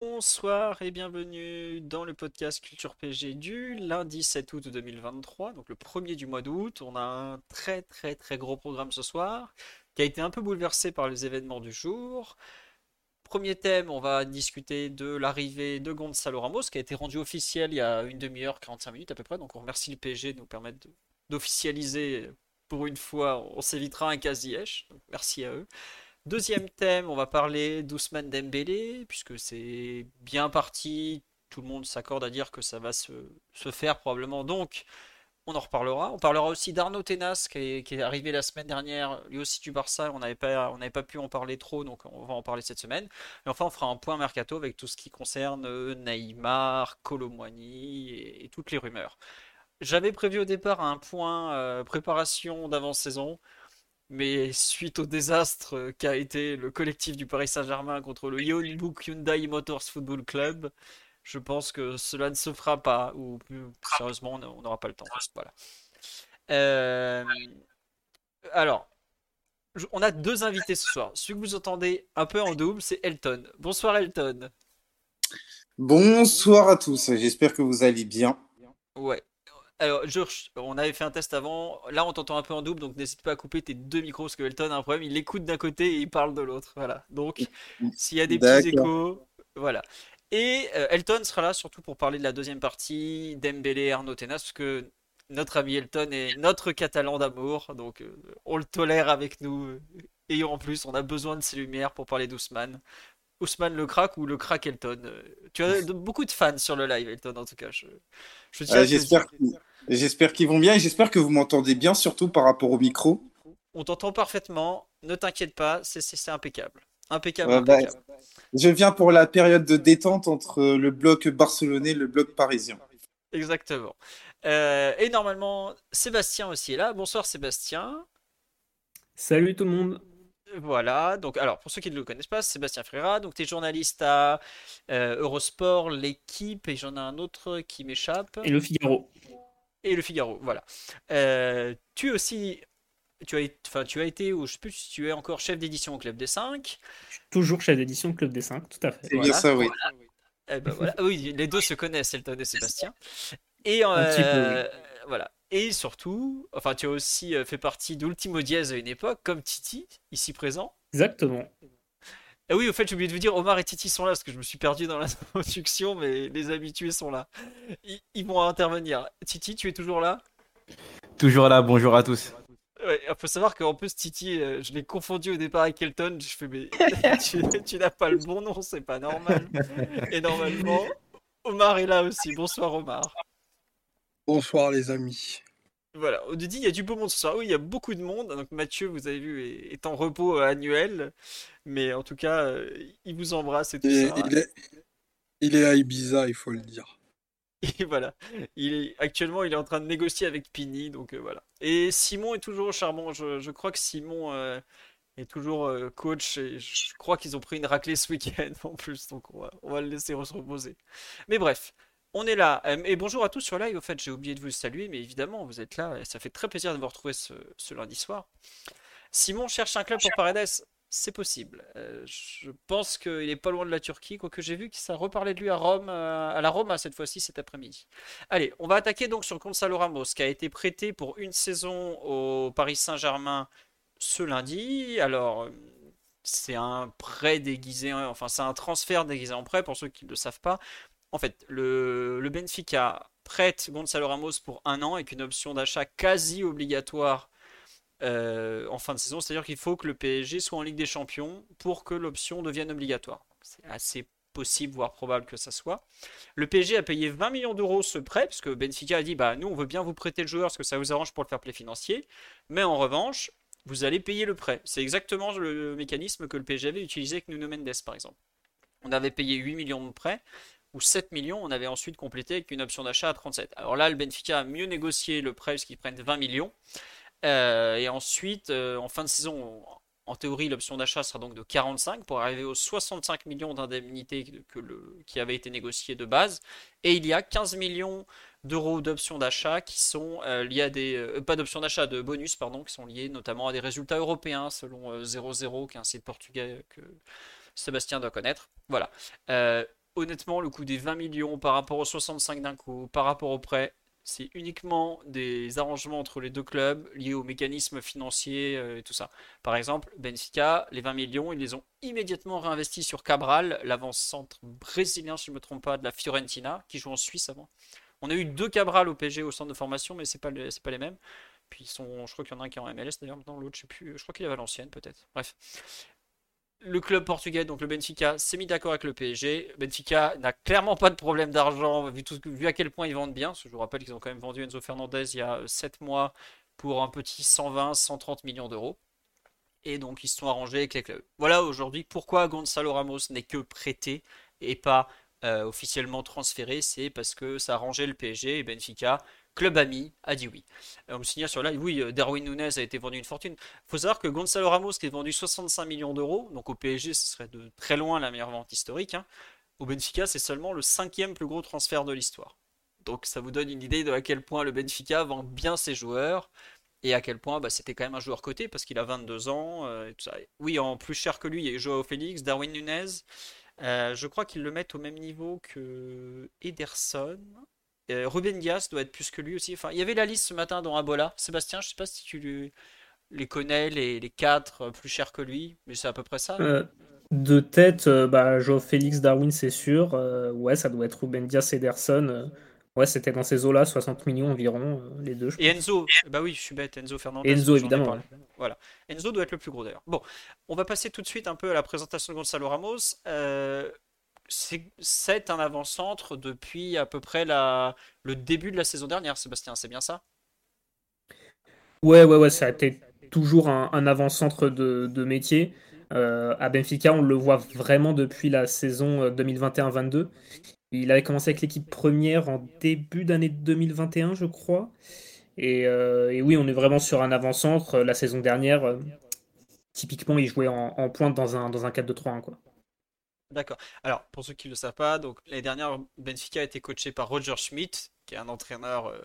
Bonsoir et bienvenue dans le podcast Culture PG du lundi 7 août 2023, donc le premier du mois d'août. On a un très très très gros programme ce soir qui a été un peu bouleversé par les événements du jour. Premier thème, on va discuter de l'arrivée de Gonzalo Ramos qui a été rendu officiel il y a une demi-heure, 45 minutes à peu près. Donc on remercie le PSG de nous permettre d'officialiser pour une fois. On s'évitera un. Donc merci à eux. Deuxième thème, on va parler d'Ousmane Dembélé puisque c'est bien parti. Tout le monde s'accorde à dire que ça va se, faire probablement. Donc on en reparlera. On parlera aussi d'Arnaud Tenas qui est, arrivé la semaine dernière, lui aussi du Barça. On n'avait pas, pu en parler trop, donc on va en parler cette semaine. Et enfin, on fera un point mercato avec tout ce qui concerne euh, Neymar, Colomwani et, et toutes les rumeurs. J'avais prévu au départ un point euh, préparation d'avant-saison, mais suite au désastre qu'a été le collectif du Paris Saint-Germain contre le Yeonbuk Hyundai Motors Football Club, je pense que cela ne se fera pas, ou plus sérieusement, on n'aura pas le temps. Voilà. Euh, alors, on a deux invités ce soir. Celui que vous entendez un peu en double, c'est Elton. Bonsoir Elton. Bonsoir à tous, j'espère que vous allez bien. Ouais. Alors, Georges, on avait fait un test avant. Là, on t'entend un peu en double, donc n'hésite pas à couper tes deux micros parce que Elton a un problème. Il écoute d'un côté et il parle de l'autre. Voilà. Donc, s'il y a des petits échos, voilà. Et euh, Elton sera là surtout pour parler de la deuxième partie, Dembélé et Arnaud Tenas, parce que notre ami Elton est notre Catalan d'amour, donc euh, on le tolère avec nous. Et en plus, on a besoin de ses lumières pour parler d'Ousmane. Ousmane le crack ou le crack Elton. Euh, Tu as de- beaucoup de fans sur le live, Elton, en tout cas. Je, Euh, j'espère, qu'ils vont bien et j'espère que vous m'entendez bien, surtout par rapport au micro. On t'entend parfaitement, ne t'inquiète pas, c'est c'est- c'est impeccable. Impeccable, Ouais, bah, impeccable. je viens pour la période de détente entre le bloc barcelonais et le bloc parisien. Exactement. Euh, et normalement, Sébastien aussi est là. Bonsoir Sébastien. Salut tout le monde. Voilà, donc alors pour ceux qui ne le connaissent pas, Sébastien Frera, donc tu es journaliste à euh, Eurosport, l'équipe, et j'en ai un autre qui m'échappe, Et le Figaro. et le Figaro, voilà. Euh, tu aussi, tu as, été- enfin, tu as été, ou je sais plus si tu es encore chef d'édition au Club des 5. Toujours chef d'édition Club des 5, tout à fait. C'est Voilà. bien ça, oui. Eh ben voilà. Oui, les deux se connaissent, Elton et Sébastien. Et Un petit peu, euh, voilà. Et surtout, enfin, tu as aussi euh, fait partie d'Ultimo Diaz à une époque, comme Titi, ici présent. Exactement. Et oui, au fait, j'ai oublié de vous dire, Omar et Titi sont là parce que je me suis perdu dans la introduction, mais les habitués sont là. Ils, ils vont intervenir. Titi, tu es toujours là? Toujours là, bonjour à tous. Ouais, il faut savoir qu'en plus, Titi, euh, je l'ai confondu au départ avec Elton. Je fais, mais tu, tu n'as pas le bon nom, c'est pas normal. Et normalement, Omar est là aussi. Bonsoir, Omar. Bonsoir les amis. Voilà, on dit il y a du beau monde ce soir. Oui, il y a beaucoup de monde. Donc Mathieu, vous avez vu, est, en repos euh, annuel. Mais en tout cas, euh, il vous embrasse et tout Et ça. il, est, il est à Ibiza, il faut le dire. Et voilà. Il est, actuellement, il est en train de négocier avec Pini. Donc euh, voilà. Et Simon est toujours charmant. Je, je crois que Simon euh, est toujours euh, coach. Et je crois qu'ils ont pris une raclée ce week-end en plus. Donc on va, on va le laisser se reposer. Mais bref. On est là. Euh, Et bonjour à tous sur live. Au fait, j'ai oublié de vous saluer, mais évidemment, vous êtes là. Ça fait très plaisir de vous retrouver ce, lundi soir. Simon cherche un club pour Paredes. C'est possible. Euh, je pense qu'il est pas loin de la Turquie, quoique j'ai vu qu'il s'est reparlé de lui à Rome, euh, à la Roma cette fois-ci cet après-midi. Allez, on va attaquer donc sur Gonzalo Ramos, qui a été prêté pour une saison au Paris Saint-Germain ce lundi. Alors, c'est un prêt déguisé, hein, enfin c'est un transfert déguisé en prêt pour ceux qui ne le savent pas. En fait, le, Benfica prête Gonzalo Ramos pour un an avec une option d'achat quasi obligatoire euh, en fin de saison. C'est-à-dire qu'il faut que le PSG soit en Ligue des Champions pour que l'option devienne obligatoire. C'est assez possible, voire probable que ça soit. Le PSG a payé 20 millions d'euros ce prêt, parce Benfica a dit bah, nous, on veut bien vous prêter le joueur parce que ça vous arrange pour le fair play financier. Mais en revanche, vous allez payer le prêt. C'est exactement le mécanisme que le PSG avait utilisé avec Nuno Mendes, par exemple. On avait payé 8 millions de prêts, ou 7 millions, on avait ensuite complété avec une option d'achat à 37. Alors là, le Benfica a mieux négocié le prêt, puisqu'ils prennent 20 millions. Euh, et ensuite, euh, en fin de saison, en théorie, l'option d'achat sera donc de 45 pour arriver aux 65 millions d'indemnités qui avaient été négociées de base. Et il y a 15 millions d'euros d'options d'achat qui sont euh, liés à des. Euh, pas d'options d'achat, de bonus, pardon, qui sont liés notamment à des résultats européens, selon 00, euh, qui est un site portugais que Sébastien doit connaître. Voilà. Honnêtement, le coût des 20 millions par rapport aux 65 d'un coup, par rapport au prêt, c'est uniquement des arrangements entre les deux clubs liés aux mécanismes financiers et tout ça. Par exemple, Benfica, les 20 millions, ils les ont immédiatement réinvestis sur Cabral, l'avant-centre brésilien, si je ne me trompe pas, de la Fiorentina, qui joue en Suisse avant. On a eu deux Cabral au PG au centre de formation, mais c'est pas c'est pas les mêmes. Puis ils sont, je crois qu'il y en a un qui est en MLS d'ailleurs, maintenant l'autre je sais plus, je crois qu'il est à Valenciennes peut-être. Bref. Le club portugais, donc le Benfica, s'est mis d'accord avec le PSG. Benfica n'a clairement pas de problème d'argent, vu, à quel point ils vendent bien. je vous rappelle qu'ils ont quand même vendu Enzo Fernandez il y a 7 mois pour un petit 120, 130 millions d'euros. Et donc ils se sont arrangés avec les clubs. Voilà aujourd'hui pourquoi Gonzalo Ramos n'est que prêté et pas euh, officiellement transféré, c'est parce que ça a arrangé le PSG et Benfica, club ami, a dit oui. Euh, on me signale sur là, oui, euh, Darwin Nunez a été vendu une fortune. Il faut savoir que Gonzalo Ramos, qui est vendu 65 millions d'euros, donc au PSG, ce serait de très loin la meilleure vente historique. Hein. Au Benfica, c'est seulement le cinquième plus gros transfert de l'histoire. Donc ça vous donne une idée de à quel point le Benfica vend bien ses joueurs et à quel point bah, c'était quand même un joueur coté parce qu'il a 22 ans. Oui, en plus cher que lui, il y a Joao Félix, Darwin Nunez. Euh, je crois qu'ils le mettent au même niveau que Ederson. Euh, Ruben Dias doit être plus que lui aussi. Enfin, il y avait la liste ce matin dans Abola. Sébastien, je sais pas si tu les connais, les, les quatre plus chers que lui, mais c'est à peu près ça. Euh, de tête, bah, Joe Félix Darwin, c'est sûr. ouais, ça doit être Ruben Dias, Ederson. Ouais, c'était dans ces eaux-là, 60 millions environ, euh, les deux. et Enzo, bah oui, je suis bête, Enzo Fernandez. Enzo, évidemment. Voilà. Enzo doit être le plus gros d'ailleurs. Bon, on va passer tout de suite un peu à la présentation de Gonzalo Ramos. Euh, c'est un avant-centre depuis à peu près le début de la saison dernière, Sébastien, c'est bien ça? Ouais, ouais, ouais, ça a été toujours un, avant-centre de, métier. Euh, à Benfica, on le voit vraiment depuis la saison 2021-22. Il avait commencé avec l'équipe première en début d'année 2021, je crois. Euh, et, oui, on est vraiment sur un avant-centre. La saison dernière, euh, typiquement, il jouait en, pointe dans un, dans un 4-2-3-1. Quoi. D'accord. Alors, pour ceux qui ne le savent pas, donc l'année dernière, Benfica a été coaché par Roger Schmidt, qui est un entraîneur euh,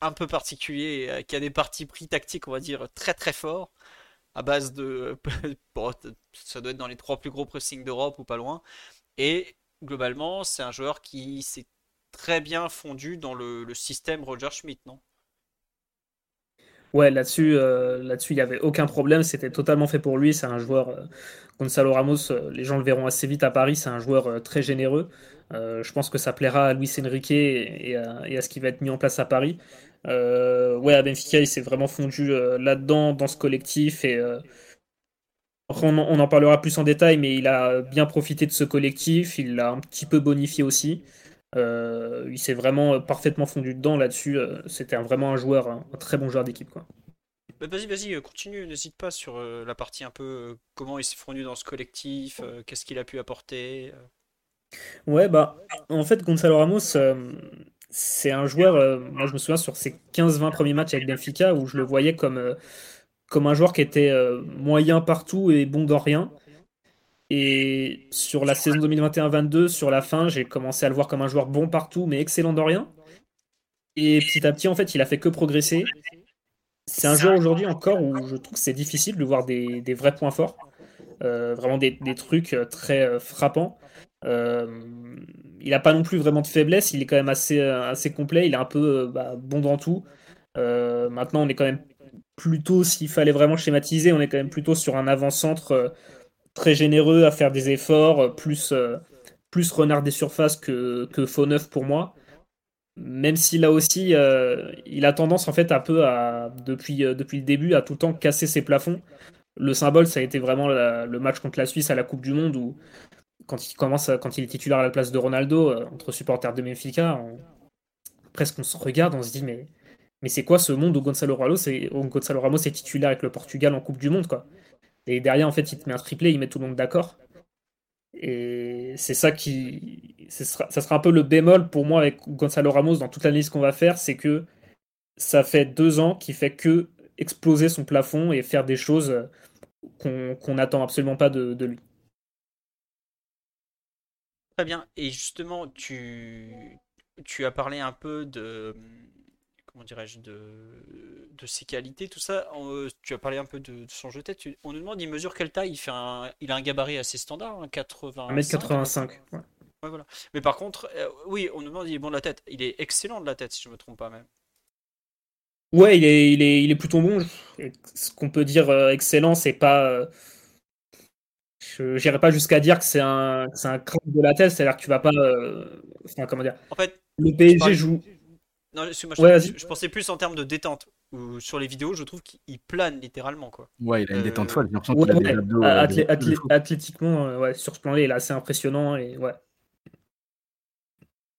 un peu particulier, qui a des partis pris tactiques, on va dire, très très forts, à base de. ça doit être dans les trois plus gros pressings d'Europe ou pas loin. Et globalement, c'est un joueur qui s'est très bien fondu dans le, système Roger Schmidt, non? Ouais, là-dessus, euh, là-dessus, il n'y avait aucun problème. C'était totalement fait pour lui. C'est un joueur, euh, Gonzalo Ramos, euh, les gens le verront assez vite à Paris. C'est un joueur très généreux. je pense que ça plaira à Luis Enrique et, à, ce qui va être mis en place à Paris. ouais, à Benfica, il s'est vraiment fondu là-dedans, dans ce collectif. Et on, en parlera plus en détail, mais il a bien profité de ce collectif, il l'a un petit peu bonifié aussi. Euh, il s'est vraiment parfaitement fondu dedans là-dessus. Euh, c'était vraiment un joueur, un, très bon joueur d'équipe. Quoi. Bah, vas-y, vas-y, euh, continue, n'hésite pas sur la partie un peu comment il s'est fondu dans ce collectif, qu'est-ce qu'il a pu apporter. Ouais, bah, en fait, Gonzalo Ramos, c'est un joueur, moi je me souviens sur ses 15-20 premiers matchs avec Benfica, où je le voyais comme comme un joueur qui était euh, moyen partout et bon dans rien. Et sur la saison 2021-22, sur la fin, j'ai commencé à le voir comme un joueur bon partout, mais excellent dans rien. Et petit à petit, en fait, il a fait que progresser. C'est un joueur aujourd'hui encore où je trouve que c'est difficile de voir des, vrais points forts. Euh, vraiment des, trucs euh, très frappants. il n'a pas non plus vraiment de faiblesse, il est quand même assez, complet, il est un peu bah, bon dans tout. maintenant, on est quand même plutôt, s'il fallait vraiment schématiser, on est quand même plutôt sur un avant-centre euh, très généreux à faire des efforts, euh, plus, euh, plus renard des surfaces que, que faux neuf pour moi. Même si là aussi, il a tendance en fait un peu à, depuis, depuis le début, à tout le temps casser ses plafonds. Le symbole, ça a été vraiment le match contre la Suisse à la Coupe du Monde où, quand il commence, quand il est titulaire à la place de Ronaldo, entre supporters de Benfica, presque on se regarde, on se dit mais Mais c'est quoi ce monde où Gonzalo Ramos, est, Gonzalo Ramos est titulaire avec le Portugal en Coupe du Monde, quoi? Et derrière, en fait, il te met un triplé, il met tout le monde d'accord. Et c'est ça qui. ça sera un peu le bémol pour moi avec Gonzalo Ramos dans toute l'analyse qu'on va faire, c'est que ça fait deux ans qu'il fait que exploser son plafond et faire des choses qu'on n'attend absolument pas de, lui. Très bien. Et justement, tu, tu as parlé un peu de comment dirais-je de, de ses qualités, tout ça. tu as parlé un peu de, son jeu de tête. on nous demande, il mesure quelle taille? Il fait un, il a un gabarit assez standard, 80. 1m85. Ouais. voilà. Mais par contre, euh, oui, on nous demande, il est bon de la tête. Il est excellent de la tête, si je me trompe pas même. Ouais, il est, il est, il est plutôt bon. Ce qu'on peut dire euh, excellent, c'est pas. Euh, je n'irai pas jusqu'à dire que c'est un, un crack de la tête, c'est-à-dire que tu vas pas. Euh, enfin, comment dire? En fait, le PSG joue. Non, je, pensais plus en termes de détente. Où sur les vidéos, je trouve qu'il plane littéralement. Quoi. Ouais, il a une détente folle. athlétiquement, ouais, sur ce plan-là, il est assez impressionnant. Et ouais.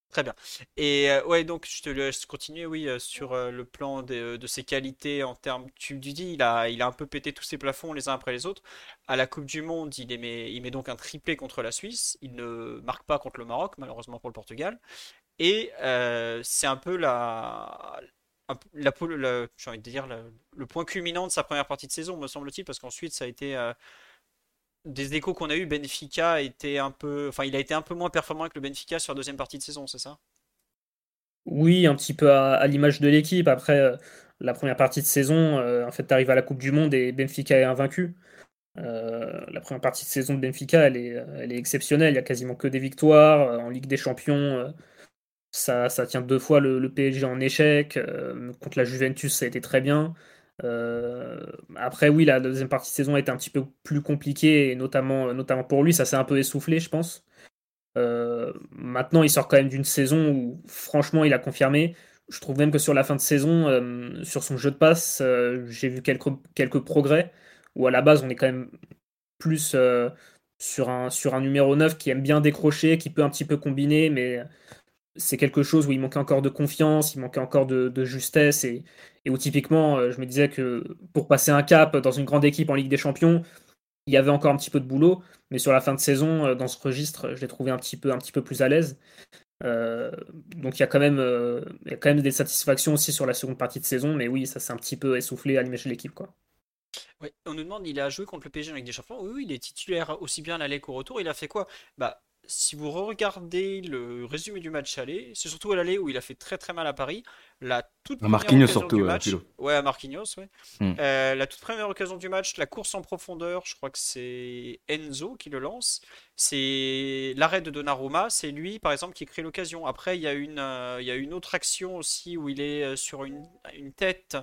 Très bien. Et euh, ouais, donc je te laisse continuer, oui, euh, sur euh, le plan de, ses qualités en termes. Tu me dis, il a, il a un peu pété tous ses plafonds les uns après les autres. À la Coupe du Monde, il, met, il met donc un triplé contre la Suisse. Il ne marque pas contre le Maroc, malheureusement pour le Portugal. Et c'est un peu la, la, dire, le point culminant de sa première partie de saison, me semble-t-il, parce qu'ensuite ça a été des échos qu'on a eu, Benfica était un peu, enfin, il a été un peu moins performant que le Benfica sur la deuxième partie de saison, c'est ça? Oui, un petit peu à, l'image de l'équipe. Après, euh, la première partie de saison, euh, en fait, tu arrives à la Coupe du Monde et Benfica est invaincu. Euh, la première partie de saison de Benfica, elle est, elle est exceptionnelle. Il y a quasiment que des victoires en Ligue des Champions. Ça, ça tient deux fois le, le PSG en échec. contre la Juventus, ça a été très bien. Euh, après, oui, la deuxième partie de saison a été un petit peu plus compliquée, et notamment, notamment pour lui, ça s'est un peu essoufflé, je pense. Euh, maintenant, il sort quand même d'une saison où, franchement, il a confirmé. Je trouve même que sur la fin de saison, euh, sur son jeu de passe, j'ai vu quelques, quelques progrès, où à la base, on est quand même plus sur, un, sur un numéro 9 qui aime bien décrocher, qui peut un petit peu combiner, mais c'est quelque chose où il manquait encore de confiance, il manquait encore de, justesse et, où typiquement euh, je me disais que pour passer un cap dans une grande équipe en Ligue des Champions, il y avait encore un petit peu de boulot, mais sur la fin de saison, euh, dans ce registre, je l'ai trouvé un petit peu, plus à l'aise. Euh, donc il y, a quand même, il y des satisfactions aussi sur la seconde partie de saison, mais oui, ça s'est un petit peu essoufflé à l'image l'équipe. quoi. on nous demande, il a joué contre le PSG en Ligue des Champions? Oui, oui, il est titulaire aussi bien à l'aller qu'au retour. Il a fait quoi? Bah, si vous regardez le résumé du match aller, c'est surtout à l'aller où il a fait très très mal à Paris. La toute première occasion du match, ouais, à Marquinhos, ouais. Hmm. Euh, la toute première occasion du match, la course en profondeur, je crois que c'est Enzo qui le lance. C'est l'arrêt de Donnarumma, c'est lui par exemple qui crée l'occasion. Après, il y a une, euh, il y a une autre action aussi où il est euh, sur une, une tête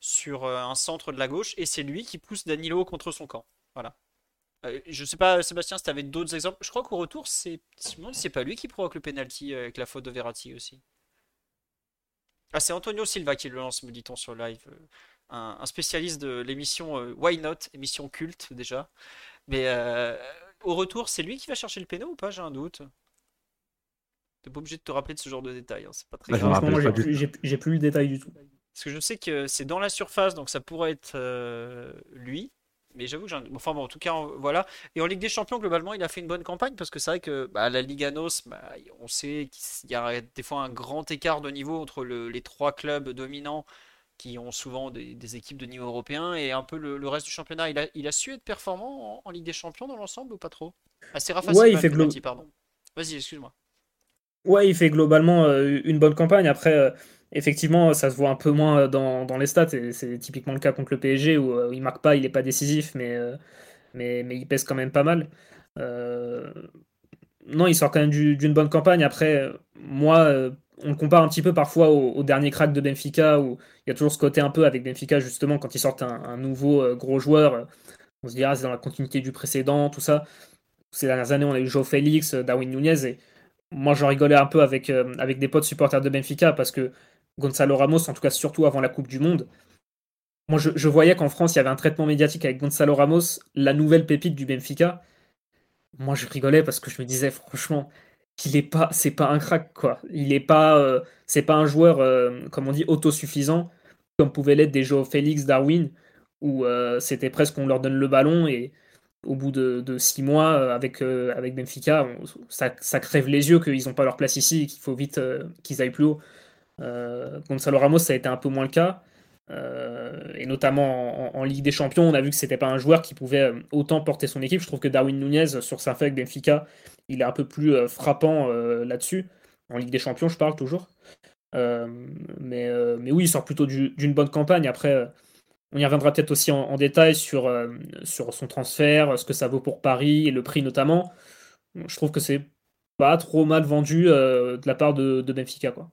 sur un centre de la gauche et c'est lui qui pousse Danilo contre son camp. Voilà. Euh, je sais pas, Sébastien, si tu avais d'autres exemples. Je crois qu'au retour, c'est c'est pas lui qui provoque le penalty euh, avec la faute de Verratti aussi. Ah, c'est Antonio Silva qui le lance, me dit-on sur live. Euh, un, spécialiste de l'émission Why Not, émission culte déjà. Mais au retour, c'est lui qui va chercher le péno ou pas J'ai un doute. T'es pas obligé de te rappeler de ce genre de détails, hein, c'est pas très grave. Moi, j'ai plus, le détail du tout. Parce que je sais que c'est dans la surface, donc ça pourrait être lui mais j'avoue que j'en... Enfin bon, en tout cas, voilà. Et en Ligue des Champions, globalement, il a fait une bonne campagne parce que c'est vrai que bah, la Liga NOS, bah, on sait qu'il y a des fois un grand écart de niveau entre les trois clubs dominants qui ont souvent des, équipes de niveau européen et un peu le, reste du championnat. Il a, il a su être performant en, Ligue des Champions dans l'ensemble ou pas trop? Assez ah, ouais, il fait pardon. Vas-y, excuse-moi. Ouais, il fait globalement euh, une bonne campagne. Après, euh, effectivement, ça se voit un peu moins euh, dans, les stats. C'est typiquement le cas contre le PSG où, il marque pas, il n'est pas décisif, mais, mais, mais, il pèse quand même pas mal. non, il sort quand même d'une bonne campagne. Après, moi, on le compare un petit peu parfois au, dernier crack de Benfica où il y a toujours ce côté un peu avec Benfica, justement, quand ils sortent un, nouveau gros joueur. On se dira, c'est dans la continuité du précédent, tout ça. Ces dernières années, on a eu Joe Félix, Darwin Nunez et moi j'en rigolais un peu avec, euh, avec des potes supporters de Benfica parce que Gonzalo Ramos, en tout cas surtout avant la Coupe du Monde, moi je, voyais qu'en France il y avait un traitement médiatique avec Gonzalo Ramos, la nouvelle pépite du Benfica. Moi je rigolais parce que je me disais franchement, qu'il est pas, c'est pas un crack quoi. Il est pas, c'est pas un joueur, comme on dit, autosuffisant comme pouvaient l'être des Joe Félix, Darwin, où c'était presque on leur donne le ballon et au bout de, six mois avec, avec Benfica, ça, crève les yeux qu'ils n'ont pas leur place ici et qu'il faut vite qu'ils aillent plus haut. Gonzalo Ramos, ça a été un peu moins le cas. Euh, et notamment en, Ligue des Champions, on a vu que c'était pas un joueur qui pouvait euh, autant porter son équipe. Je trouve que Darwin Nunez, sur sa avec Benfica, il est un peu plus euh, frappant là-dessus. En Ligue des Champions, je parle toujours. mais, mais oui, il sort plutôt d'une bonne campagne. Après, on y reviendra peut-être aussi en, détail sur, sur son transfert, ce que ça vaut pour Paris et le prix notamment. Je trouve que c'est pas trop mal vendu de la part de, de Benfica. Quoi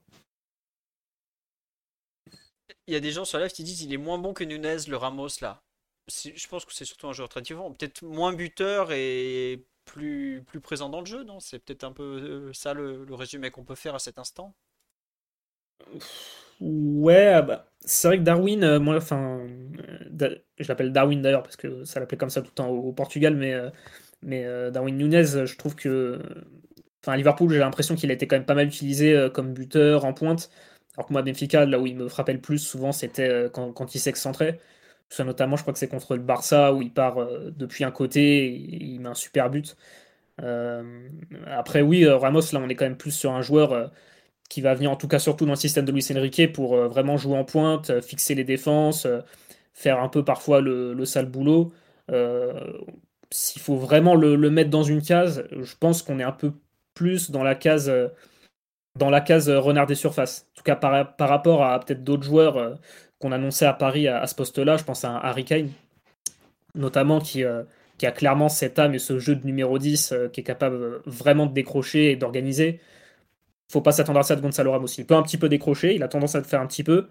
il y a des gens sur la live qui disent il est moins bon que Nunez, le Ramos là. Je pense que c'est surtout un joueur très différent. Peut-être moins buteur et plus, plus présent dans le jeu, non? C'est peut-être un peu euh, ça le, résumé qu'on peut faire à cet instant? Ouais, ah bah, c'est vrai que Darwin, euh, moi, enfin, euh, je l'appelle Darwin d'ailleurs parce que ça l'appelait comme ça tout le temps au, Portugal, mais, mais Darwin Nunez, je trouve que, enfin, Liverpool, j'ai l'impression qu'il a été quand même pas mal utilisé comme buteur en pointe. Alors que moi, Benfica, là où il me frappait le plus souvent, c'était euh, quand, il s'excentrait. Notamment, je crois que c'est contre le Barça où il part euh, depuis un côté il met un super but. Euh, après, oui, Ramos, là, on est quand même plus sur un joueur qui va venir, en tout cas, surtout dans le système de Luis Enrique, pour vraiment jouer en pointe, fixer les défenses, faire un peu parfois le, sale boulot. S'il faut vraiment le, mettre dans une case, je pense qu'on est un peu plus dans la case dans la case euh, renard des surfaces. En tout cas, par, rapport à peut-être d'autres joueurs euh, qu'on annonçait à Paris à, ce poste-là, je pense à Harry Kane, notamment qui, euh, qui a clairement cette âme et ce jeu de numéro 10 qui est capable vraiment de décrocher et d'organiser. Faut pas s'attendre à ça de Gonzalo Ramos. Il peut un petit peu décrocher, il a tendance à le faire un petit peu,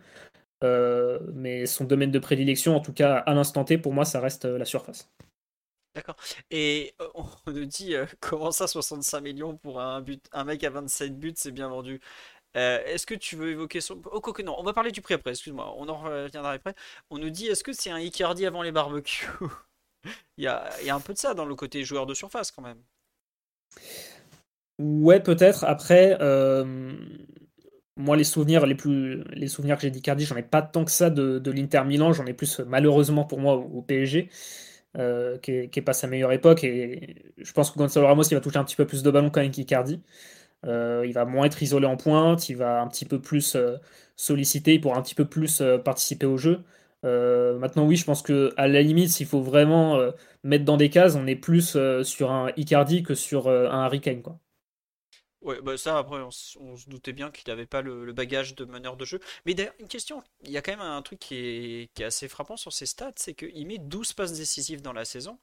mais son domaine de prédilection, en tout cas à l'instant T, pour moi, ça reste la surface. D'accord. Et on nous dit comment ça 65 millions pour un but, un mec à 27 buts, c'est bien vendu. Est-ce que tu veux évoquer son. Oh, quoi que non, on va parler du prix après, excuse-moi, on en reviendra après. On nous dit est-ce que c'est un Icardi avant les barbecues? Il, y a, un peu de ça dans le côté joueur de surface quand même. Ouais, peut-être. Après, moi, les souvenirs les plus, les souvenirs que j'ai d'Icardi, j'en ai pas tant que ça de l'Inter Milan. J'en ai plus malheureusement pour moi au PSG. Euh, qui, est, pas sa meilleure époque. Et je pense que Gonzalo Ramos, il va toucher un petit peu plus de ballons quand même qu'Icardi. Euh, il va moins être isolé en pointe, il va un petit peu plus euh, solliciter, il pourra un petit peu plus participer au jeu. maintenant, oui, je pense que à la limite, s'il faut vraiment mettre dans des cases, on est plus sur un Icardi que sur un Harry Kane. Quoi. Ouais, bah ça après on, se doutait bien qu'il n'avait pas le, bagage de meneur de jeu. Mais d'ailleurs, une question, il y a quand même un truc qui est, assez frappant sur ses stats, c'est qu'il met 12 passes décisives dans la saison.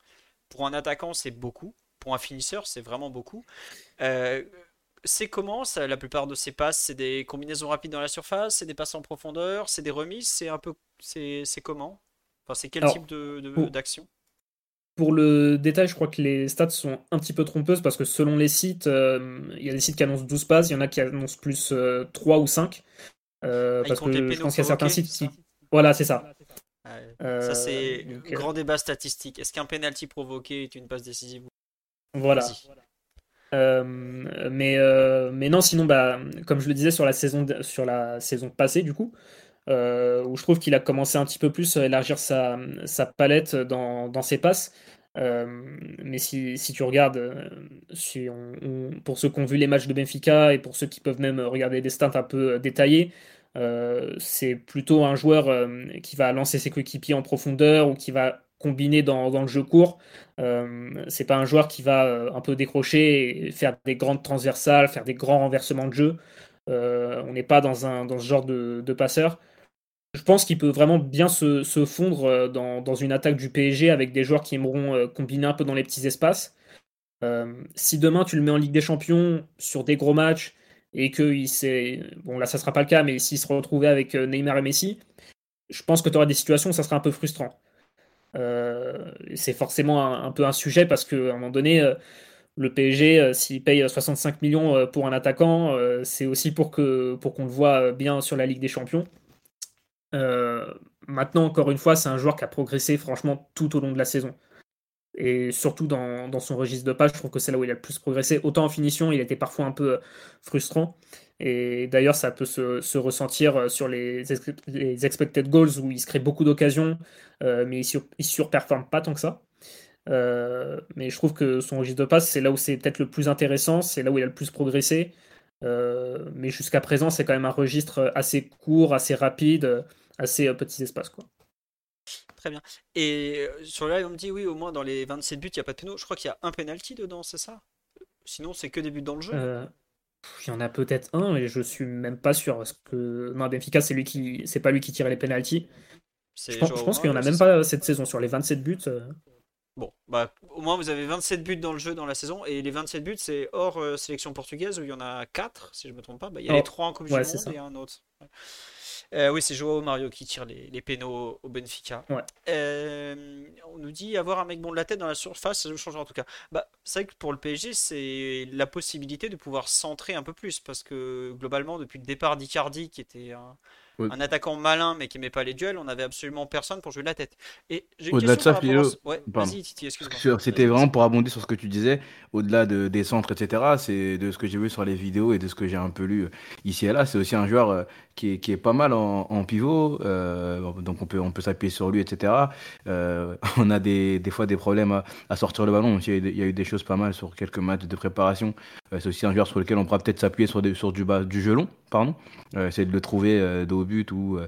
Pour un attaquant, c'est beaucoup. Pour un finisseur, c'est vraiment beaucoup. Euh, c'est comment ça, La plupart de ses passes, c'est des combinaisons rapides dans la surface, c'est des passes en profondeur, c'est des remises, c'est un peu, c'est comment? Enfin, c'est quel type de d'action? Pour le détail, je crois que les stats sont un petit peu trompeuses parce que selon les sites, euh, il y a des sites qui annoncent 12 passes, il y en a qui annoncent plus 3 euh, ou 5. Euh, ah, parce que je pense qu'il y a certains sites qui. Voilà, c'est ça. ça, c'est un grand débat statistique. Est-ce qu'un penalty provoqué est une passe décisive Voilà. mais, mais non, sinon, bah, comme je le disais sur la saison, sur la saison passée, du coup, euh, où je trouve qu'il a commencé un petit peu plus à élargir sa, palette dans, ses passes. Euh, mais si, tu regardes, euh, pour ceux qui ont vu les matchs de Benfica et pour ceux qui peuvent même regarder des stats un peu détaillés, c'est plutôt un joueur qui va lancer ses coéquipiers en profondeur ou qui va combiner dans, le jeu court. c'est pas un joueur qui va un peu décrocher et faire des grandes transversales, faire des grands renversements de jeu. on n'est pas dans, ce genre de passeur je pense qu'il peut vraiment bien se, fondre euh, dans, une attaque du PSG avec des joueurs qui aimeront euh, combiner un peu dans les petits espaces. Euh, si demain tu le mets en Ligue des Champions sur des gros matchs et que il s'est. Bon, là, ça sera pas le cas, mais s'il se retrouvait avec Neymar et Messi, je pense que tu auras des situations où ça sera un peu frustrant. c'est forcément un, peu un sujet parce qu'à un moment donné, le PSG, s'il paye 65 millions pour un attaquant, c'est aussi pour qu'on pour qu'on le voit bien sur la Ligue des Champions. Euh, maintenant, encore une fois, c'est un joueur qui a progressé franchement tout au long de la saison. Et surtout dans, son registre de passe, je trouve que c'est là où il a le plus progressé. Autant en finition, il était parfois un peu frustrant. Et d'ailleurs, ça peut se, ressentir sur les, les, expected goals où il se crée beaucoup d'occasions, mais il, ne surperforme pas tant que ça. mais je trouve que son registre de passe, c'est là où c'est peut-être le plus intéressant, c'est là où il a le plus progressé. Euh, mais jusqu'à présent, c'est quand même un registre assez court, assez rapide, assez euh, petits espaces. Quoi. Très bien. Et euh, sur le live, on me dit oui, au moins dans les 27 buts, il n'y a pas de péno. Je crois qu'il y a un penalty dedans, c'est ça? Sinon, c'est que des buts dans le jeu Il y en a peut-être un, mais je suis même pas sûr. Parce que non, Benfica, c'est lui qui, c'est pas lui qui tire les penalties. Je pense, je pense qu'il n'y en a même pas cette saison sur les 27 buts. Bon, bah, au moins vous avez 27 buts dans le jeu dans la saison. Et les 27 buts, c'est hors euh, sélection portugaise où il y en a 4, si je me trompe pas. Bah, il y a les 3 en Coupe du Monde et un autre. Euh, oui, c'est Joao Mario qui tire les, les pénaux au Benfica. Euh, on nous dit avoir un mec bon de la tête dans la surface, ça nous changera en tout cas. Bah, c'est vrai que pour le PSG, c'est la possibilité de pouvoir centrer un peu plus parce que globalement, depuis le départ d'Icardi, qui était un, un attaquant malin mais qui n'aimait pas les duels, on avait absolument personne pour jouer de la tête. Et au-delà de ça, Philo, c'était vraiment pour abonder sur ce que tu disais, au-delà de, des centres, etc. C'est de ce que j'ai vu sur les vidéos et de ce que j'ai un peu lu euh, ici et là. C'est aussi un joueur euh, qui est, qui est pas mal en, pivot, euh, donc on peut, on peut s'appuyer sur lui, etc. on a des, des, fois des problèmes à, sortir le ballon. Il y, a, eu des choses pas mal sur quelques matchs de préparation. c'est aussi un joueur sur lequel on pourra peut-être s'appuyer sur, sur du, bas, du gelon, pardon. essayer de le trouver de but ou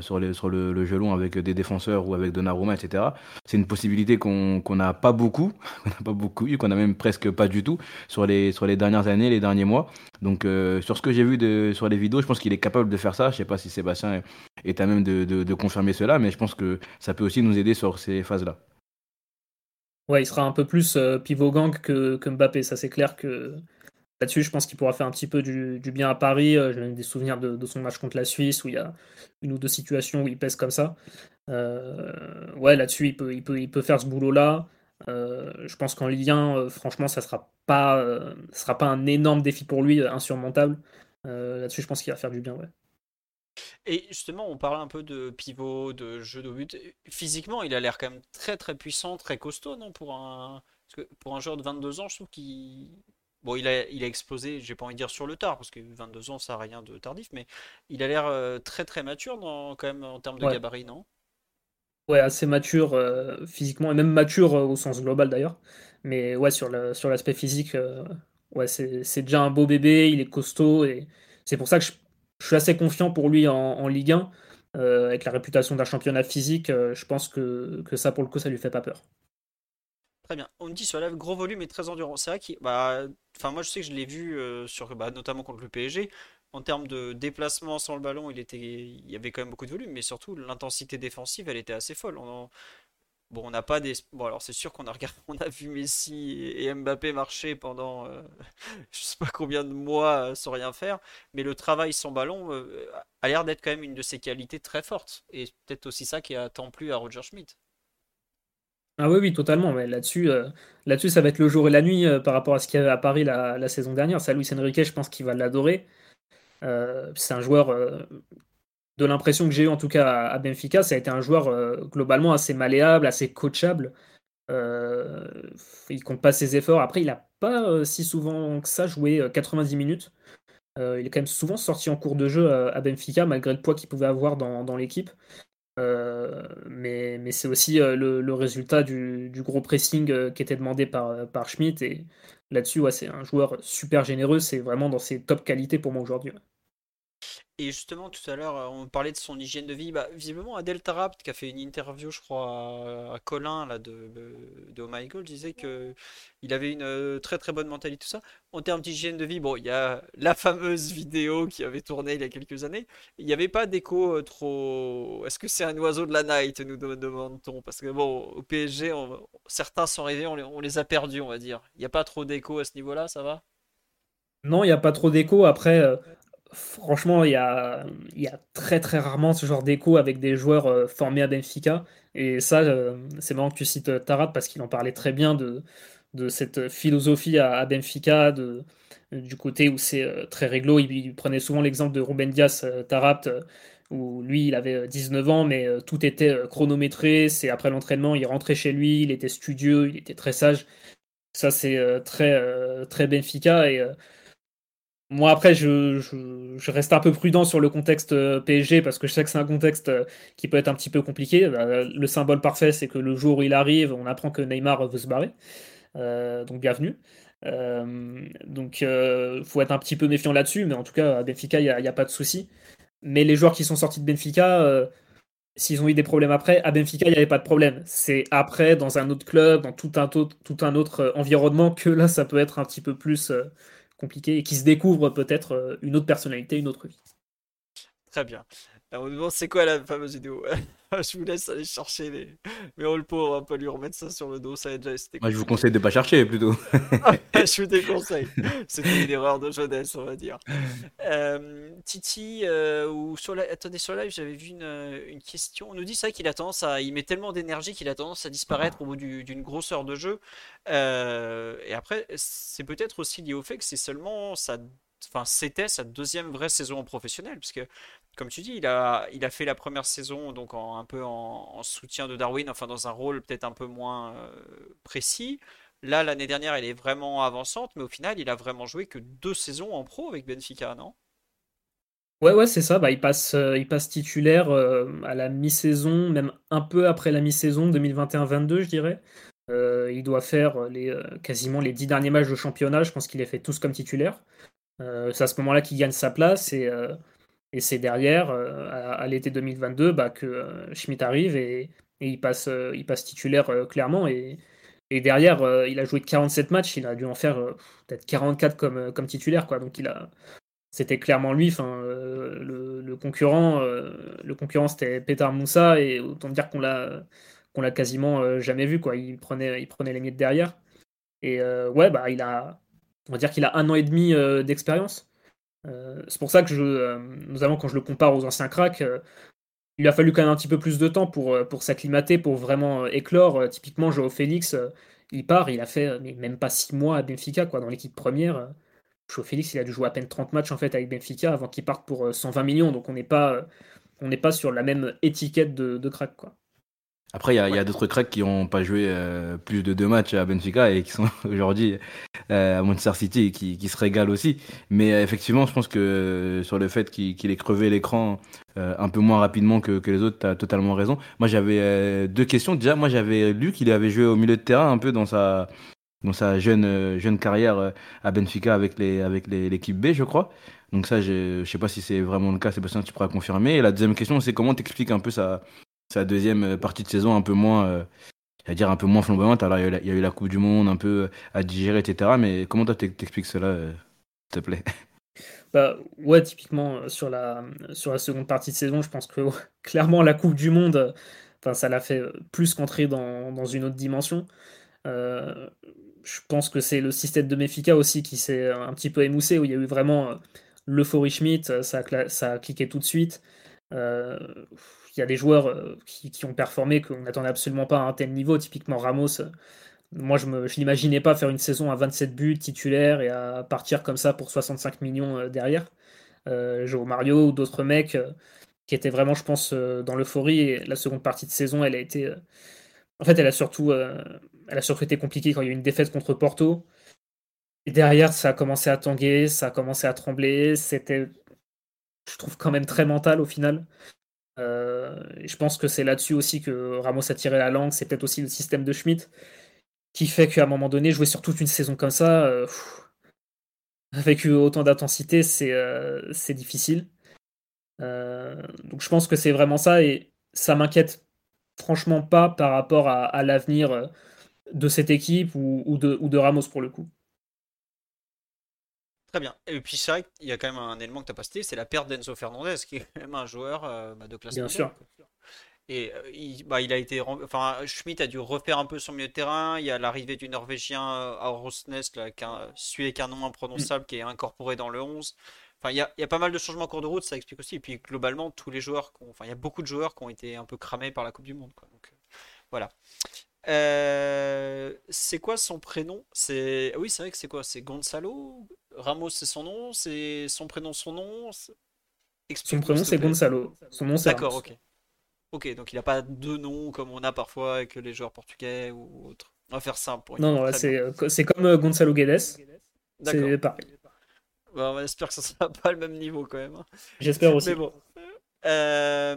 sur, les, sur le, le, gelon avec des défenseurs ou avec Donnarumma, etc. C'est une possibilité qu'on n'a pas beaucoup, qu'on n'a pas beaucoup eu, qu'on a même presque pas du tout sur les, dernières années, les derniers mois. Donc sur ce que j'ai vu sur les vidéos, je pense qu'il est capable de faire ça. Je sais pas si Sébastien est à même de, confirmer cela, mais je pense que ça peut aussi nous aider sur ces phases-là. Ouais, il sera un peu plus euh, pivot gang que, Mbappé. Ça, c'est clair que là-dessus, je pense qu'il pourra faire un petit peu du, bien à Paris. Euh, j'ai des souvenirs de, son match contre la Suisse où il y a une ou deux situations où il pèse comme ça. Euh, ouais, là-dessus, il peut, il, peut, il peut faire ce boulot-là. je pense qu'en lien, franchement, ça sera pas, sera pas un énorme défi pour lui, insurmontable. là-dessus, je pense qu'il va faire du bien, ouais. Et justement, on parle un peu de pivot, de jeu de but. Physiquement, il a l'air quand même très très puissant, très costaud, non pour un... pour un joueur de 22 ans, je trouve qu'il... Bon, il a, il a explosé, j'ai pas envie de dire sur le tard, parce que 22 ans, ça n'a rien de tardif, mais il a l'air euh, très très mature dans, quand même en termes de gabarit, non? Ouais, assez mature euh, physiquement, et même mature euh, au sens global d'ailleurs. Mais ouais, sur l'aspect sur physique, ouais, c'est déjà un beau bébé, il est costaud, et c'est pour ça que je je suis assez confiant pour lui en, Ligue 1. Euh, avec la réputation d'un championnat physique, je pense que, ça, pour le coup, ça lui fait pas peur. Très bien. On dit sur la gros volume et très endurant. C'est vrai qu'il. Bah, enfin, moi, je sais que je l'ai vu euh, sur, bah, notamment contre le PSG. En termes de déplacement sans le ballon, il, était, il y avait quand même beaucoup de volume, mais surtout l'intensité défensive, elle était assez folle. On Bon, on n'a pas des. Bon, alors c'est sûr qu'on a regardé, on a vu Messi et Mbappé marcher pendant euh, je sais pas combien de mois euh, sans rien faire, mais le travail sans ballon euh, a l'air d'être quand même une de ses qualités très fortes. Et peut-être aussi ça qui a tant plu à Roger Schmidt. Ah oui, oui, totalement. Mais là-dessus, là-dessus, ça va être le jour et la nuit par rapport à ce qu'il y avait à Paris la, saison dernière. Ça, Luis Enrique, je pense qu'il va l'adorer. c'est un joueur de l'impression que j'ai eu en tout cas à, Benfica, ça a été un joueur euh, globalement assez malléable, assez coachable. Euh, il compte pas ses efforts. Après, il n'a pas euh, si souvent que ça joué 90 minutes. il est quand même souvent sorti en cours de jeu à, Benfica, malgré le poids qu'il pouvait avoir dans, l'équipe. Mais, c'est aussi le, résultat du, gros pressing qui était demandé par, par Schmidt. Et là-dessus, c'est un joueur super généreux. C'est vraiment dans ses top qualités pour moi aujourd'hui. Et justement, tout à l'heure, euh, on parlait de son hygiène de vie. Bah, visiblement, Adèle Tarapt, qui a fait une interview, je crois, à, Colin là, de, de Oh disait qu'il avait une euh, très très bonne mentalité, tout ça. En termes d'hygiène de vie, bon, il y a la fameuse vidéo qui avait tourné il y a quelques années. Il n'y avait pas d'écho euh, trop. Est-ce que c'est un oiseau de la night, nous demande-t-on? Parce que bon, au PSG, certains sont arrivés, on les, on les a perdus, on va dire. Il n'y a pas trop d'écho à ce niveau-là, ça va? Non, il n'y a pas trop d'écho. Après, franchement, il y a, très très rarement ce genre d'écho avec des joueurs euh, formés à Benfica. Et ça, euh, c'est marrant que tu cites euh, Tarat parce qu'il en parlait très bien de, cette philosophie à, Benfica, du côté où c'est très réglo. Il, prenait souvent l'exemple de Ruben Dias, Tarat, où lui, il avait 19 ans, mais tout était chronométré. C'est après l'entraînement, il rentrait chez lui, il était studieux, il était très sage. Ça, c'est très, très Benfica. Et moi, après, je, reste un peu prudent sur le contexte PSG parce que je sais que c'est un contexte qui peut être un petit peu compliqué. Le symbole parfait, c'est que le jour où il arrive, on apprend que Neymar veut se barrer. donc, bienvenue. Euh, donc, il euh, faut être un petit peu méfiant là-dessus, mais en tout cas, à Benfica, il n'y a, pas de souci. Mais les joueurs qui sont sortis de Benfica, euh, s'ils ont eu des problèmes après, à Benfica, il n'y avait pas de problème. C'est après, dans un autre club, dans tout un, tout un autre environnement, que là, ça peut être un petit peu plus compliqué et qui se découvre peut-être une autre personnalité, une autre vie. Très bien. Alors, c'est quoi la fameuse vidéo? Je vous laisse aller chercher les... mes rôles pour un peu lui remettre ça sur le dos. Ça a déjà Moi, je vous conseille de pas chercher plutôt. je vous déconseille. C'était une erreur de jeunesse, on va dire. Euh, Titi, euh, ou sur la... attendez, sur live, j'avais vu une, une, question. On nous dit ça qu'il a tendance à. Il met tellement d'énergie qu'il a tendance à disparaître au bout d'une grosse heure de jeu. Euh, et après, c'est peut-être aussi lié au fait que c'est seulement sa enfin c'était sa deuxième vraie saison en professionnel puisque comme tu dis, il a, fait la première saison donc un peu en, soutien de Darwin, enfin dans un rôle peut-être un peu moins euh, précis. Là, l'année dernière, elle est vraiment avançante, mais au final, il a vraiment joué que deux saisons en pro avec Benfica, non? Ouais, ouais, c'est ça. Bah, il, passe, euh, passe titulaire euh, à la mi-saison, même un peu après la mi-saison 2021-22, je dirais. il doit faire quasiment les dix derniers matchs de championnat. Je pense qu'il les fait tous comme titulaire. c'est à ce moment-là qu'il gagne sa place et c'est derrière, euh, à, l'été 2022, bah, que euh, Schmidt arrive et, il, passe, euh, il passe titulaire clairement. Et, derrière, il a joué 47 matchs, il a dû en faire peut-être 44 comme, titulaire. Quoi. Donc il a, c'était clairement lui. Le, concurrent, concurrent c'était Petar Moussa et autant dire qu'on l'a qu'on l'a quasiment jamais vu. Quoi. Il prenait, il prenait les miettes derrière. Et ouais, bah il a, on va dire qu'il a un an et demi d'expérience. Euh, c'est pour ça que je, euh, notamment quand je le compare aux anciens cracks, euh, il a fallu quand même un petit peu plus de temps pour, s'acclimater, pour vraiment éclore. typiquement, Joao Félix, il part, il a fait même pas six mois à Benfica, quoi, dans l'équipe première. Joao Félix, il a dû jouer à peine 30 matchs en fait avec Benfica avant qu'il parte pour 120 millions, donc on n'est pas, sur la même étiquette de, de crack. Après, il y a, d'autres cracks qui n'ont pas joué euh, plus de deux matchs à Benfica et qui sont aujourd'hui euh, à Manchester City et qui, qui, se régalent aussi. Mais euh, effectivement, je pense que sur le fait qu'il ait crevé l'écran un peu moins rapidement que, que les autres, tu as totalement raison. Moi, j'avais deux questions. Déjà, moi, j'avais lu qu'il avait joué au milieu de terrain un peu dans sa, dans sa jeune, jeune carrière à Benfica avec l'équipe avec les, B, je crois. Donc ça, je ne sais pas si c'est vraiment le cas, Sébastien, tu pourras confirmer. Et la deuxième question, c'est comment t'expliques un peu sa, sa deuxième euh, partie de saison un peu moins, euh, dire un peu moins flamboyante. Alors, il y, a eu la, Coupe du Monde un peu euh, à digérer, etc. Mais comment toi t'expliques cela, s'il te plaît? Bah, ouais, typiquement sur la, sur la seconde partie de saison, je pense que clairement la Coupe du Monde, enfin, ça l'a fait plus qu'entrer dans, dans, une autre dimension. je pense que c'est le système de Mefica aussi qui s'est un petit peu émoussé, où il y a eu vraiment l'euphorie Schmidt, ça a, cliqué tout de suite. Il y a des joueurs euh, qui, ont performé qu'on n'attendait absolument pas à un tel niveau. Typiquement Ramos, euh, moi je ne l'imaginais pas faire une saison à 27 buts titulaire et à partir comme ça pour 65 millions euh, derrière. Joe Mario ou d'autres mecs qui étaient vraiment, je pense, dans l'euphorie. Et la seconde partie de saison, elle a été. en fait, elle a, surtout, elle a surtout été compliquée quand il y a eu une défaite contre Porto. Et derrière, ça a commencé à tanguer, ça a commencé à trembler. C'était, je trouve, quand même très mental au final. Euh, je pense que c'est là-dessus aussi que Ramos a tiré la langue. C'est peut-être aussi le système de Schmidt qui fait qu'à un moment donné, jouer sur toute une saison comme ça, euh, avec autant d'intensité, c'est euh, difficile. donc je pense que c'est vraiment ça et ça m'inquiète franchement pas par rapport à, l'avenir de cette équipe ou, de, ou de Ramos pour le coup. Très bien. Et puis c'est vrai qu'il y a quand même un élément que tu n'as pas cité, c'est la perte d'Enzo Fernandez, qui est quand même un joueur euh, bah, de classe Bien sûr. Et euh, il, bah, il, a été. Enfin, Schmidt a dû refaire un peu son milieu de terrain. Il y a l'arrivée du Norvégien euh, à Rosnest, là, celui avec un nom imprononçable mm. qui est incorporé dans le 11. Enfin, il y, a, il y, a, pas mal de changements en cours de route, ça explique aussi. Et puis globalement, tous les joueurs. Enfin, il y a beaucoup de joueurs qui ont été un peu cramés par la Coupe du Monde. Quoi. Donc, voilà. Euh, c'est quoi son prénom? C'est oui, c'est vrai que c'est quoi? C'est Gonzalo? Ramos, c'est son nom? C'est son prénom, son nom? Son prénom c'est Gonzalo. Son nom c'est D'accord, ok. Ok, donc il n'a pas deux noms comme on a parfois avec les joueurs portugais ou autres. On va faire simple. Pour non, non, c'est comme Gonzalo Guedes. C'est pareil. Bah, on espère que ça sera pas le même niveau quand même. Hein. J'espère aussi. Mais bon. Euh,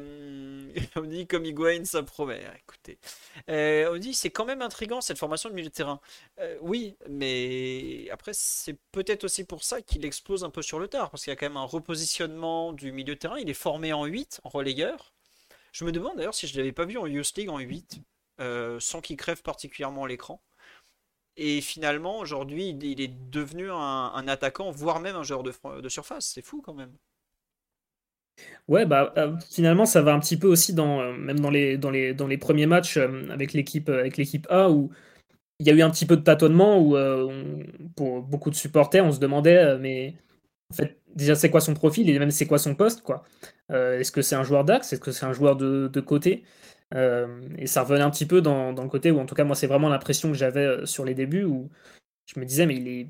on dit comme Higuain, ça promet. Écoutez, euh, on dit c'est quand même intrigant cette formation de milieu de terrain. Euh, oui, mais après c'est peut-être aussi pour ça qu'il explose un peu sur le tard, parce qu'il y a quand même un repositionnement du milieu de terrain. Il est formé en 8, en relayeur. Je me demande d'ailleurs si je l'avais pas vu en Youth League en 8, sans qu'il crève particulièrement l'écran. Et finalement, aujourd'hui, il est devenu un, attaquant, voire même un joueur de surface. C'est fou quand même. Ouais, bah, euh, finalement, ça va un petit peu aussi dans, euh, même dans les, premiers matchs euh, avec l'équipe avec A où il y a eu un petit peu de tâtonnement où pour beaucoup de supporters, on se demandait, mais en fait, déjà, c'est quoi son profil et même c'est quoi son poste, quoi? est-ce que c'est un joueur d'axe? Est-ce que c'est un joueur de, de côté? Et ça revenait un petit peu dans, dans, le côté où, en tout cas, moi, c'est vraiment l'impression que j'avais sur les débuts où je me disais, mais il est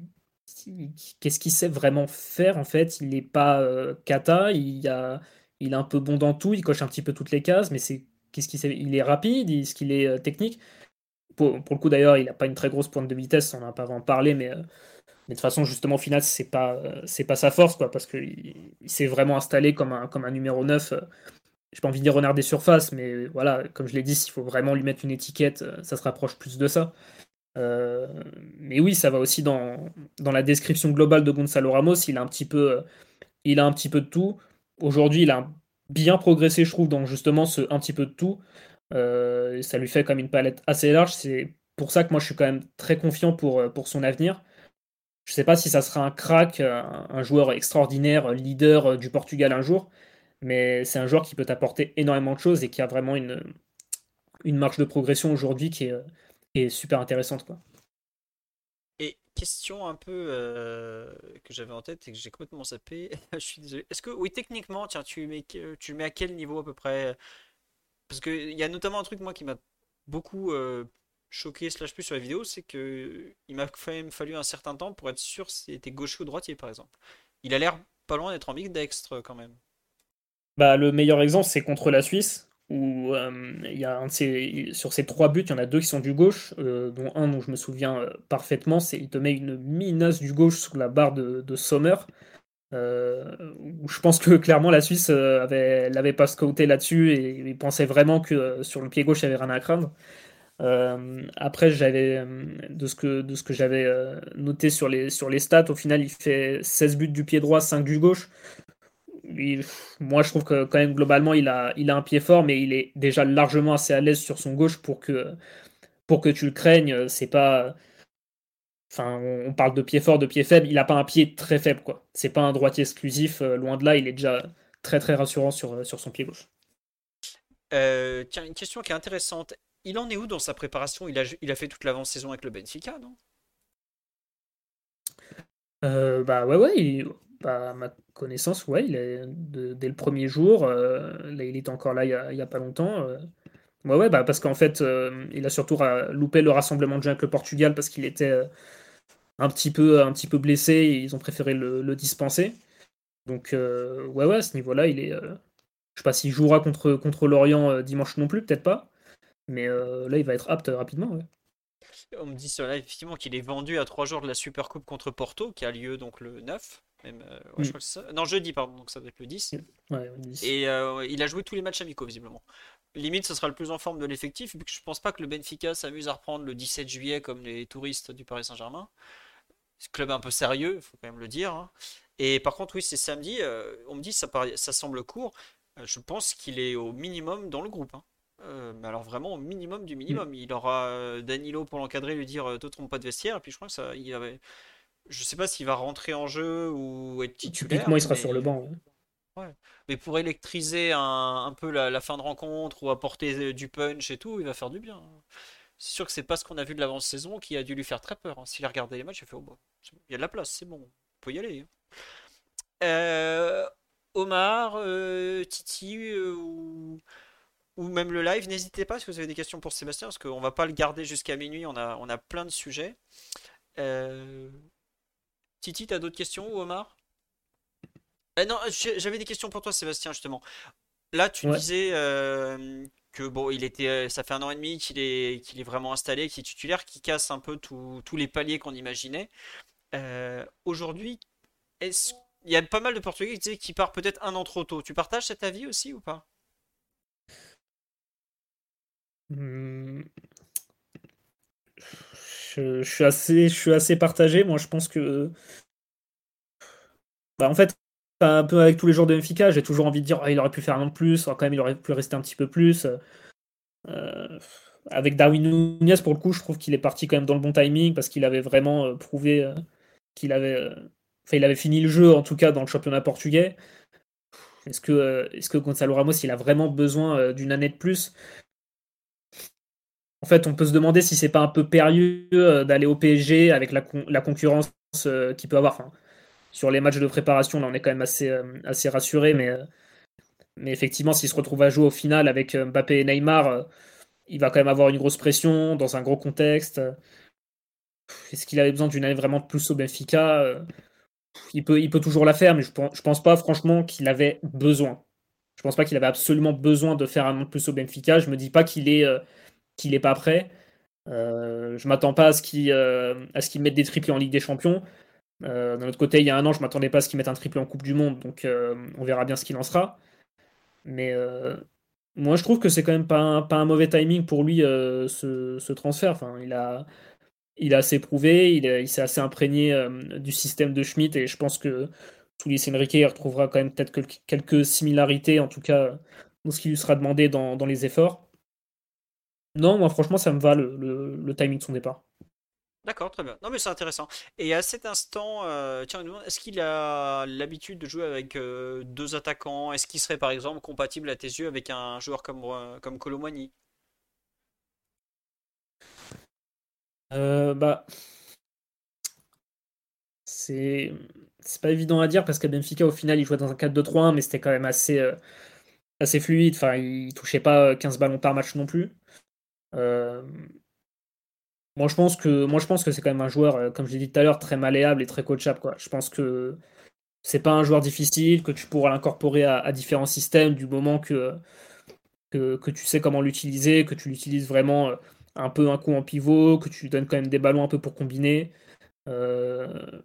qu'est-ce qu'il sait vraiment faire en fait? Il n'est pas kata, il, a, il est un peu bon dans tout, il coche un petit peu toutes les cases, mais c'est qu'est-ce qu'il sait? Il est rapide, est-ce qu'il est technique. Pour, le coup d'ailleurs, il n'a pas une très grosse pointe de vitesse, on n'a pas vraiment parlé, mais, mais de toute façon justement au final c'est pas c'est pas sa force quoi, parce qu'il il, s'est vraiment installé comme un, comme un numéro 9 j'ai pas envie de dire renard des surfaces, mais voilà, comme je l'ai dit, s'il faut vraiment lui mettre une étiquette, ça se rapproche plus de ça. Euh, mais oui, ça va aussi dans, dans la description globale de Gonzalo Ramos. Il a un petit peu, il a un petit peu de tout. Aujourd'hui, il a bien progressé, je trouve, dans justement ce un petit peu de tout. Euh, ça lui fait comme une palette assez large. C'est pour ça que moi, je suis quand même très confiant pour, pour son avenir. Je ne sais pas si ça sera un crack, un, joueur extraordinaire, leader du Portugal un jour, mais c'est un joueur qui peut apporter énormément de choses et qui a vraiment une, une marge de progression aujourd'hui qui est, est super intéressante. Quoi. Et question un peu euh, que j'avais en tête et que j'ai complètement zappé. je suis désolé. Est-ce que, oui, techniquement, tiens, tu mets, tu mets à quel niveau à peu près? Parce qu'il y a notamment un truc, moi, qui m'a beaucoup euh, choqué, slash plus sur la vidéo, c'est que il m'a quand même fallu un certain temps pour être sûr si c'était gaucher ou droitier, par exemple. Il a l'air pas loin d'être en mix d'extre quand même. Bah, le meilleur exemple, c'est contre la Suisse où euh, il y a un sur ces trois buts, il y en a deux qui sont du gauche, euh, dont un dont je me souviens euh, parfaitement, c'est il te met une minace du gauche sur la barre de, Sommer. je pense que clairement la Suisse avait l'avait pas scouté là-dessus et il pensait vraiment que sur le pied gauche il y avait rien à craindre. après j'avais de ce que de ce que j'avais noté sur les sur les stats, au final il fait 16 buts du pied droit, 5 du gauche moi, je trouve que quand même globalement, il a, il a un pied fort, mais il est déjà largement assez à l'aise sur son gauche pour que, pour que tu le craignes. C'est pas, enfin, on parle de pied fort, de pied faible. Il a pas un pied très faible, quoi. C'est pas un droitier exclusif. Euh, loin de là, il est déjà très très rassurant sur, euh, sur son pied gauche. Euh, tiens, une question qui est intéressante. Il en est où dans sa préparation? Il a, il a fait toute l'avant-saison avec le Benfica, non? Bah ouais, ouais. Il à ma connaissance, ouais, il est dès le premier jour. Euh, là, il est encore là il n'y a, pas longtemps. Euh. Ouais, ouais, bah, parce qu'en fait, euh, il a surtout loupé le rassemblement de jeu avec le Portugal parce qu'il était un petit peu, un petit peu blessé ils ont préféré le, dispenser. Donc, ouais, ouais, à ce niveau-là, il est. je sais pas s'il jouera contre, contre Lorient dimanche non plus, peut-être pas. Mais là, il va être apte rapidement. On me dit cela effectivement qu'il est vendu à trois jours de la Super Coupe contre Porto, qui a lieu donc le 9. Même, euh, mm. crois que ça. Non, jeudi, pardon, donc ça doit être le 10. Et euh, il a joué tous les matchs amicaux, visiblement. Limite, ce sera le plus en forme de l'effectif, vu que je pense pas que le Benfica s'amuse à reprendre le 17 juillet comme les touristes du Paris Saint-Germain. Club un peu sérieux, il faut quand même le dire. Hein. Et par contre, oui, c'est samedi. Euh, on me dit ça, ça semble court. je pense qu'il est au minimum dans le groupe. Hein. mais alors vraiment au minimum du minimum. Mm. Il aura Danilo pour l'encadrer, lui dire te trompe pas de vestiaire. Et puis je crois que ça, il avait, je sais pas s'il va rentrer en jeu ou être titulaire. Typiquement, il sera sur le banc. Ouais. Mais pour électriser un, peu la, fin de rencontre ou apporter euh, du punch et tout, il va faire du bien. C'est sûr que c'est pas ce qu'on a vu de l'avant-saison qui a dû lui faire très peur. Hein. S'il a regardé les matchs, il fait oh, bah, il y a de la place, c'est bon, on peut y aller. Hein. Euh, Omar, euh, Titi ou, même le live, n'hésitez pas si vous avez des questions pour Sébastien, parce qu'on va pas le garder jusqu'à minuit, on a, on a plein de sujets. Euh, Titi, t'as d'autres questions ou Omar? Eh non, j'avais des questions pour toi, Sébastien, justement. Là, tu disais euh, que bon, il était, euh, ça fait un an et demi qu'il est, qu'il est vraiment installé, qu'il est titulaire, qu'il casse un peu tous les paliers qu'on imaginait. Euh, aujourd'hui, est-ce il y a pas mal de Portugais qui disaient qu'il part peut-être un an trop tôt. Tu partages cet avis aussi ou pas? Je, suis assez, je suis assez partagé. Moi, je pense que. Bah, en fait, un peu avec tous les joueurs de Benfica, j'ai toujours envie de dire ah, il aurait pu faire un de plus, quand même il aurait pu rester un petit peu plus. Euh, avec Darwin Nunez, pour le coup, je trouve qu'il est parti quand même dans le bon timing parce qu'il avait vraiment euh, prouvé euh, qu'il avait, enfin, il avait fini le jeu en tout cas dans le championnat portugais. Est-ce que, est-ce que Gonzalo Ramos il a vraiment besoin d'une année de plus? En fait, on peut se demander si c'est pas un peu périlleux d'aller au PSG avec la, concurrence qu'il peut avoir. Sur les matchs de préparation, là, on est quand même assez, euh, rassuré, mais, euh, effectivement, s'il se retrouve à jouer au final avec euh, Mbappé et Neymar, il va quand même avoir une grosse pression dans un gros contexte. Est-ce qu'il avait besoin d'une année vraiment plus au Benfica il peut, toujours la faire, mais je pense, pense pas franchement qu'il avait besoin. Je pense pas qu'il avait absolument besoin de faire un an de plus au Benfica. Je me dis pas qu'il est, qu'il est pas prêt. Euh, je m'attends pas à ce qu'il mette des triplés en Ligue des Champions. Euh, d'un autre côté, il y a un an, je m'attendais pas à ce qu'il mette un triplé en Coupe du Monde, donc euh, on verra bien ce qu'il en sera. Mais euh, moi, je trouve que c'est quand même pas un, mauvais timing pour lui ce, transfert. Il a, il assez prouvé, il, il s'est assez imprégné du système de Schmidt et je pense que Toulis Enrique retrouvera quand même peut-être quelques similarités, en tout cas dans ce qui lui sera demandé dans les efforts. Non, moi franchement, ça me va le, le timing de son départ. D'accord, très bien. Non, mais c'est intéressant. Et à cet instant, euh, tiens, est-ce qu'il a l'habitude de jouer avec euh, deux attaquants? Est-ce qu'il serait par exemple compatible à tes yeux avec un joueur comme, euh, comme Colomani? bah, c'est c'est pas évident à dire parce qu'à Benfica, au final, il jouait dans un 4-2-3-1, mais c'était quand même assez, assez fluide. Enfin, il touchait pas 15 ballons par match non plus. Moi, je pense que, moi, je pense que c'est quand même un joueur, euh, comme je l'ai dit tout à l'heure, très malléable et très coachable. Je pense que c'est pas un joueur difficile, que tu pourras l'incorporer à, différents systèmes du moment que, que, tu sais comment l'utiliser, que tu l'utilises vraiment euh, un peu un coup en pivot, que tu donnes quand même des ballons un peu pour combiner. Euh,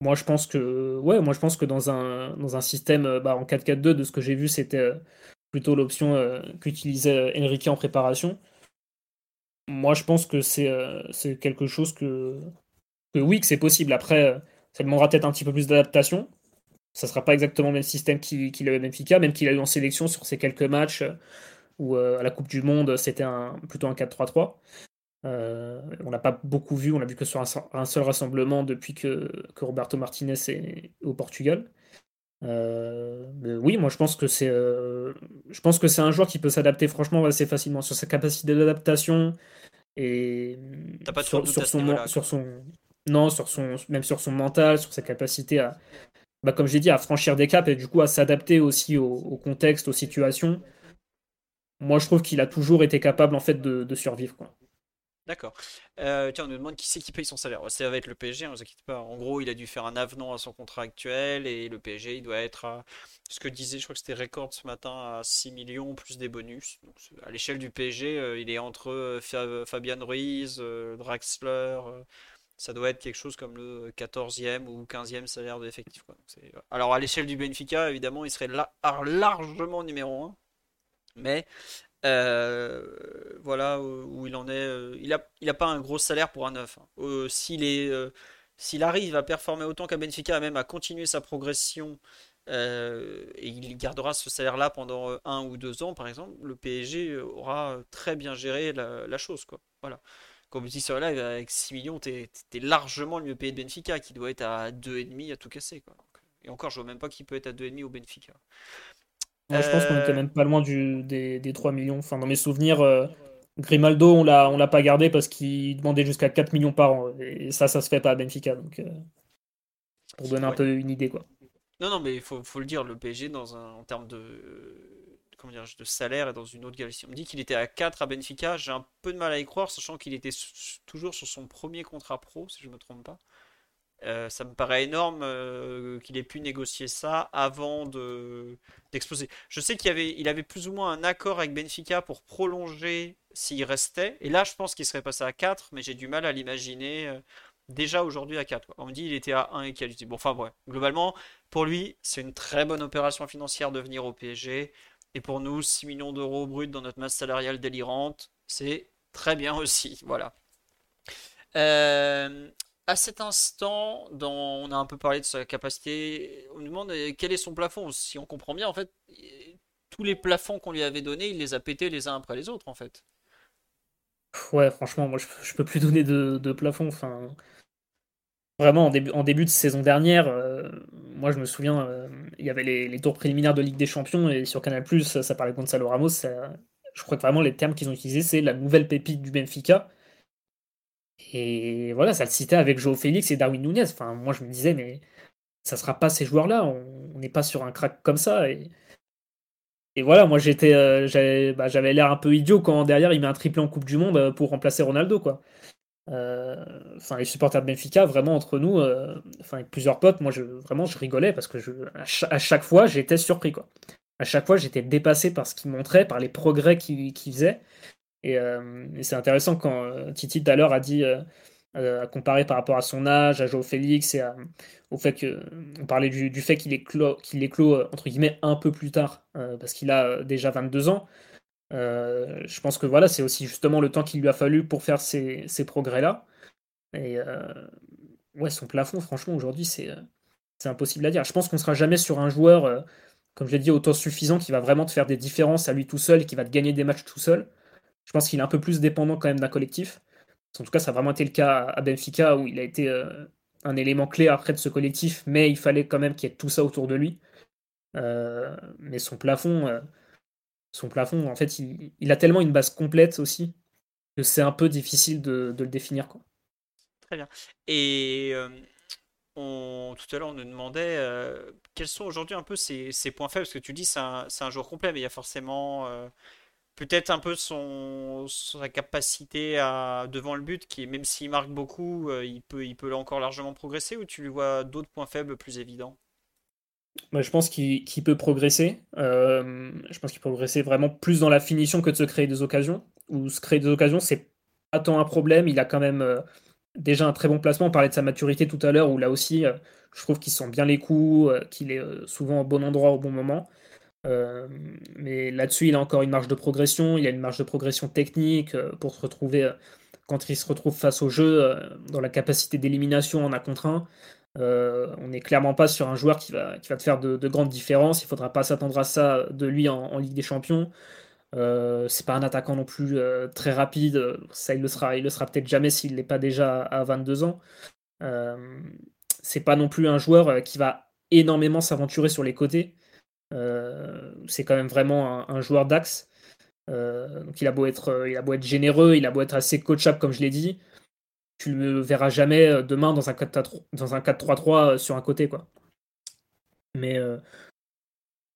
moi, je pense que, ouais, moi, je pense que dans un, dans un système bah, en 4-4-2, de ce que j'ai vu, c'était plutôt l'option qu'utilisait Enrique en préparation moi, je pense que c'est euh, quelque chose que, oui, que c'est possible. Après, euh, ça demandera peut-être un petit peu plus d'adaptation. Ça sera pas exactement le même système qu'il qu avait Benfica, même qu'il a eu en sélection sur ces quelques matchs euh, où à la Coupe du Monde, c'était un, plutôt un 4-3-3. on n'a pas beaucoup vu, on l'a vu que sur un, seul rassemblement depuis que Roberto Martinez est au Portugal. Oui, moi je pense que c'est, je pense que c'est un joueur qui peut s'adapter franchement assez facilement sur sa capacité d'adaptation, et pas sur, sur son, sur son, non, sur son, même sur son mental, sur sa capacité à, bah, comme j'ai dit, à franchir des caps et du coup à s'adapter aussi au, contexte, aux situations. Moi, je trouve qu'il a toujours été capable en fait de, de survivre. Quoi. D'accord. Euh, tiens, on nous demande qui c'est qui paye son salaire. Ça va être le PSG, ne inquiète pas. En gros, il a dû faire un avenant à son contrat actuel et le PSG, il doit être à ce que disait, je crois que c'était record ce matin, à 6 millions plus des bonus. À l'échelle du PSG, euh, il est entre euh, Fabian Ruiz, Draxler. ça doit être quelque chose comme le 14e ou 15e salaire de l'effectif. Alors, à l'échelle du Benfica, évidemment, il serait largement numéro 1. Mais euh, voilà où il en est. Euh, il a, il a pas un gros salaire pour un neuf. Hein. Euh, s'il est, s'il arrive à performer autant qu'à Benfica, même à continuer sa progression, et il gardera ce salaire-là pendant un ou deux ans, par exemple, le PSG aura très bien géré la, chose, quoi. Voilà. Comme dit sur live, avec 6 millions, t'es es largement le mieux payé de Benfica, qui doit être à 2,5 à tout casser, quoi. Et encore, je vois même pas qui peut être à 2,5 au Benfica je pense qu'on était même pas loin du, des, des 3 millions. Enfin, dans mes souvenirs, euh, Grimaldo, on l'a, on l'a pas gardé parce qu'il demandait jusqu'à 4 millions par an. Et ça, ça se fait pas à Benfica. Donc, euh, pour donner un peu une idée, quoi. Non, non, mais il faut, faut, le dire, le PSG, dans un, en termes de, comment dire, de salaire, est dans une autre galaxie. On me dit qu'il était à 4 à Benfica. J'ai un peu de mal à y croire, sachant qu'il était toujours sur son premier contrat pro, si je me trompe pas. Euh, ça me paraît énorme qu'il ait pu négocier ça avant de d'exploser. Je sais qu'il avait, plus ou moins un accord avec Benfica pour prolonger s'il restait. Et là, je pense qu'il serait passé à 4, mais j'ai du mal à l'imaginer déjà aujourd'hui à 4. On me dit il était à 1 et qu'il Bon, enfin, ouais. Globalement, pour lui, c'est une très bonne opération financière de venir au PSG. Et pour nous, 6 millions d'euros bruts dans notre masse salariale délirante, c'est très bien aussi. Voilà. Euh, à cet instant, on a un peu parlé de sa capacité. On nous demande euh, quel est son plafond? Si on comprend bien, en fait, tous les plafonds qu'on lui avait donnés, il les a pétés les uns après les autres, en fait. Ouais, franchement, moi, je, je peux plus donner de, de plafond. Enfin, Vraiment, en début, en début de saison dernière, euh, moi je me souviens, euh, il y avait les, tours préliminaires de Ligue des Champions et sur Canal, ça, ça parlait de Gonzalo Ramos. je crois que vraiment les termes qu'ils ont utilisés, c'est la nouvelle pépite du Benfica. Et voilà, ça le citait avec Joao Félix et Darwin Nunez. Enfin, moi je me disais, mais ça sera pas ces joueurs-là, on n'est pas sur un crack comme ça. Et, voilà, moi j'étais, euh, bah, j'avais l'air un peu idiot quand derrière il met un triplé en Coupe du Monde pour remplacer Ronaldo, quoi. Euh, enfin, les supporters de Benfica, vraiment entre nous, euh, avec plusieurs potes, moi je vraiment je rigolais parce que je, à, chaque fois j'étais surpris quoi. À chaque fois j'étais dépassé par ce qu'il montrait, par les progrès qu'il faisait. Euh, et, c'est intéressant quand Titi tout à l'heure a dit, a comparé par rapport à son âge, à Joao Félix et au fait que on parlait du, du fait qu'il est clos, qu'il est clos entre guillemets un peu plus tard parce qu'il a déjà 22 ans. Euh, je pense que voilà, c'est aussi justement le temps qu'il lui a fallu pour faire ces, progrès-là. Et euh, ouais, son plafond, franchement, aujourd'hui, c'est impossible à dire. Je pense qu'on ne sera jamais sur un joueur, euh, comme je l'ai dit, autant suffisant qui va vraiment te faire des différences à lui tout seul, qui va te gagner des matchs tout seul. Je pense qu'il est un peu plus dépendant quand même d'un collectif. En tout cas, ça a vraiment été le cas à Benfica où il a été un élément clé après de ce collectif, mais il fallait quand même qu'il y ait tout ça autour de lui. mais son plafond, son plafond, en fait, il, a tellement une base complète aussi que c'est un peu difficile de, le définir. Très bien. Et euh, tout à l'heure, on nous demandait euh, quels sont aujourd'hui un peu ses, points faibles, parce que tu dis c'est un, un joueur complet, mais il y a forcément euh, peut-être un peu son, sa capacité à, devant le but, qui même s'il marque beaucoup, il, peut, il peut encore largement progresser, ou tu lui vois d'autres points faibles plus évidents? Bah, je pense qu'il peut progresser. Euh, je pense qu'il peut progresser vraiment plus dans la finition que de se créer des occasions. Ou se créer des occasions, c'est pas tant un problème. Il a quand même euh, déjà un très bon placement. On parlait de sa maturité tout à l'heure, où là aussi, euh, je trouve qu'il sent bien les coups, qu'il est souvent au bon endroit au bon moment. Mais là-dessus, il a encore une marge de progression. Il a une marge de progression technique pour se retrouver, quand il se retrouve face au jeu, dans la capacité d'élimination en un contre un. Euh, on n'est clairement pas sur un joueur qui va, qui va te faire de, grandes différences. Il ne faudra pas s'attendre à ça de lui en, Ligue des Champions. Euh, c'est pas un attaquant non plus euh, très rapide. Ça, il le sera, il le sera peut-être jamais s'il n'est pas déjà à 22 ans. Euh, c'est pas non plus un joueur qui va énormément s'aventurer sur les côtés. C'est quand même vraiment un, joueur d'axe. donc il a beau être, il a beau être généreux, il a beau être assez coachable comme je l'ai dit tu ne le verras jamais euh, demain dans un 4-3-3 euh, sur un côté. quoi. Mais euh,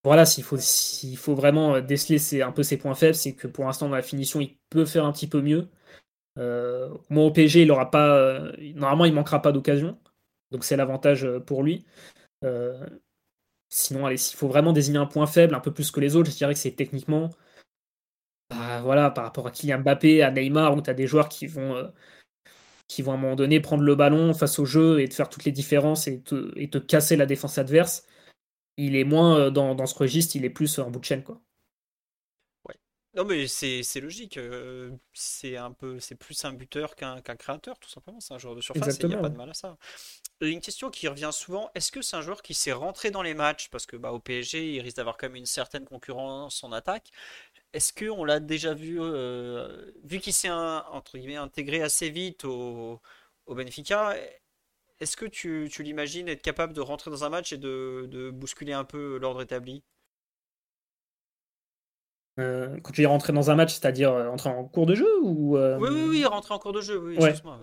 voilà, s'il faut, vraiment déceler un peu ses points faibles, c'est que pour l'instant, dans la finition, il peut faire un petit peu mieux. Euh, au PSG, il aura pas. normalement, il manquera pas d'occasion. Donc c'est l'avantage pour lui. Sinon, allez, s'il faut vraiment désigner un point faible, un peu plus que les autres, je dirais que c'est techniquement. Bah, voilà, par rapport à Kylian Mbappé, à Neymar, où tu as des joueurs qui vont qui vont à un moment donné prendre le ballon face au jeu et te faire toutes les différences et te, casser la défense adverse. Il est moins euh, dans, ce registre, il est plus en bout de chaîne. Non mais c'est logique. Euh, c'est un peu, c'est plus un buteur qu'un créateur, tout simplement. C'est un joueur de surface. Il n'y a pas de mal à ça. Une question qui revient souvent est-ce que c'est un joueur qui s'est rentré dans les matchs? Parce que bah, au PSG, il risque d'avoir quand même une certaine concurrence en attaque. Est-ce qu'on l'a déjà vu, euh, vu qu'il s'est entre guillemets intégré assez vite au, Benfica, est-ce que tu, l'imagines être capable de rentrer dans un match et de, bousculer un peu l'ordre établi? Euh, Quand tu dis rentrer dans un match, c'est-à-dire euh, entrer en cours de jeu ou Oui, oui, oui, rentrer en cours de jeu, oui, excuse-moi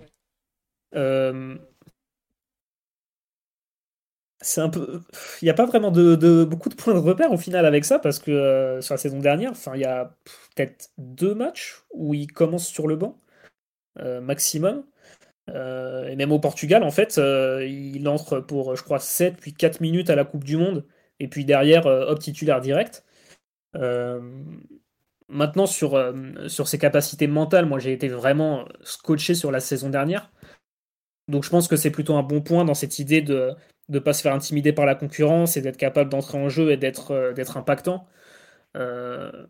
c'est un peu. Il n'y a pas vraiment de, beaucoup de points de repère au final avec ça, parce que euh, sur la saison dernière, il y a peut-être deux matchs où il commence sur le banc, euh, maximum. et même au Portugal, en fait, il entre pour, je crois, 7 puis 4 minutes à la Coupe du Monde. Et puis derrière, hop, titulaire direct. Maintenant, sur, sur ses capacités mentales, moi j'ai été vraiment scotché sur la saison dernière. Donc je pense que c'est plutôt un bon point dans cette idée de ne pas se faire intimider par la concurrence et d'être capable d'entrer en jeu et d'être euh, impactant. Euh,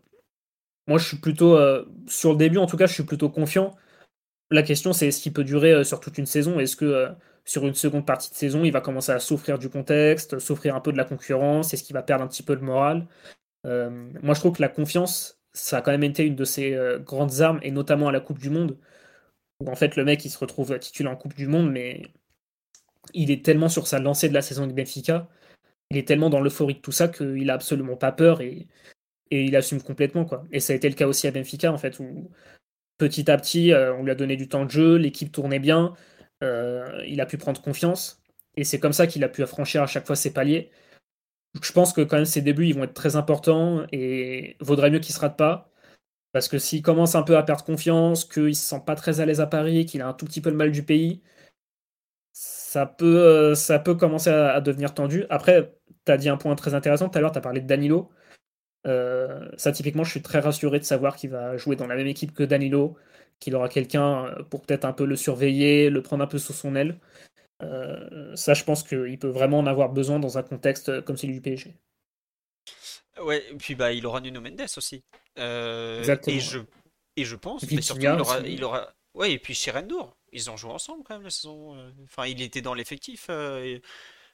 moi, je suis plutôt, euh, sur le début en tout cas, je suis plutôt confiant. La question, c'est est-ce qu'il peut durer sur toute une saison Est-ce que sur une seconde partie de saison, il va commencer à souffrir du contexte, souffrir un peu de la concurrence? Est-ce qu'il va perdre un petit peu de morale Moi, je trouve que la confiance, ça a quand même été une de ses grandes armes, et notamment à la Coupe du Monde, où en fait le mec il se retrouve titulaire en Coupe du Monde, mais il est tellement sur sa lancée de la saison de Benfica, il est tellement dans l'euphorie de tout ça qu'il a absolument pas peur et, il assume complètement quoi. Et ça a été le cas aussi à Benfica en fait où petit à petit euh, on lui a donné du temps de jeu, l'équipe tournait bien, euh, il a pu prendre confiance et c'est comme ça qu'il a pu affranchir à chaque fois ses paliers. Je pense que quand même ses débuts ils vont être très importants et vaudrait mieux qu'il se rate pas. Parce que s'il commence un peu à perdre confiance, qu'il se sent pas très à l'aise à Paris, qu'il a un tout petit peu le mal du pays, ça peut, euh, ça peut commencer à, devenir tendu. Après, tu as dit un point très intéressant tout à l'heure, tu as parlé de Danilo. Euh, ça, typiquement, je suis très rassuré de savoir qu'il va jouer dans la même équipe que Danilo, qu'il aura quelqu'un euh, pour peut-être un peu le surveiller, le prendre un peu sous son aile. Ça, je pense qu'il peut vraiment en avoir besoin dans un contexte comme celui du PSG. Ouais, et puis bah, il aura Nuno Mendes aussi. Euh, et je, et je pense, mais surtout, il aura, il aura. Ouais, et puis Shirendour, ils ont joué ensemble quand même la saison. Euh. Enfin, il était dans l'effectif. Euh,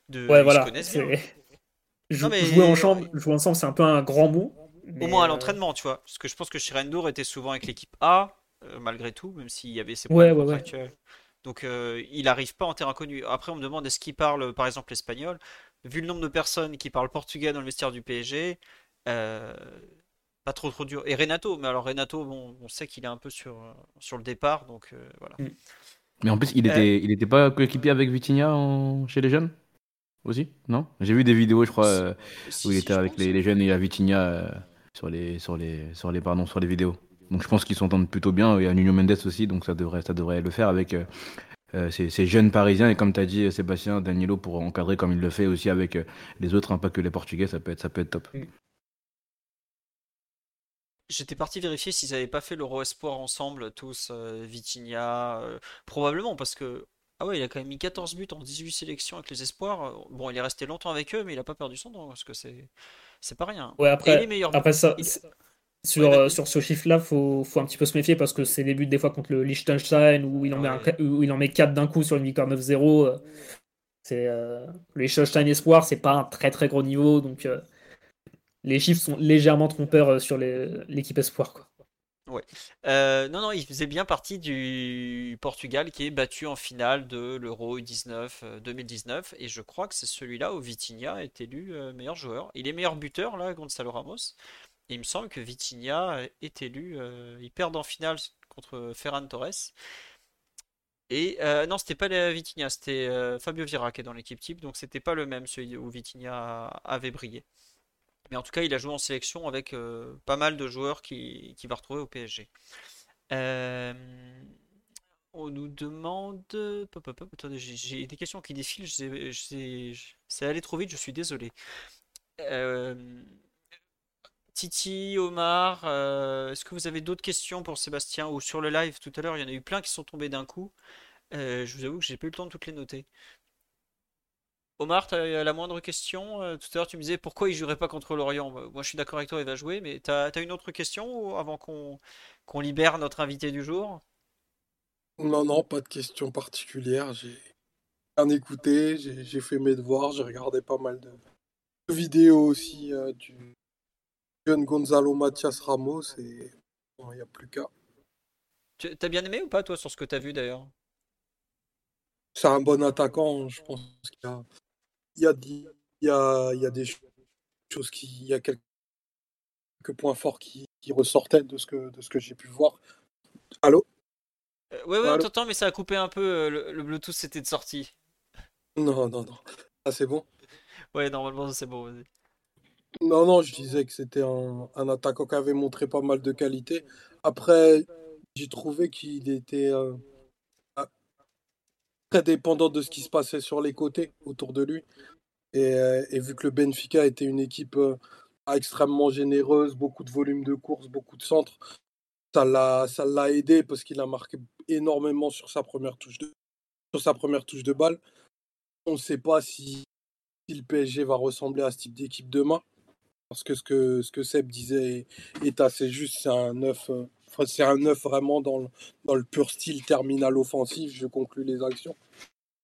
de... Ouais, voilà. jouer, ensemble, jouer ensemble, c'est un peu un grand mot. Au moins à l'entraînement, tu vois. Parce que je pense que Shirendour était souvent avec l'équipe A, malgré tout, même s'il y avait ses problèmes ouais, ouais, Donc il n'arrive pas en terrain connu. Après, on me demande est-ce qu'il parle, par exemple, l'espagnol. Vu le nombre de personnes qui parlent portugais dans le vestiaire du PSG, euh, pas trop trop dur. Et Renato, mais alors Renato, bon, on sait qu'il est un peu sur, sur le départ, donc euh, voilà. Mm. Mais en plus, il était, euh, il était pas coéquipier avec Vitinha chez les jeunes? Aussi, non? J'ai vu des vidéos, je crois, où il était avec les, les, jeunes et Vitinha sur les, sur les, sur les, pardon, sur les vidéos. Donc je pense qu'ils s'entendent plutôt bien. Il y a Nuno Mendes aussi, donc ça devrait, ça devrait le faire avec ces, jeunes Parisiens. Et comme tu as dit, Sébastien, Danilo, pour encadrer comme il le fait aussi avec les autres, hein, pas que les Portugais, ça peut être, ça peut être top. Mm. J'étais parti vérifier s'ils n'avaient pas fait l'Euro Espoir ensemble, tous, euh, Vitinha, euh, probablement, parce que. Ah ouais, il a quand même mis 14 buts en 18 sélections avec les Espoirs. Bon, il est resté longtemps avec eux, mais il n'a pas perdu son temps, parce que c'est c'est pas rien. Ouais, après, après ça, sur, euh, sur ce chiffre-là, faut, faut un petit peu se méfier, parce que c'est des buts des fois contre le Liechtenstein, où il en, met, où il en met 4 d'un coup sur une victoire 9-0. C'est, le Liechtenstein Espoir, c'est pas un très très gros niveau, donc les chiffres sont légèrement trompeurs euh, sur l'équipe espoir. Quoi. Ouais. Euh, non, non, il faisait bien partie du Portugal qui est battu en finale de l'Euro 19 2019 et je crois que c'est celui-là où Vitinha est élu euh, meilleur joueur. Il est meilleur buteur là, Gonzalo Ramos? Il me semble que Vitinha est élu. il perd en finale contre Ferran Torres. Et non, c'était pas Vitinha, c'était Fabio Vieira qui est dans l'équipe type, donc c'était pas le même celui où Vitinha avait brillé. Mais en tout cas, il a joué en sélection avec euh, pas mal de joueurs qui, va retrouver au PSG. Euh, on nous demande. J'ai des questions qui défilent. C'est allé trop vite, je suis désolé. Euh, Titi, Omar, est-ce que vous avez d'autres questions pour Sébastien ou sur le live tout à l'heure? Il y en a eu plein qui sont tombés d'un coup. je vous avoue que j'ai pas eu le temps de toutes les noter. Omar, tu as la moindre question? Euh, Tout à l'heure, tu me disais pourquoi il jouerait pas contre l'Orient. Moi, je suis d'accord avec toi, il va jouer, mais tu as, une autre question avant qu'on libère notre invité du jour? Non, non, pas de question particulière. J'ai bien écouté, j'ai fait mes devoirs, j'ai regardé pas mal de, vidéos aussi euh, du jeune Gonzalo Matias Ramos et il n'y a plus qu'à. Tu as bien aimé ou pas, toi, sur ce que tu as vu d'ailleurs? C'est un bon attaquant. Je pense qu'il a, il y a, il y a, il y a des choses qui. Il y a quelques points forts qui, qui ressortaient de ce que, de ce que j'ai pu voir. Allô? Euh, Ouais, ouais, on t'entend, mais ça a coupé un peu. Euh, le, le Bluetooth, c'était de sortie. Non, non, non. Ah, c'est bon? Ouais, normalement, c'est bon, vas-y. Non, non, je disais que c'était un, attaquant qui avait montré pas mal de qualité. Après, j'ai trouvé qu'il était. Euh, très dépendant de ce qui se passait sur les côtés autour de lui. Et, et vu que le Benfica était une équipe extrêmement généreuse, beaucoup de volume de course, beaucoup de centres, ça l'a, ça l'a aidé parce qu'il a marqué énormément sur sa première touche de, sur sa première touche de balle. On ne sait pas si, le PSG va ressembler à ce type d'équipe demain. Parce que ce que, ce que Seb disait est, assez juste. C'est un neuf, euh, c'est un vraiment dans le, dans le pur style terminal offensif. Je conclue les actions.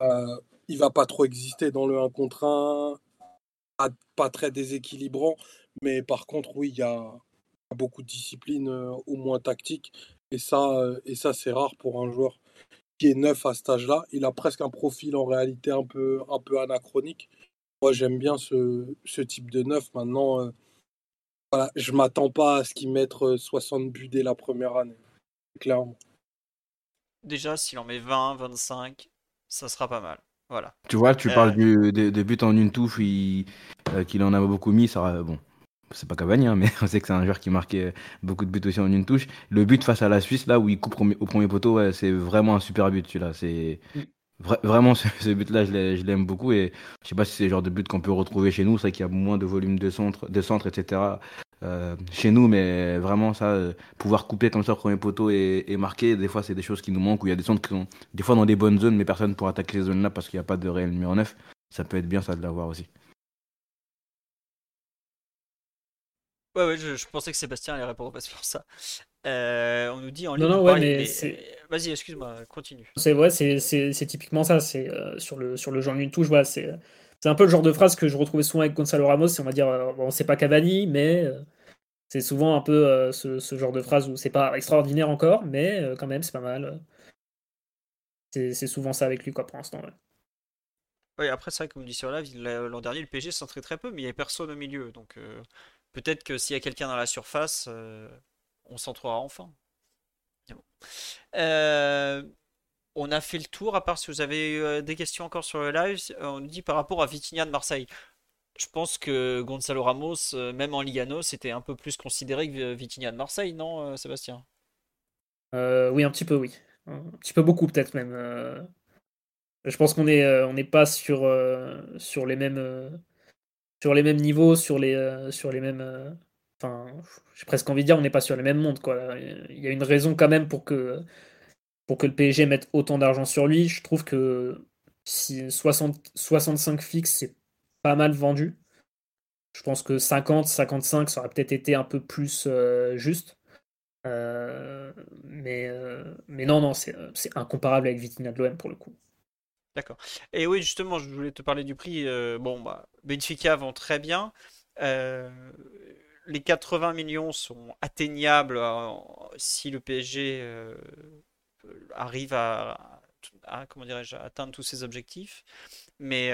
Euh, il va pas trop exister dans le 1 contre 1. Pas, très déséquilibrant. Mais par contre, oui, il y a, beaucoup de discipline, euh, au moins tactique. Et ça, euh, et ça c'est rare pour un joueur qui est neuf à cet âge-là. Il a presque un profil en réalité un peu, un peu anachronique. Moi, j'aime bien ce, ce, type de neuf. Maintenant, euh, voilà, je m'attends pas à ce qu'il mette 60 buts dès la première année, clairement. Déjà, s'il en met 20, 25, ça sera pas mal. Voilà. Tu vois, tu parles du, de, buts en une touche, qu'il en a beaucoup mis, ça, bon, c'est pas Cavani, hein, mais on sait que c'est un joueur qui marquait beaucoup de buts aussi en une touche. Le but face à la Suisse, là où il coupe au premier poteau, c'est vraiment un super but celui-là. C'est vraiment ce, but-là, je l'aime beaucoup et je sais pas si c'est le genre de but qu'on peut retrouver chez nous. C'est qu'il y a moins de volume de centre, de centre, etc. Euh, chez nous, mais vraiment ça, euh, pouvoir couper comme ça au premier poteau et, marquer, des fois c'est des choses qui nous manquent. Où il y a des centres qui sont des fois dans des bonnes zones, mais personne pour attaquer ces zones-là parce qu'il n'y a pas de réel numéro 9. Ça peut être bien ça de l'avoir aussi. Ouais, ouais, je, pensais que Sébastien allait répondre parce pour ça. Euh, on nous dit en ligne. Non, non, ouais, mais, Vas-y, excuse-moi, continue. C'est vrai, c'est typiquement ça. C'est euh, sur le sur le genre d'une touche, voilà, c'est c'est un peu le genre de phrase que je retrouvais souvent avec Gonzalo Ramos. On va dire, euh, bon, c'est pas Cavani, mais c'est souvent un peu ce, ce, genre de phrase où c'est pas extraordinaire encore, mais quand même, c'est pas mal. C'est souvent ça avec lui, quoi, pour l'instant. Ouais. Oui, après, c'est vrai, comme dit sur live, l'an dernier, le PSG s'entrait très peu, mais il n'y avait personne au milieu. Donc, Peut-être que s'il y a quelqu'un dans la surface, euh, on s'en trouvera enfin. Euh, on a fait le tour, à part si vous avez euh, des questions encore sur le live. On nous dit par rapport à Vitinha de Marseille. Je pense que Gonzalo Ramos, même en Ligano, c'était un peu plus considéré que Vitinha de Marseille, non, Sébastien? Oui, un petit peu, oui. Un petit peu beaucoup, peut-être même. Je pense qu'on n'est pas sur les mêmes sur les mêmes niveaux, sur les, euh, mêmes. Euh, enfin, j'ai presque envie de dire, on n'est pas sur les mêmes mondes. Quoi. Il y a une raison quand même pour que, le PSG mette autant d'argent sur lui. Je trouve que si 60, 65 fixes, c'est pas mal vendu. Je pense que 50, 55, ça aurait peut-être été un peu plus euh, juste. mais, mais non, non, c'est incomparable avec Vitina de l'OM pour le coup. D'accord. Et oui, justement, je voulais te parler du prix. Euh, bon, bah, Benfica vend très bien. Euh, les 80 millions sont atteignables euh, si le PSG arrive à, atteindre tous ses objectifs. Mais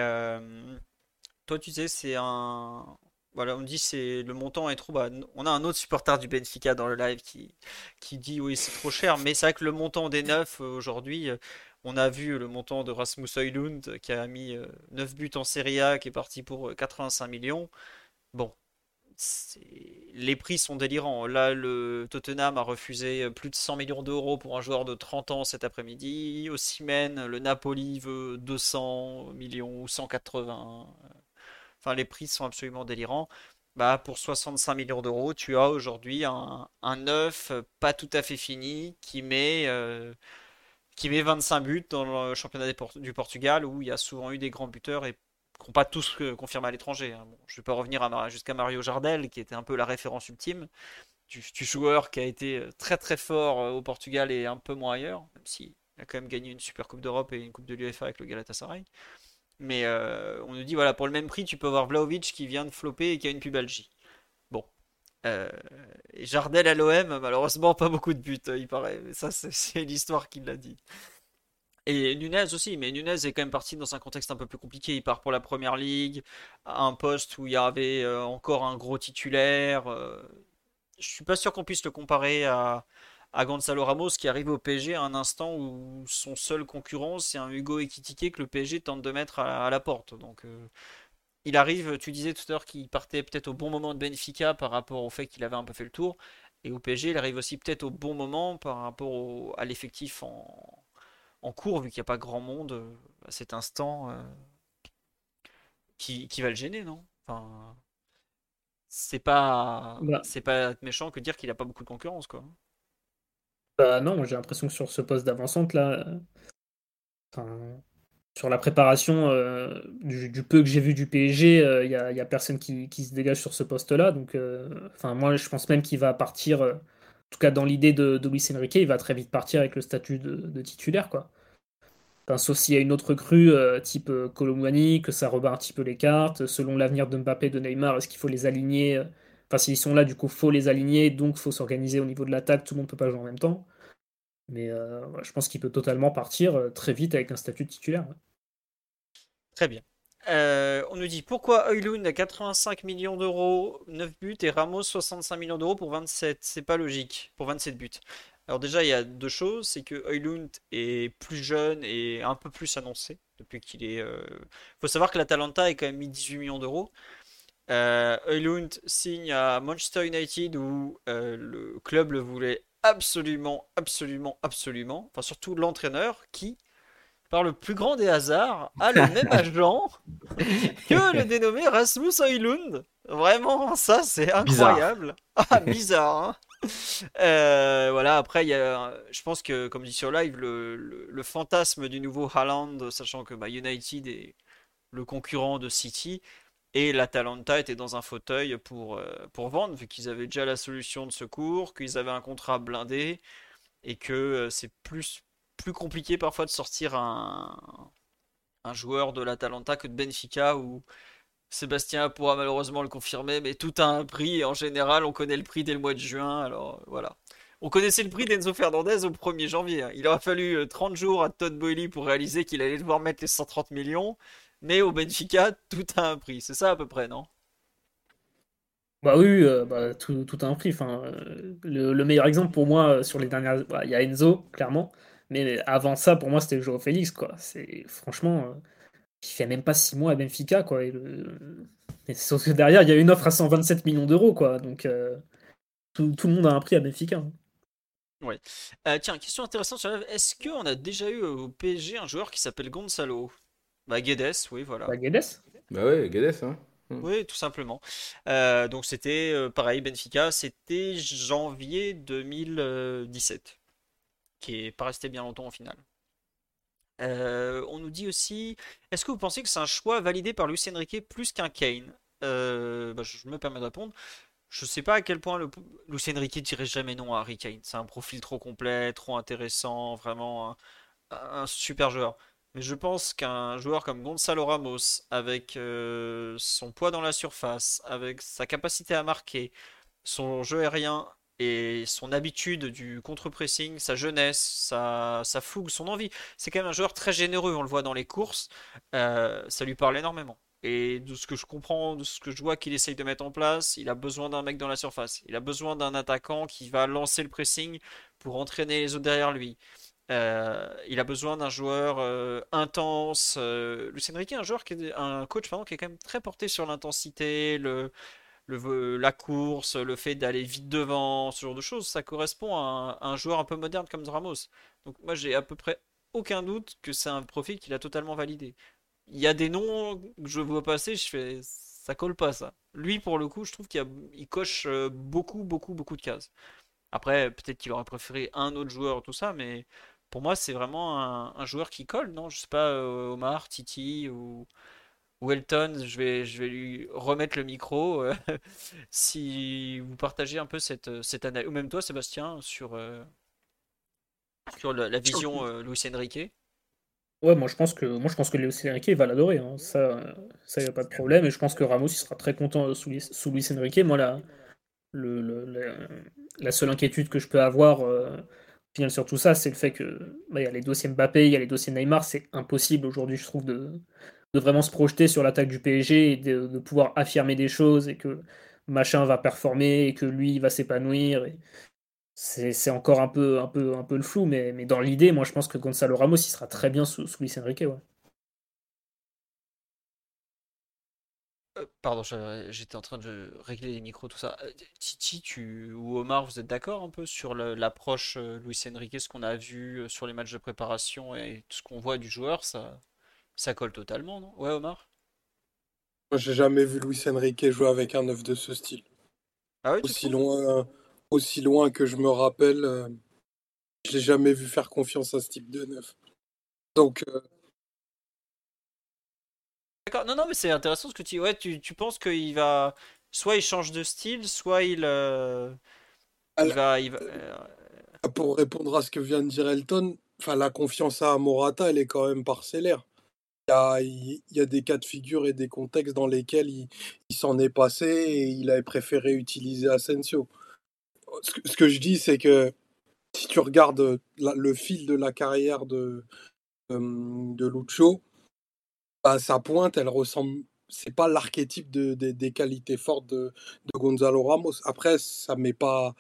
toi, tu sais, c'est un. Voilà, on dit c'est le montant est trop bas. On a un autre supporter du Benfica dans le live qui, qui dit oui, c'est trop cher. Mais c'est vrai que le montant des neufs aujourd'hui, on a vu le montant de Rasmus Højlund qui a mis 9 euh, buts en Serie A, qui est parti pour 85 euh, millions. Bon, les prix sont délirants. Là, le Tottenham a refusé euh, plus de 100 millions d'euros pour un joueur de 30 ans cet après-midi. Au Siemens, le Napoli veut 200 millions ou 180. Enfin, les prix sont absolument délirants. Bah, pour 65 millions d'euros, tu as aujourd'hui un, un neuf pas tout à fait fini qui met qui met 25 buts dans le championnat du Portugal où il y a souvent eu des grands buteurs et qui n'ont pas tous confirmé à l'étranger. Hein. je ne vais pas revenir jusqu'à Mario Jardel qui était un peu la référence ultime du, joueur qui a été euh, très très fort euh, au Portugal et un peu moins ailleurs, même s'il a quand même gagné une Super Coupe d'Europe et une Coupe de l'UEFA avec le Galatasaray. Mais euh, on nous dit voilà pour le même prix tu peux avoir Vlaovic qui vient de flopper et qui a une pubalgie. Euh, Jardel à l'OM, malheureusement, pas beaucoup de buts, il paraît. ça, c'est l'histoire qui l'a dit. Et Nunez aussi, mais Nunez est quand même parti dans un contexte un peu plus compliqué. Il part pour la première ligue, à un poste où il y avait euh, encore un gros titulaire. Euh, je suis pas sûr qu'on puisse le comparer à, à Gonzalo Ramos qui arrive au PSG à un instant où son seul concurrent c'est un Hugo Ekitike que le PSG tente de mettre à, la porte. Donc il arrive, tu disais tout à l'heure qu'il partait peut-être au bon moment de Benfica par rapport au fait qu'il avait un peu fait le tour. Et au PSG, il arrive aussi peut-être au bon moment par rapport à l'effectif en, en cours, vu qu'il n'y a pas grand monde à cet instant, qui, qui va le gêner, non? Enfin, c'est pas, Bah. c'est pas méchant que dire qu'il a pas beaucoup de concurrence, quoi. Bah non, j'ai l'impression que sur ce poste d'avancante là, enfin, sur la préparation euh, du, peu que j'ai vu du PSG, il n'y a, personne qui, se dégage sur ce poste-là. Donc, euh, enfin, moi, je pense même qu'il va partir, euh, en tout cas dans l'idée de, Luis Enrique, il va très vite partir avec le statut de, titulaire, quoi. Sauf s'il y a une autre crue euh, type euh, Colomwani, que ça rebat un petit peu les cartes. Selon l'avenir de Mbappé, de Neymar, est-ce qu'il faut les aligner euh, Enfin, s'ils sont là, du coup, faut les aligner, donc faut s'organiser au niveau de l'attaque. Tout le monde peut pas jouer en même temps. Mais euh, je pense qu'il peut totalement partir euh, très vite avec un statut de titulaire. Très bien. Euh, on nous dit pourquoi Højlund a 85 millions d'euros, 9 buts, et Ramos 65 millions d'euros pour 27. C'est pas logique, pour 27 buts. Alors déjà, il y a deux choses, c'est que Højlund est plus jeune et un peu plus annoncé depuis qu'il est... euh, faut savoir que l'Atalanta est quand même mis 18 millions d'euros. Euh, signe à Manchester United où le club le voulait absolument, absolument, absolument. Enfin, surtout l'entraîneur qui, par le plus grand des hasards, a le même agent que le dénommé Rasmus Højlund. Vraiment, ça c'est incroyable. Ah, bizarre, hein. Euh, voilà, après, y a, je pense que, comme dit sur live, le, le- le fantasme du nouveau Haaland, sachant que bah, United est le concurrent de City, et l'Atalanta était dans un fauteuil pour, euh, pour vendre, vu qu'ils avaient déjà la solution de secours, qu'ils avaient un contrat blindé, et que euh, c'est plus, compliqué parfois de sortir un, joueur de l'Atalanta que de Benfica, où Sébastien pourra malheureusement le confirmer, mais tout a un prix, et en général, on connaît le prix dès le mois de juin, alors euh, voilà. On connaissait le prix d'Enzo Fernandez au 1er janvier. hein. Il aura fallu euh, 30 jours à Todd Boehly pour réaliser qu'il allait devoir mettre les 130 millions, mais au Benfica, tout a un prix. C'est ça à peu près, non? Bah oui, euh, bah, tout, tout a un prix. Enfin, euh, le, le meilleur exemple pour moi euh, sur les dernières, bah, il y a Enzo clairement, mais avant ça pour moi c'était Joao Félix quoi. C'est franchement, il fait même pas six mois à Benfica quoi. Et le... et sauf que derrière il y a une offre à 127 millions d'euros quoi. Donc tout, tout le monde a un prix à Benfica. hein. Ouais. Tiens, question intéressante sur. Est-ce qu'on a déjà eu au PSG un joueur qui s'appelle Gonzalo? Bah Guedes, oui, voilà. Bah, Guedes Bah ouais, Guedes, hein. Oui, tout simplement. Euh, donc c'était euh, pareil, Benfica, c'était janvier 2017, qui est pas resté bien longtemps au final. Euh, on nous dit aussi, est-ce que vous pensez que c'est un choix validé par Luis Enrique plus qu'un Kane? Euh, bah, je me permets de répondre. Je sais pas à quel point le... Luis Enrique dirait jamais non à Harry Kane. C'est un profil trop complet, trop intéressant, vraiment un, un super joueur. Mais je pense qu'un joueur comme Gonzalo Ramos, avec euh, son poids dans la surface, avec sa capacité à marquer, son jeu aérien et son habitude du contre-pressing, sa jeunesse, sa, fougue, son envie, c'est quand même un joueur très généreux, on le voit dans les courses, euh, ça lui parle énormément. Et de ce que je comprends, de ce que je vois qu'il essaye de mettre en place, il a besoin d'un mec dans la surface. Il a besoin d'un attaquant qui va lancer le pressing pour entraîner les autres derrière lui. Euh, il a besoin d'un joueur euh, intense. Euh, Luis Enrique est un joueur qui est un coach pardon, qui est quand même très porté sur l'intensité, le, la course, le fait d'aller vite devant, ce genre de choses. Ça correspond à un, joueur un peu moderne comme Ramos. Donc moi j'ai à peu près aucun doute que c'est un profil qu'il a totalement validé. Il y a des noms que je vois passer, je fais ça colle pas ça. Lui pour le coup, je trouve qu'il coche euh, beaucoup beaucoup beaucoup de cases. Après, peut-être qu'il aurait préféré un autre joueur, tout ça, mais pour moi, c'est vraiment un, un joueur qui colle, non? Je sais pas, euh, Omar, Titi ou, ou Elton, je vais, je vais lui remettre le micro. euh, si vous partagez un peu cette, cette analyse, ou même toi, Sébastien, sur, euh, sur la, la vision euh, Luis Enrique. Ouais, moi je pense que moi je pense que Luis Enrique va l'adorer. hein. Ça, ça y a pas de problème. Et je pense que Ramos il sera très content sous, Luis- sous Luis Enrique. Moi là. le, la seule inquiétude que je peux avoir final sur tout ça, c'est le fait que bah, il y a les dossiers Mbappé, il y a les dossiers Neymar, c'est impossible aujourd'hui, je trouve, de, vraiment se projeter sur l'attaque du PSG et de, pouvoir affirmer des choses et que machin va performer et que lui va s'épanouir. et C'est c'est encore un peu, un, peu, le flou, mais, mais dans l'idée, moi je pense que Gonzalo Ramos il sera très bien sous, sous Luis Enrique. Ouais. Pardon, j'étais en train de régler les micros, tout ça. Euh, Titi, tu ou Omar, vous êtes d'accord un peu sur l'approche euh, Luis Enrique, ce qu'on a vu sur les matchs de préparation et tout ce qu'on voit du joueur, ça, ça colle totalement, non? Ouais, Omar? Moi, j'ai jamais vu Luis Enrique jouer avec un neuf de ce style. Ah aussi loin, aussi loin que je me rappelle, je l'ai jamais vu faire confiance à ce type de neuf. Donc, non, non, mais c'est intéressant ce que tu. Ouais, tu, tu penses qu'il va. Soit il change de style, soit il. Euh, il va. Il va... Euh, pour répondre à ce que vient de dire Elton, la confiance à Morata, elle est quand même parcellaire. Il y, a, il y a des cas de figure et des contextes dans lesquels il, il s'en est passé et il avait préféré utiliser Asensio. Ce que, ce que je dis, c'est que si tu regardes le fil de la carrière de, euh, de Lucho, bah, sa pointe, elle ressemble. C'est pas l'archétype de, des qualités fortes de, Gonzalo Ramos. Après, ça met pas,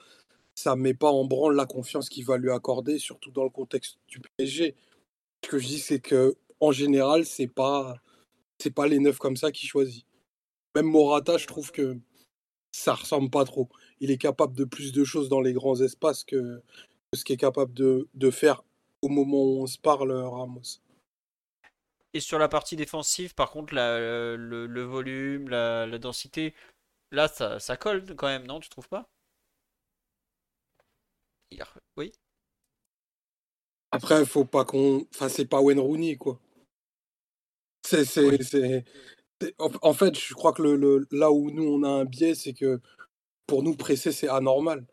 ça met pas en branle la confiance qu'il va lui accorder, surtout dans le contexte du PSG. Ce que je dis, c'est que en général, c'est pas, pas les neufs comme ça qu'il choisit. Même Morata, je trouve que ça ressemble pas trop. Il est capable de plus de choses dans les grands espaces que, ce qu'il est capable de, de faire au moment où on se parle, Ramos. Et sur la partie défensive, par contre, le, le, volume, la, la, densité, là, ça, ça, colle quand même, non Tu trouves pas? Oui Après, faut pas qu'on. Enfin, c'est pas Wayne Rooney, quoi. C'est. c'est En fait, je crois que le, là où nous, on a un biais, c'est que pour nous, presser, c'est anormal.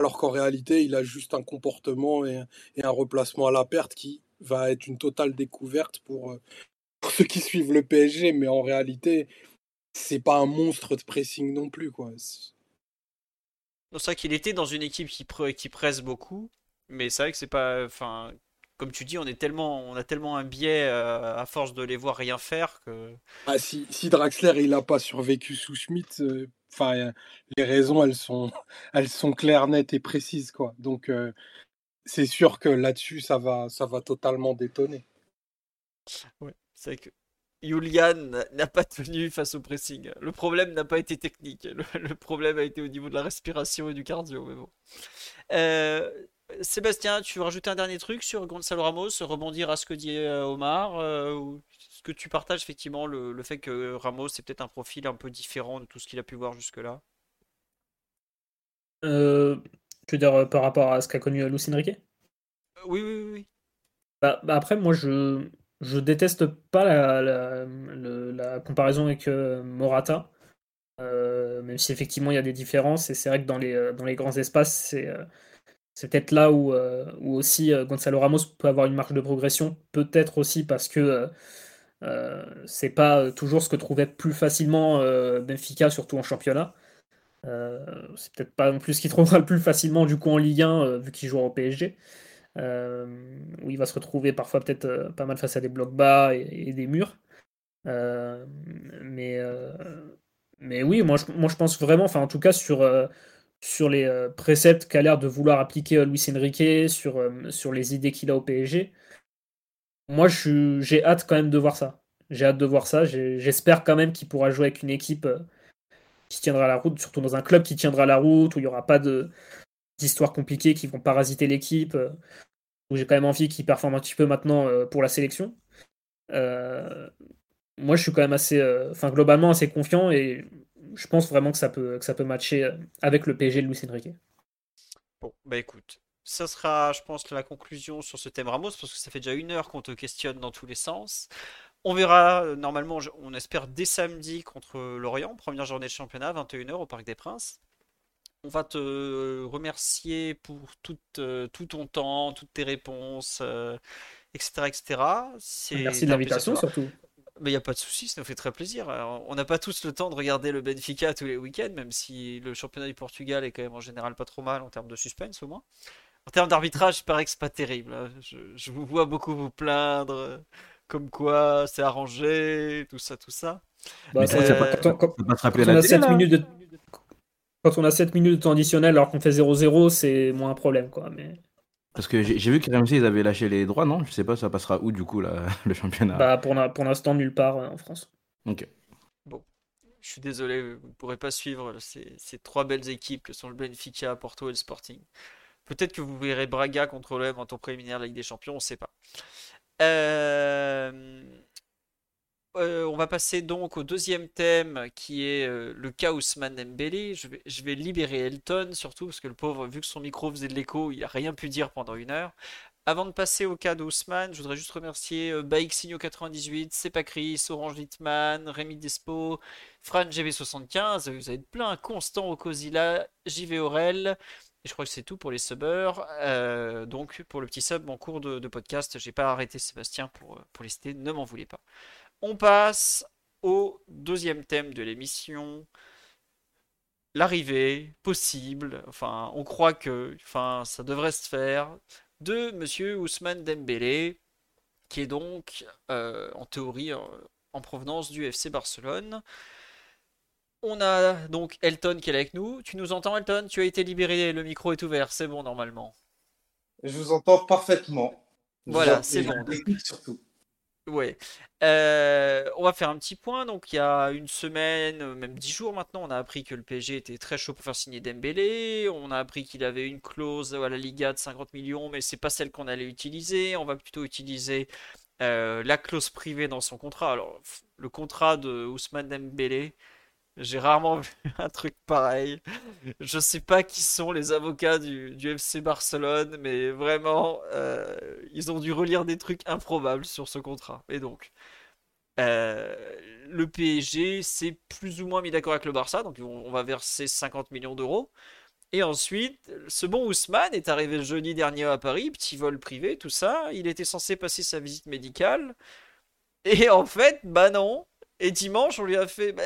Alors qu'en réalité, il a juste un comportement et, et un replacement à la perte qui, va être une totale découverte pour, euh, pour, ceux qui suivent le PSG, mais en réalité, c'est pas un monstre de pressing non plus. quoi. C'est vrai qu'il était dans une équipe qui, qui presse beaucoup, mais c'est vrai que c'est pas. Enfin, comme tu dis, on est tellement, on a tellement un biais euh, à force de les voir rien faire que. Ah, si, si Draxler il a pas survécu sous Schmitt, euh, les raisons elles sont, elles sont claires, nettes et précises quoi. Donc c'est sûr que là-dessus, ça va, ça va totalement détonner. Ouais, c'est vrai que Julian n'a pas tenu face au pressing. Le problème n'a pas été technique. Le, problème a été au niveau de la respiration et du cardio. Mais bon. Euh, Sébastien, tu veux rajouter un dernier truc sur Gonzalo Ramos, rebondir à ce que dit euh, Omar euh, Est-ce que tu partages effectivement le, le fait que Ramos est peut-être un profil un peu différent de tout ce qu'il a pu voir jusque-là? Tu veux dire euh, par rapport à ce qu'a connu euh, Lucien Riquet Oui, oui, oui. Bah, bah, après, moi, je, je déteste pas la, la, comparaison avec euh, Morata, même si effectivement il y a des différences, et c'est vrai que dans les, dans les grands espaces, c'est c'est peut-être là où, où aussi Gonzalo Ramos peut avoir une marge de progression, peut-être aussi parce que c'est pas toujours ce que trouvait plus facilement Benfica, surtout en championnat. Euh, c'est peut-être pas non plus ce qu'il trouvera le plus facilement du coup en Ligue 1 euh, vu qu'il joue au PSG. Euh, où il va se retrouver parfois peut-être pas mal face à des blocs bas et, des murs. mais, mais oui, moi je, moi je pense vraiment, enfin en tout cas sur, sur les préceptes qu'a l'air de vouloir appliquer Luis Enrique, sur, sur les idées qu'il a au PSG, moi j'ai hâte quand même de voir ça. J'ai hâte de voir ça. J'espère quand même qu'il pourra jouer avec une équipe qui tiendra la route, surtout dans un club qui tiendra la route, où il n'y aura pas d'histoires compliquées qui vont parasiter l'équipe, euh, où j'ai quand même envie qu'il performe un petit peu maintenant euh, pour la sélection. Euh, moi, je suis quand même assez, enfin globalement assez confiant et je pense vraiment que ça peut, que ça peut matcher avec le PSG de Luis Enrique. Bon, bah écoute, ça sera, je pense, la conclusion sur ce thème Ramos, parce que ça fait déjà une heure qu'on te questionne dans tous les sens. On verra, euh, normalement, on espère dès samedi contre Lorient, première journée de championnat, 21h au Parc des Princes. On va te remercier pour tout, euh, tout ton temps, toutes tes réponses, etc. Euh, etc. Merci de l'invitation surtout. Mais il n'y a pas de souci, ça nous fait très plaisir. on n'a pas tous le temps de regarder le Benfica tous les week-ends, même si le championnat du Portugal est quand même en général pas trop mal en termes de suspense au moins. En termes d'arbitrage, il paraît que c'est pas terrible. Hein. Je, je, vous vois beaucoup vous plaindre comme quoi c'est arrangé, tout ça, tout ça. Bah, quand, on a 7 minutes de... quand on a 7 minutes de temps additionnel alors qu'on fait 0-0, c'est moins un problème. Quoi, mais... Parce que j'ai vu qu'RMC, ils avaient lâché les droits, non? Je sais pas, ça passera où du coup le championnat? Bah, Pour, pour l'instant, nulle part euh, en France. Ok. Bon. Je suis désolé, vous ne pourrez pas suivre ces, trois belles équipes que sont le Benfica, Porto et le Sporting. Peut-être que vous verrez Braga contre l'OM en tour préliminaire de la Ligue des Champions, on ne sait pas. Euh, euh, on va passer donc au deuxième thème qui est euh, le cas Ousmane. Je vais, libérer Elton surtout parce que le pauvre, vu que son micro faisait de l'écho, il n'a rien pu dire pendant une heure. Avant de passer au cas d'Ousmane, je voudrais juste remercier euh, Signo98, Sepacris, Orange Litman, Rémi Despo, Fran GB75. Vous avez plein, Constant Ocosila, JV Aurel. Et je crois que c'est tout pour les subbers. Euh, donc pour le petit sub en cours de, podcast, j'ai pas arrêté Sébastien pour, pour les citer, ne m'en voulez pas. On passe au deuxième thème de l'émission. L'arrivée possible, enfin, on croit que enfin, ça devrait se faire, de Monsieur Ousmane Dembélé, qui est donc euh, en théorie en provenance du FC Barcelone. On a donc Elton qui est avec nous. Tu nous entends, Elton? Tu as été libéré, le micro est ouvert, c'est bon normalement. Je vous entends parfaitement. Voilà, c'est bon. surtout. Ouais. Euh, on va faire un petit point. Donc, il y a une semaine, même dix jours maintenant, on a appris que le PSG était très chaud pour faire signer Dembélé. On a appris qu'il avait une clause à la Liga de 50 millions, mais c'est pas celle qu'on allait utiliser. On va plutôt utiliser euh, la clause privée dans son contrat. Alors, le contrat de Ousmane Dembélé, j'ai rarement vu un truc pareil. Je sais pas qui sont les avocats du, FC Barcelone, mais vraiment, euh, ils ont dû relire des trucs improbables sur ce contrat. Et donc, euh, le PSG s'est plus ou moins mis d'accord avec le Barça, donc on, va verser 50 millions d'euros. Et ensuite, ce bon Ousmane est arrivé jeudi dernier à Paris, petit vol privé, tout ça. Il était censé passer sa visite médicale. Et en fait, bah non, et dimanche, on lui a fait bah,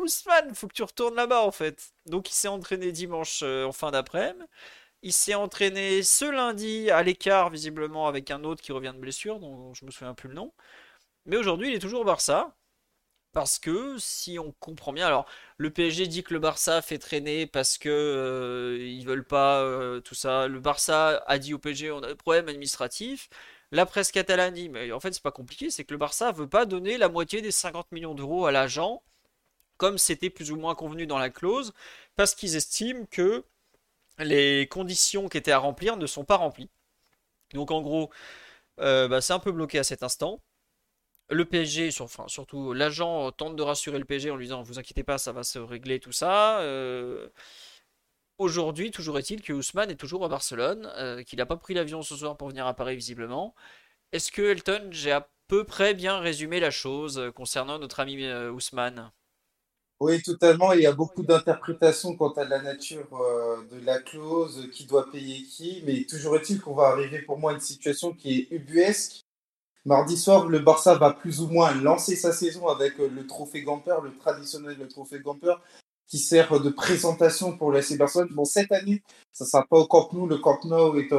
Ousmane, faut que tu retournes là-bas en fait. Donc il s'est entraîné dimanche euh, en fin d'après-midi. Il s'est entraîné ce lundi à l'écart, visiblement, avec un autre qui revient de blessure, dont je me souviens plus le nom. Mais aujourd'hui, il est toujours au Barça. Parce que si on comprend bien, alors le PSG dit que le Barça fait traîner parce que euh, ils veulent pas euh, tout ça. Le Barça a dit au PSG on a des problèmes administratifs. La presse catalane dit, mais en fait c'est pas compliqué, c'est que le Barça veut pas donner la moitié des 50 millions d'euros à l'agent, comme c'était plus ou moins convenu dans la clause, parce qu'ils estiment que les conditions qui étaient à remplir ne sont pas remplies. Donc en gros, euh, bah, c'est un peu bloqué à cet instant. Le PSG, enfin, surtout l'agent tente de rassurer le PSG en lui disant vous inquiétez pas, ça va se régler tout ça. Euh, Aujourd'hui, toujours est-il que Ousmane est toujours à Barcelone, euh, qu'il n'a pas pris l'avion ce soir pour venir à Paris visiblement. Est-ce que Elton, j'ai à peu près bien résumé la chose euh, concernant notre ami euh, Ousmane? Oui, totalement. Il y a beaucoup d'interprétations quant à la nature de la clause, qui doit payer qui, mais toujours est-il qu'on va arriver pour moi à une situation qui est ubuesque. Mardi soir, le Barça va plus ou moins lancer sa saison avec le trophée Gamper, le traditionnel trophée Gamper, qui sert de présentation pour l'AC Barcelone. Bon, cette année, ça ne sera pas au Camp Nou. Le Camp Nou est,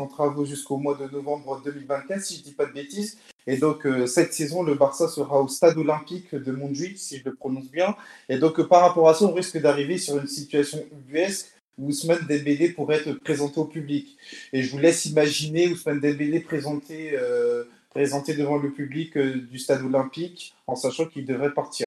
en travaux jusqu'au mois de novembre 2024, si je ne dis pas de bêtises. Et donc, euh, cette saison, le Barça sera au stade olympique de Montjuic, si je le prononce bien. Et donc, euh, par rapport à ça, on risque d'arriver sur une situation ubuesque où Ousmane Dembélé pourrait être présenté au public. Et je vous laisse imaginer Ousmane Dembélé présenté, euh, présenté devant le public du stade olympique, en sachant qu'il devrait partir.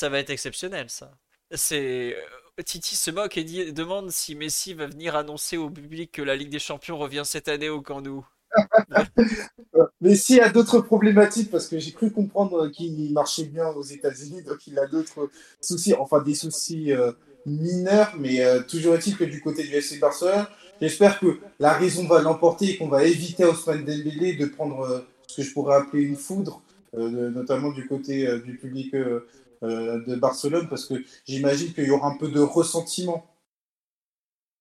Ça va être exceptionnel, ça. C'est euh, Titi se moque et dit, demande si Messi va venir annoncer au public que la Ligue des Champions revient cette année au Camp Nou. Messi a d'autres problématiques parce que j'ai cru comprendre qu'il marchait bien aux États-Unis, donc il a d'autres soucis, enfin des soucis euh, mineurs, mais euh, toujours est-il que du côté du FC Barcelone, j'espère que la raison va l'emporter et qu'on va éviter à Ousmane Dembélé de prendre ce que je pourrais appeler une foudre, notamment du côté du public de Barcelone parce que j'imagine qu'il y aura un peu de ressentiment.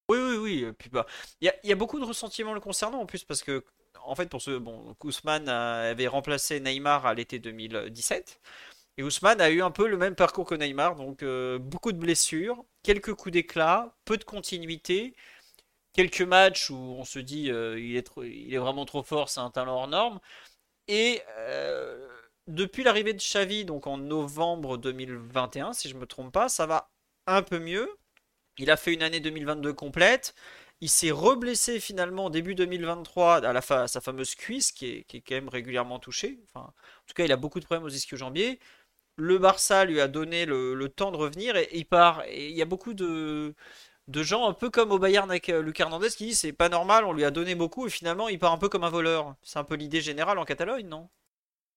Oui, oui, oui. Bah, il y, a, beaucoup de ressentiments le concernant en plus parce que en fait pour ce bon, Ousmane avait remplacé Neymar à l'été 2017 et Ousmane a eu un peu le même parcours que Neymar, donc euh, beaucoup de blessures, quelques coups d'éclat, peu de continuité, quelques matchs où on se dit euh, il, est il est vraiment trop fort, c'est un talent hors norme et euh, depuis l'arrivée de Xavi, donc en novembre 2021, si je ne me trompe pas, ça va un peu mieux. Il a fait une année 2022 complète. Il s'est reblessé finalement début 2023 à la sa fameuse cuisse qui est, quand même régulièrement touchée. Enfin, en tout cas, il a beaucoup de problèmes aux ischio-jambiers. Le Barça lui a donné le, temps de revenir et, il part. Et il y a beaucoup de, de gens un peu comme au Bayern avec euh, Luc Hernandez qui dit c'est pas normal, on lui a donné beaucoup et finalement il part un peu comme un voleur. C'est un peu l'idée générale en Catalogne, non?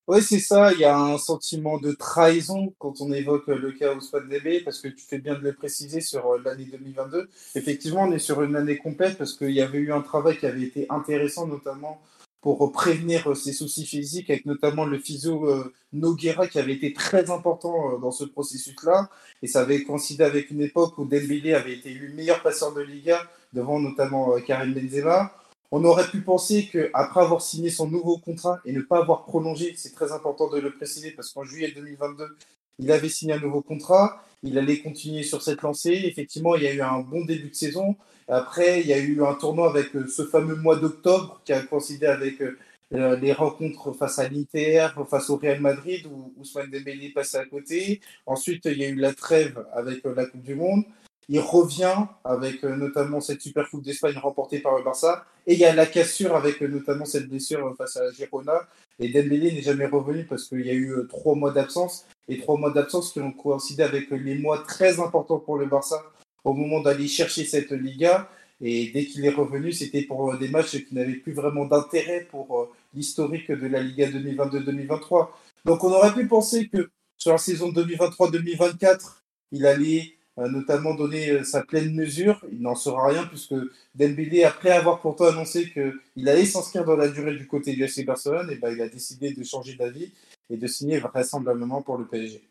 Oui, c'est ça. Il y a un sentiment de trahison quand on évoque le cas Ousmane Dembélé, parce que tu fais bien de le préciser sur euh, l'année 2022. Effectivement, on est sur une année complète parce qu'il y avait eu un travail qui avait été intéressant, notamment pour prévenir ses soucis physiques, avec notamment le physio euh, Noguera qui avait été très important euh, dans ce processus-là. Et ça avait coïncidé avec une époque où Dembélé avait été élu meilleur passeur de Liga, devant notamment Karim Benzema. On aurait pu penser qu'après avoir signé son nouveau contrat et ne pas avoir prolongé, c'est très important de le préciser parce qu'en juillet 2022, il avait signé un nouveau contrat, il allait continuer sur cette lancée. Effectivement, il y a eu un bon début de saison. Après, il y a eu un tournoi avec euh, ce fameux mois d'octobre qui a coïncidé avec euh, euh, les rencontres face à l'Inter, face au Real Madrid, où Ousmane Dembélé passait à côté. Ensuite, il y a eu la trêve avec la Coupe du Monde. Il revient avec euh, notamment cette Super Coupe d'Espagne remportée par le Barça. Et il y a la cassure avec euh, notamment cette blessure face à Girona. Et Dembélé n'est jamais revenu parce qu'il y a eu euh, trois mois d'absence. Et trois mois d'absence qui ont coïncidé avec les mois très importants pour le Barça au moment d'aller chercher cette Liga. Et dès qu'il est revenu, c'était pour des matchs qui n'avaient plus vraiment d'intérêt pour l'historique de la Liga 2022-2023. Donc on aurait pu penser que sur la saison 2023-2024, il allait notamment donné euh, sa pleine mesure. Il n'en sera rien puisque Dembélé, après avoir pourtant annoncé qu'il allait s'inscrire dans la durée du côté du FC Barcelone, et ben, il a décidé de changer d'avis et de signer vraisemblablement pour le PSG.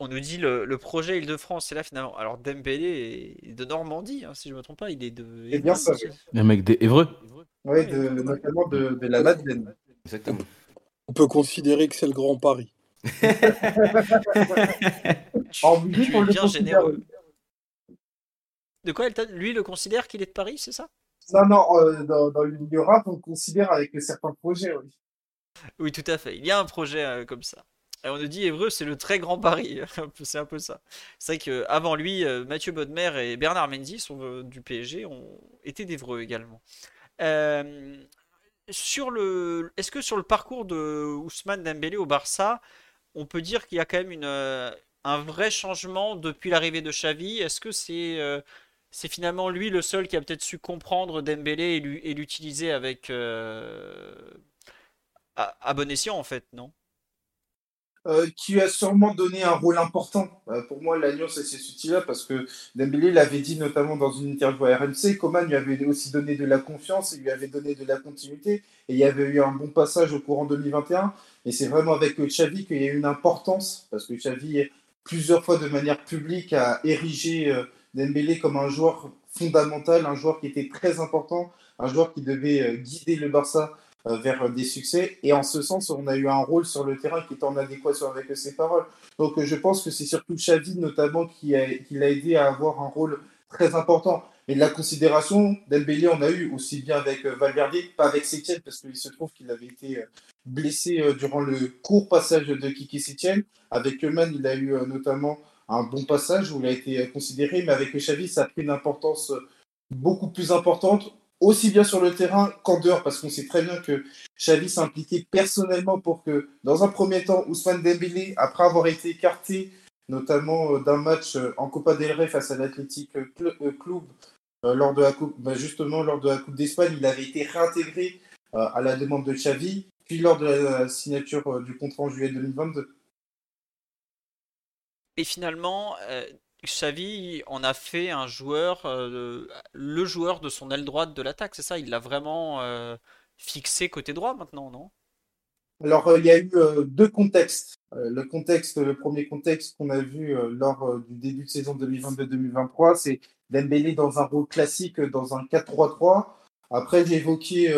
On nous dit le, le projet Île-de-France, c'est là finalement. Alors Dembélé est de Normandie, hein, si je ne me trompe pas, il est de. C'est bien ça. Un mec d'Evreux. Oui, de, notamment de, de la Madeleine. Exactement. On peut considérer que c'est le Grand Paris. tu, pour bien généreux. De quoi lui le considère qu'il est de Paris, c'est ça? Non, non, euh, dans, dans, le milieu rap, on le considère avec certains projets, oui. Oui, tout à fait. Il y a un projet euh, comme ça. Et on nous dit Évreux, c'est le très grand Paris. c'est un peu ça. C'est vrai qu'avant lui, euh, Mathieu Bodmer et Bernard Mendy sont du PSG ont été d'Évreux également. sur le, est-ce que sur le parcours de Ousmane Dembélé au Barça, on peut dire qu'il y a quand même euh, un vrai changement depuis l'arrivée de Xavi. Est-ce que c'est euh, c'est finalement lui le seul qui a peut-être su comprendre Dembélé et l'utiliser avec euh, à, bon escient en fait, non? Qui a sûrement donné un rôle important. pour moi, l'Alliance, c'est cet outil-là parce que Dembélé l'avait dit notamment dans une interview à RMC. Coman lui avait aussi donné de la confiance, il lui avait donné de la continuité et il y avait eu un bon passage au courant 2021. Et c'est vraiment avec Xavi qu'il y a eu une importance, parce que Xavi, plusieurs fois de manière publique, a érigé euh, Dembélé comme un joueur fondamental, un joueur qui était très important, un joueur qui devait euh, guider le Barça euh, vers des succès. Et en ce sens, on a eu un rôle sur le terrain qui est en adéquation avec ses paroles. Donc je pense que c'est surtout Xavi notamment qui l'a qui aidé à avoir un rôle très important. Et la considération, Dembélé, on a eu aussi bien avec Valverde, pas avec Sétienne, parce qu'il se trouve qu'il avait été blessé euh, durant le court passage de Kiki Setien. Avec Eumann, il a eu euh, notamment un bon passage où il a été euh, considéré, mais avec Xavi, ça a pris une importance beaucoup plus importante, aussi bien sur le terrain qu'en dehors, parce qu'on sait très bien que Xavi s'impliquait personnellement pour que, dans un premier temps, Ousmane Dembélé, après avoir été écarté, notamment d'un match en Copa del Rey face à l'Athletic Club, lors de la coupe, bah, justement lors de la Coupe d'Espagne, il avait été réintégré à la demande de Xavi puis lors de la signature euh, du contrat en juillet 2022. Et finalement, euh, Xavi en a fait un joueur, euh, le joueur de son aile droite de l'attaque, c'est ça? Il l'a vraiment fixé côté droit maintenant, non? Alors, il y a eu deux contextes. le contexte, le premier contexte qu'on a vu lors du début de saison 2022-2023, c'est Dembélé dans un rôle classique, dans un 4-3-3. Après, j'ai évoqué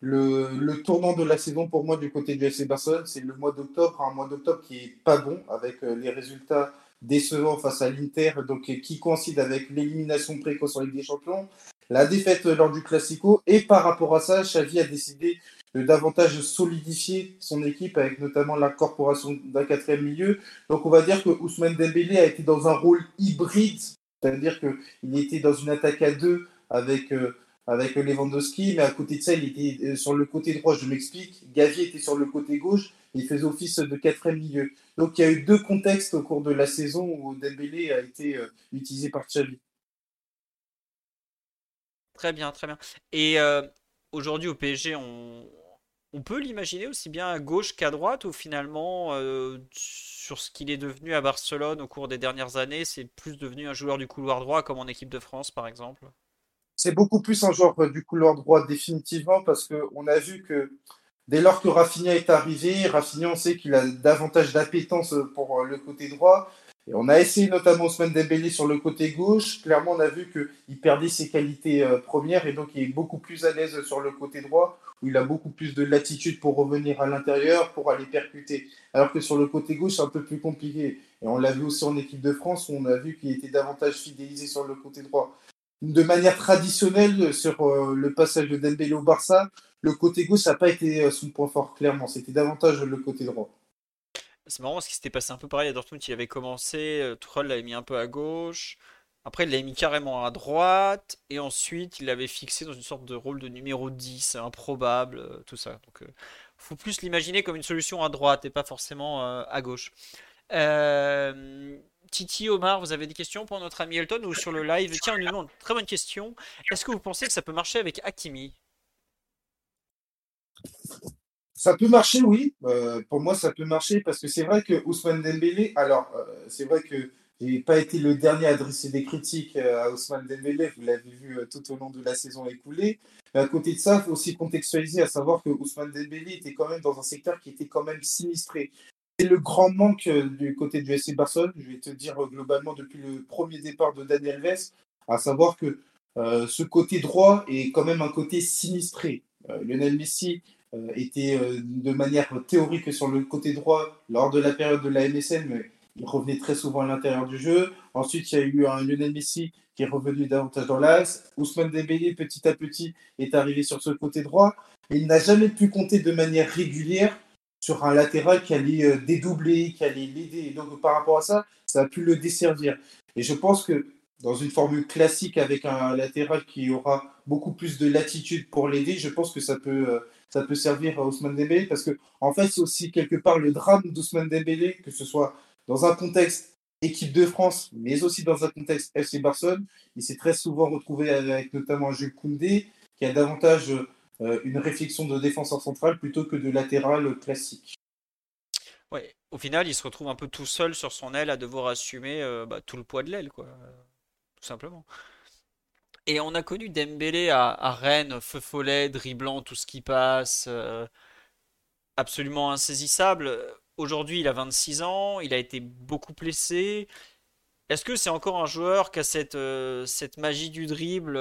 le, tournant de la saison pour moi du côté du FC Barcelone, c'est le mois d'octobre, un mois d'octobre qui est pas bon avec euh, les résultats décevants face à l'Inter, donc qui coïncide avec l'élimination précoce en Ligue des Champions, la défaite lors du Classico et par rapport à ça, Xavi a décidé de davantage solidifier son équipe avec notamment l'incorporation d'un quatrième milieu. Donc on va dire que Ousmane Dembélé a été dans un rôle hybride, c'est-à-dire qu'il était dans une attaque à deux avec euh, avec Lewandowski, mais à côté de ça, il était euh, sur le côté droit, je m'explique. Gavi était sur le côté gauche, il faisait office de quatrième milieu. Donc il y a eu deux contextes au cours de la saison où Dembélé a été euh, utilisé par Xavi. Très bien, très bien. Et euh, aujourd'hui au PSG, on, on peut l'imaginer aussi bien à gauche qu'à droite, ou finalement, sur ce qu'il est devenu à Barcelone au cours des dernières années, c'est plus devenu un joueur du couloir droit comme en équipe de France, par exemple? C'est beaucoup plus un joueur du couloir droit définitivement parce qu'on a vu que dès lors que Rafinha est arrivé, Rafinha, on sait qu'il a davantage d'appétence pour le côté droit. Et on a essayé notamment Ousmane Dembélé sur le côté gauche. Clairement, on a vu qu'il perdait ses qualités euh, premières et donc il est beaucoup plus à l'aise sur le côté droit où il a beaucoup plus de latitude pour revenir à l'intérieur, pour aller percuter. Alors que sur le côté gauche, c'est un peu plus compliqué. Et on l'a vu aussi en équipe de France où on a vu qu'il était davantage fidélisé sur le côté droit de manière traditionnelle sur euh, le passage de Dembélé au Barça, le côté gauche n'a pas été euh, son point fort, clairement. C'était davantage le côté droit. C'est marrant parce qu'il s'était passé un peu pareil à Dortmund. Il avait commencé, euh, Tuchel l'avait mis un peu à gauche. Après, il l'avait mis carrément à droite. Et ensuite, il l'avait fixé dans une sorte de rôle de numéro 10, improbable, tout ça. Donc, faut plus l'imaginer comme une solution à droite et pas forcément à gauche. Titi, Omar, vous avez des questions pour notre ami Elton ou sur le live? Tiens, on nous demande, très bonne question. Est-ce que vous pensez que ça peut marcher avec Hakimi? Ça peut marcher, oui. Euh, pour moi, ça peut marcher parce que c'est vrai que Ousmane Dembélé, alors, euh, c'est vrai que j'ai pas été le dernier à adresser des critiques euh, à Ousmane Dembélé, vous l'avez vu tout au long de la saison écoulée. Mais à côté de ça, il faut aussi contextualiser à savoir que Ousmane Dembélé était quand même dans un secteur qui était quand même sinistré c'est le grand manque euh, du côté du SC Barcelone, je vais te dire euh, globalement depuis le premier départ de Daniel Alves, à savoir que euh, ce côté droit est quand même un côté sinistré. Lionel Messi était de manière théorique sur le côté droit lors de la période de la MSN, mais il revenait très souvent à l'intérieur du jeu. Ensuite, il y a eu un Lionel Messi qui est revenu davantage dans l'axe. Ousmane Dembélé, petit à petit, est arrivé sur ce côté droit. Il n'a jamais pu compter de manière régulière sur un latéral qui allait euh, dédoubler, qui allait l'aider. Donc par rapport à ça, ça a pu le desservir. Et je pense que dans une formule classique avec un latéral qui aura beaucoup plus de latitude pour l'aider, je pense que ça peut, euh, ça peut servir à Ousmane Dembélé parce que en fait c'est aussi quelque part le drame d'Ousmane Dembélé, que ce soit dans un contexte équipe de France, mais aussi dans un contexte FC Barcelone. Il s'est très souvent retrouvé avec notamment Jules Koundé, qui a davantage euh, une réflexion de défenseur central plutôt que de latéral classique. Ouais, au final, il se retrouve un peu tout seul sur son aile à devoir assumer euh, bah, tout le poids de l'aile, quoi, tout simplement. Et on a connu Dembélé à, Rennes, feu follet, dribblant tout ce qui passe, euh, absolument insaisissable. Aujourd'hui, il a 26 ans, il a été beaucoup blessé. Est-ce que c'est encore un joueur qui a cette, cette magie du dribble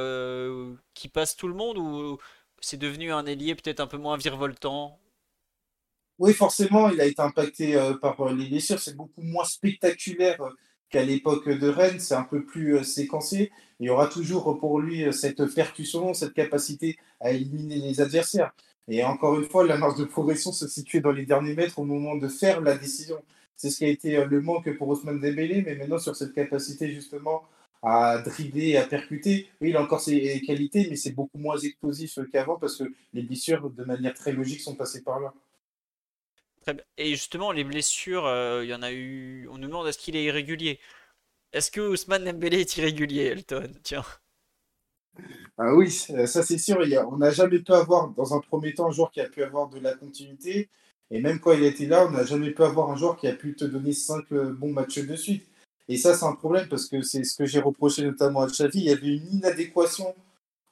qui passe tout le monde ou c'est devenu un ailier peut-être un peu moins virevoltant Oui, forcément, il a été impacté euh, par euh, les blessures. C'est beaucoup moins spectaculaire euh, qu'à l'époque de Rennes. C'est un peu plus séquencé. Il y aura toujours pour lui cette percussion, cette capacité à éliminer les adversaires. Et encore une fois, la marge de progression se situait dans les derniers mètres au moment de faire la décision. C'est ce qui a été le manque pour Ousmane Dembélé, mais maintenant sur cette capacité justement à dribbler, à percuter. Oui, il a encore ses qualités, mais c'est beaucoup moins explosif qu'avant parce que les blessures, de manière très logique, sont passées par là. Et justement, les blessures, euh, il y en a eu. On nous demande est-ce qu'il est irrégulier? Est-ce que Ousmane Dembélé est irrégulier, Elton? Tiens. Ah oui, ça c'est sûr. on n'a jamais pu avoir, dans un premier temps, un joueur qui a pu avoir de la continuité. Et même quand il était là, on n'a jamais pu avoir un joueur qui a pu te donner cinq euh, bons matchs de suite. Et ça, c'est un problème parce que c'est ce que j'ai reproché notamment à Xavi. Il y avait une inadéquation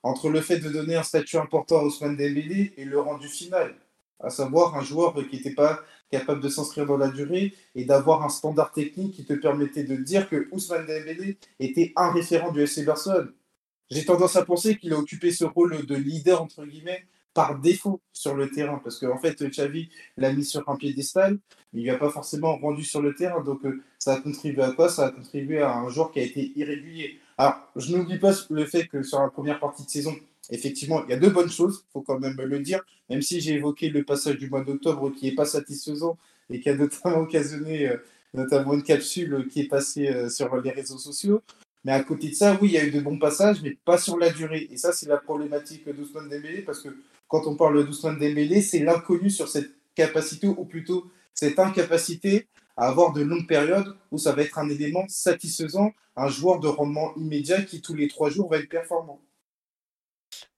entre le fait de donner un statut important à Ousmane Dembélé et le rendu final. à savoir un joueur qui n'était pas capable de s'inscrire dans la durée et d'avoir un standard technique qui te permettait de dire que Ousmane Dembélé était un référent du FC Barcelone. J'ai tendance à penser qu'il a occupé ce rôle de leader, entre guillemets, par défaut sur le terrain, parce qu'en fait, Xavi l'a mis sur un piédestal, mais il n'a pas forcément rendu sur le terrain, donc euh, ça a contribué à quoi? Ça a contribué à un joueur qui a été irrégulier. Alors, je n'oublie pas le fait que sur la première partie de saison, effectivement, il y a deux bonnes choses, il faut quand même le dire, même si j'ai évoqué le passage du mois d'octobre qui n'est pas satisfaisant et qui a notamment occasionné euh, notamment une capsule qui est passée euh, sur les réseaux sociaux. Mais à côté de ça, oui, il y a eu de bons passages, mais pas sur la durée. Et ça, c'est la problématique d'Ousmane Dembélé, parce que quand on parle d'Ousmane Dembélé, c'est l'inconnu sur cette capacité, ou plutôt cette incapacité à avoir de longues périodes où ça va être un élément satisfaisant, un joueur de rendement immédiat qui, tous les trois jours, va être performant.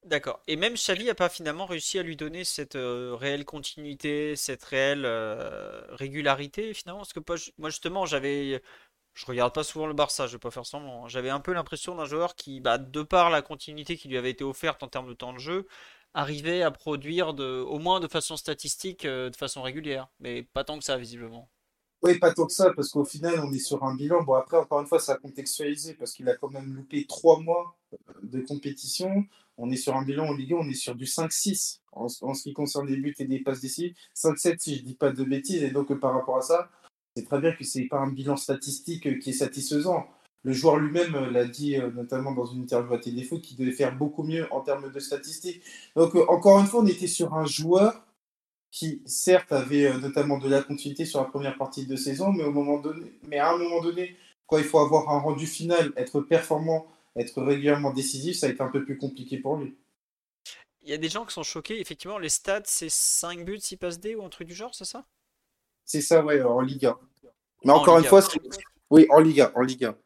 D'accord. Et même Xavi n'a pas finalement réussi à lui donner cette euh, réelle continuité, cette réelle euh, régularité finalement? Parce que moi justement, j'avais, je regarde pas souvent le Barça, je vais pas faire semblant. Hein. J'avais un peu l'impression d'un joueur qui, bah, de par la continuité qui lui avait été offerte en termes de temps de jeu, arrivait à produire de, au moins de façon statistique, euh, de façon régulière. Mais pas tant que ça visiblement. Oui, pas tant que ça, parce qu'au final, on est sur un bilan. Bon, après, encore une fois, ça a contextualisé, parce qu'il a quand même loupé trois mois de compétition. On est sur un bilan en Ligue 1, on est sur du 5-6 en, ce qui concerne les buts et des passes d'ici. 5-7 si je dis pas de bêtises. Et donc par rapport à ça, c'est très bien que ce n'est pas un bilan statistique qui est satisfaisant. Le joueur lui-même l'a dit euh, notamment dans une interview à Téléfoot qu'il devait faire beaucoup mieux en termes de statistiques. Donc euh, encore une fois, on était sur un joueur qui certes avait euh, notamment de la continuité sur la première partie de saison, mais, au moment donné, mais à un moment donné, quand il faut avoir un rendu final, être performant être régulièrement décisif, ça a été un peu plus compliqué pour lui. Il y a des gens qui sont choqués. Effectivement, les stats, c'est 5 buts, 6 passes D ou un truc du genre, c'est ça? C'est ça, ouais, en Liga. Mais encore une fois, oui, en Liga, en Liga.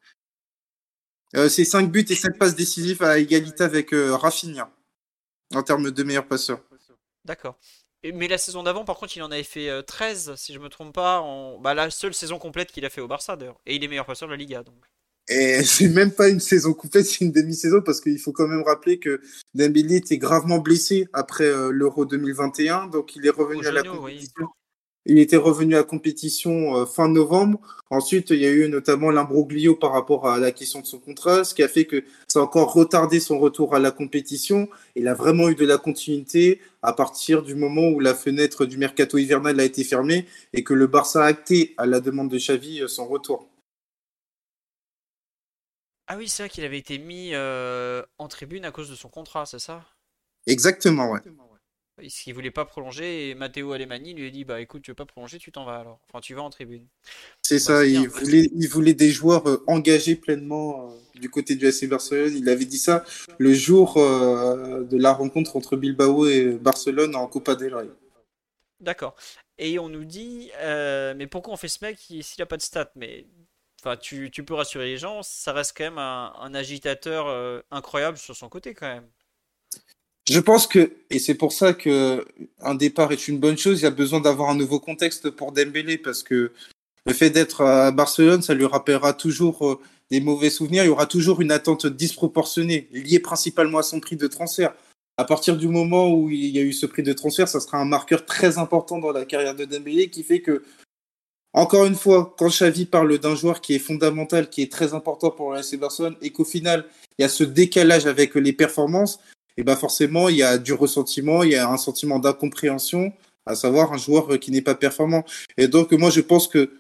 Euh, c'est 5 buts et 7 passes décisives à égalité avec euh, Rafinha en termes de meilleurs passeurs. D'accord. Mais la saison d'avant, par contre, il en avait fait 13, euh, si je me trompe pas. En... Bah, la seule saison complète qu'il a fait au Barça, d'ailleurs. Et il est meilleur passeur de la Liga. Donc. Et c'est même pas une saison complète, c'est une demi-saison parce qu'il faut quand même rappeler que Dembélé était gravement blessé après euh, l'Euro 2021, donc il est revenu à la compétition. Il était revenu à la compétition euh, fin novembre. Ensuite, il y a eu notamment l'imbroglio par rapport à la question de son contrat, ce qui a fait que ça a encore retardé son retour à la compétition. Il a vraiment eu de la continuité à partir du moment où la fenêtre du mercato hivernal a été fermée et que le Barça a acté à la demande de Xavi euh, son retour. Ah oui, c'est vrai qu'il avait été mis euh, en tribune à cause de son contrat, c'est ça? Exactement, ouais. Parce qu'il voulait pas prolonger et Matteo Alemani lui a dit bah écoute tu veux pas prolonger tu t'en vas alors enfin tu vas en tribune. C'est bah, ça il voulait, il voulait des joueurs euh, engagés pleinement euh, du côté du AC Barcelone il avait dit ça le jour de la rencontre entre Bilbao et Barcelone en Copa del Rey. D'accord et on nous dit mais pourquoi on fait ce mec s'il a pas de stats? Mais Enfin, tu, peux rassurer les gens, ça reste quand même un, agitateur euh, incroyable sur son côté quand même. Je pense que, et c'est pour ça que un départ est une bonne chose, il y a besoin d'avoir un nouveau contexte pour Dembélé parce que le fait d'être à Barcelone, ça lui rappellera toujours euh, des mauvais souvenirs, il y aura toujours une attente disproportionnée, liée principalement à son prix de transfert. À partir du moment où il y a eu ce prix de transfert, ça sera un marqueur très important dans la carrière de Dembélé qui fait que encore une fois, quand Xavi parle d'un joueur qui est fondamental, qui est très important pour le FC Barcelone, et qu'au final, il y a ce décalage avec les performances, et ben forcément, il y a du ressentiment, il y a un sentiment d'incompréhension, à savoir un joueur qui n'est pas performant. Et donc, moi, je pense que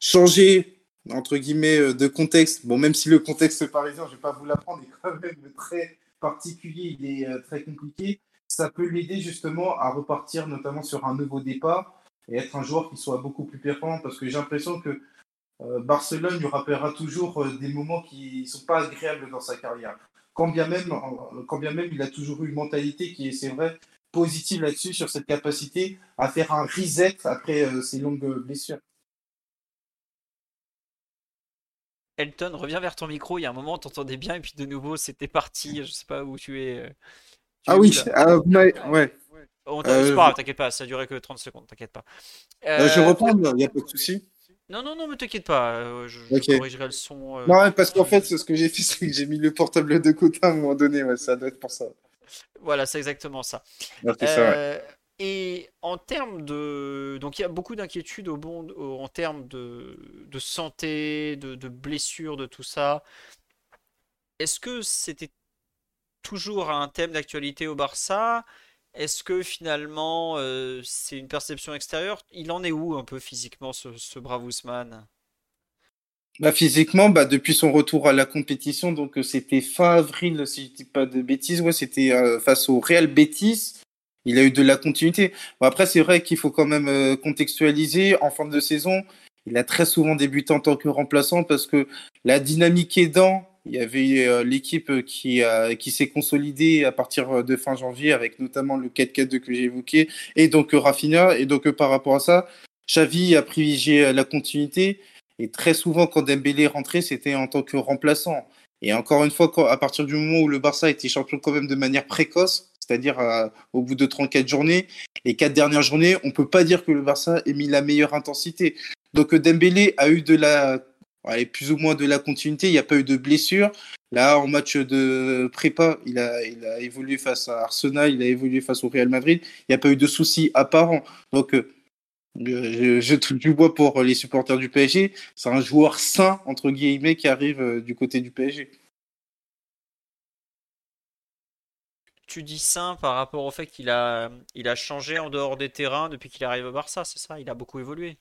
changer, entre guillemets, de contexte, bon, même si le contexte parisien, je ne vais pas vous l'apprendre, est quand même très particulier, il est euh, très compliqué, ça peut l'aider justement à repartir notamment sur un nouveau départ et être un joueur qui soit beaucoup plus performant parce que j'ai l'impression que euh, Barcelone lui rappellera toujours euh, des moments qui ne sont pas agréables dans sa carrière. Quand bien, même, quand bien même il a toujours eu une mentalité qui est, c'est vrai, positive là-dessus, sur cette capacité à faire un reset après euh, ses longues blessures. Elton, reviens vers ton micro. Il y a un moment, t'entendais bien, et puis de nouveau, c'était parti. Je sais pas où tu es. ah oui, ah, ouais. Oh, c'est pas grave, t'inquiète pas, ça a duré que 30 secondes, t'inquiète pas. Euh, je reprends, il n'y a pas de souci. Non, non, non, mais t'inquiète pas, euh, je, corrigerai le son. Euh, non, parce qu'en fait, ce que j'ai fait, c'est que j'ai mis le portable de côté à un moment donné, ouais, ça doit être pour ça. Voilà, c'est exactement ça. ça Et en termes de. Donc il y a beaucoup d'inquiétudes au bon... en termes de, de santé, de... de blessures, de tout ça. Est-ce que c'était toujours un thème d'actualité au Barça? Est-ce que finalement euh, c'est une perception extérieure? Il en est où un peu physiquement ce, ce brave bah, physiquement, bah, depuis son retour à la compétition, donc euh, c'était fin avril, si je dis pas de bêtises, ouais, c'était euh, face au Real Betis. Il a eu de la continuité. Bon, après, c'est vrai qu'il faut quand même contextualiser. En fin de saison, il a très souvent débuté en tant que remplaçant parce que la dynamique aidant, il y avait l'équipe qui, qui s'est consolidée à partir de fin janvier avec notamment le 4-4 que j'ai évoqué et donc Rafinha. Et donc par rapport à ça, Xavi a privilégié la continuité. Et très souvent, quand Dembélé rentrait, c'était en tant que remplaçant. Et encore une fois, à partir du moment où le Barça était champion quand même de manière précoce, c'est-à-dire euh, au bout de 34 journées, les quatre dernières journées, on peut pas dire que le Barça ait mis la meilleure intensité. Donc Dembélé a eu de la, plus ou moins de la continuité. Il n'y a pas eu de blessure. Là, en match de prépa, il a, évolué face à Arsenal, il a évolué face au Real Madrid. Il n'y a pas eu de soucis apparents. Donc euh, je, touche du bois pour les supporters du PSG. C'est un joueur sain, entre guillemets, qui arrive euh, du côté du PSG. Tu dis sain par rapport au fait qu'il a, a changé en dehors des terrains depuis qu'il arrive au Barça, c'est ça? Il a beaucoup évolué.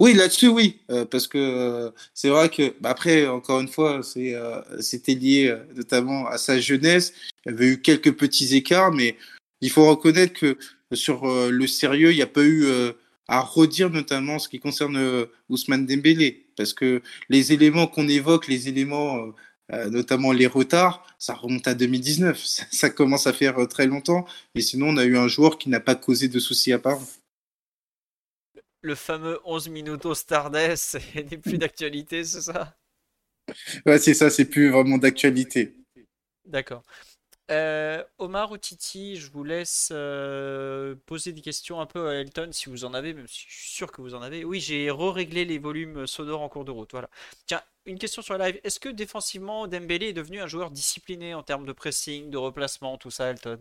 Oui, là-dessus, oui, euh, parce que euh, c'est vrai que, bah, après, encore une fois, c'est, c'était lié notamment à sa jeunesse. Il y avait eu quelques petits écarts, mais il faut reconnaître que sur le sérieux, il n'y a pas eu à redire notamment ce qui concerne euh, Ousmane Dembélé, parce que les éléments qu'on évoque, les éléments, euh, euh, notamment les retards, ça remonte à 2019. Ça, commence à faire très longtemps, et sinon on a eu un joueur qui n'a pas causé de soucis à part. Le fameux 11 minutos Stardust n'est plus d'actualité, c'est ça? Ouais, c'est ça, c'est plus vraiment d'actualité. D'accord. Euh, Omar ou Titi, je vous laisse euh, poser des questions un peu à Elton si vous en avez, même si je suis sûr que vous en avez. Oui, j'ai re-réglé les volumes sonores en cours de route. Voilà. Tiens, une question sur la live. Est-ce que défensivement, Dembélé est devenu un joueur discipliné en termes de pressing, de replacement, tout ça, Elton?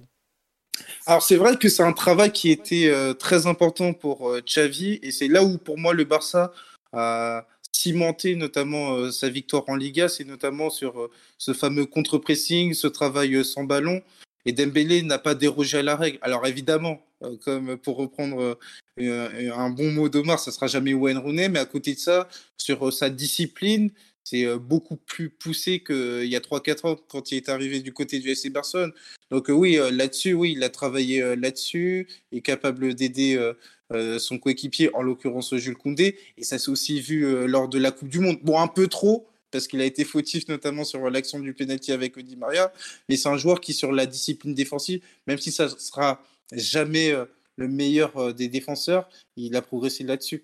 Alors c'est vrai que c'est un travail qui était euh, très important pour Xavi et c'est là où pour moi le Barça a, cimenter notamment euh, sa victoire en Liga, c'est notamment sur euh, ce fameux contre-pressing, ce travail euh, sans ballon. Et Dembélé n'a pas dérogé à la règle. Alors évidemment, comme pour reprendre un bon mot d'Omar, ça sera jamais Wayne Rooney, mais à côté de ça, sur sa discipline, c'est beaucoup plus poussé qu'il y a 3-4 ans quand il est arrivé du côté du SC Barcelone. Donc oui, là-dessus, oui, il a travaillé là-dessus, est capable d'aider son coéquipier, en l'occurrence Jules Koundé. Et ça s'est aussi vu lors de la Coupe du Monde. Bon, un peu trop, parce qu'il a été fautif notamment sur l'action du penalty avec Di Maria. Mais c'est un joueur qui, sur la discipline défensive, même si ça sera jamais le meilleur des défenseurs, il a progressé là-dessus.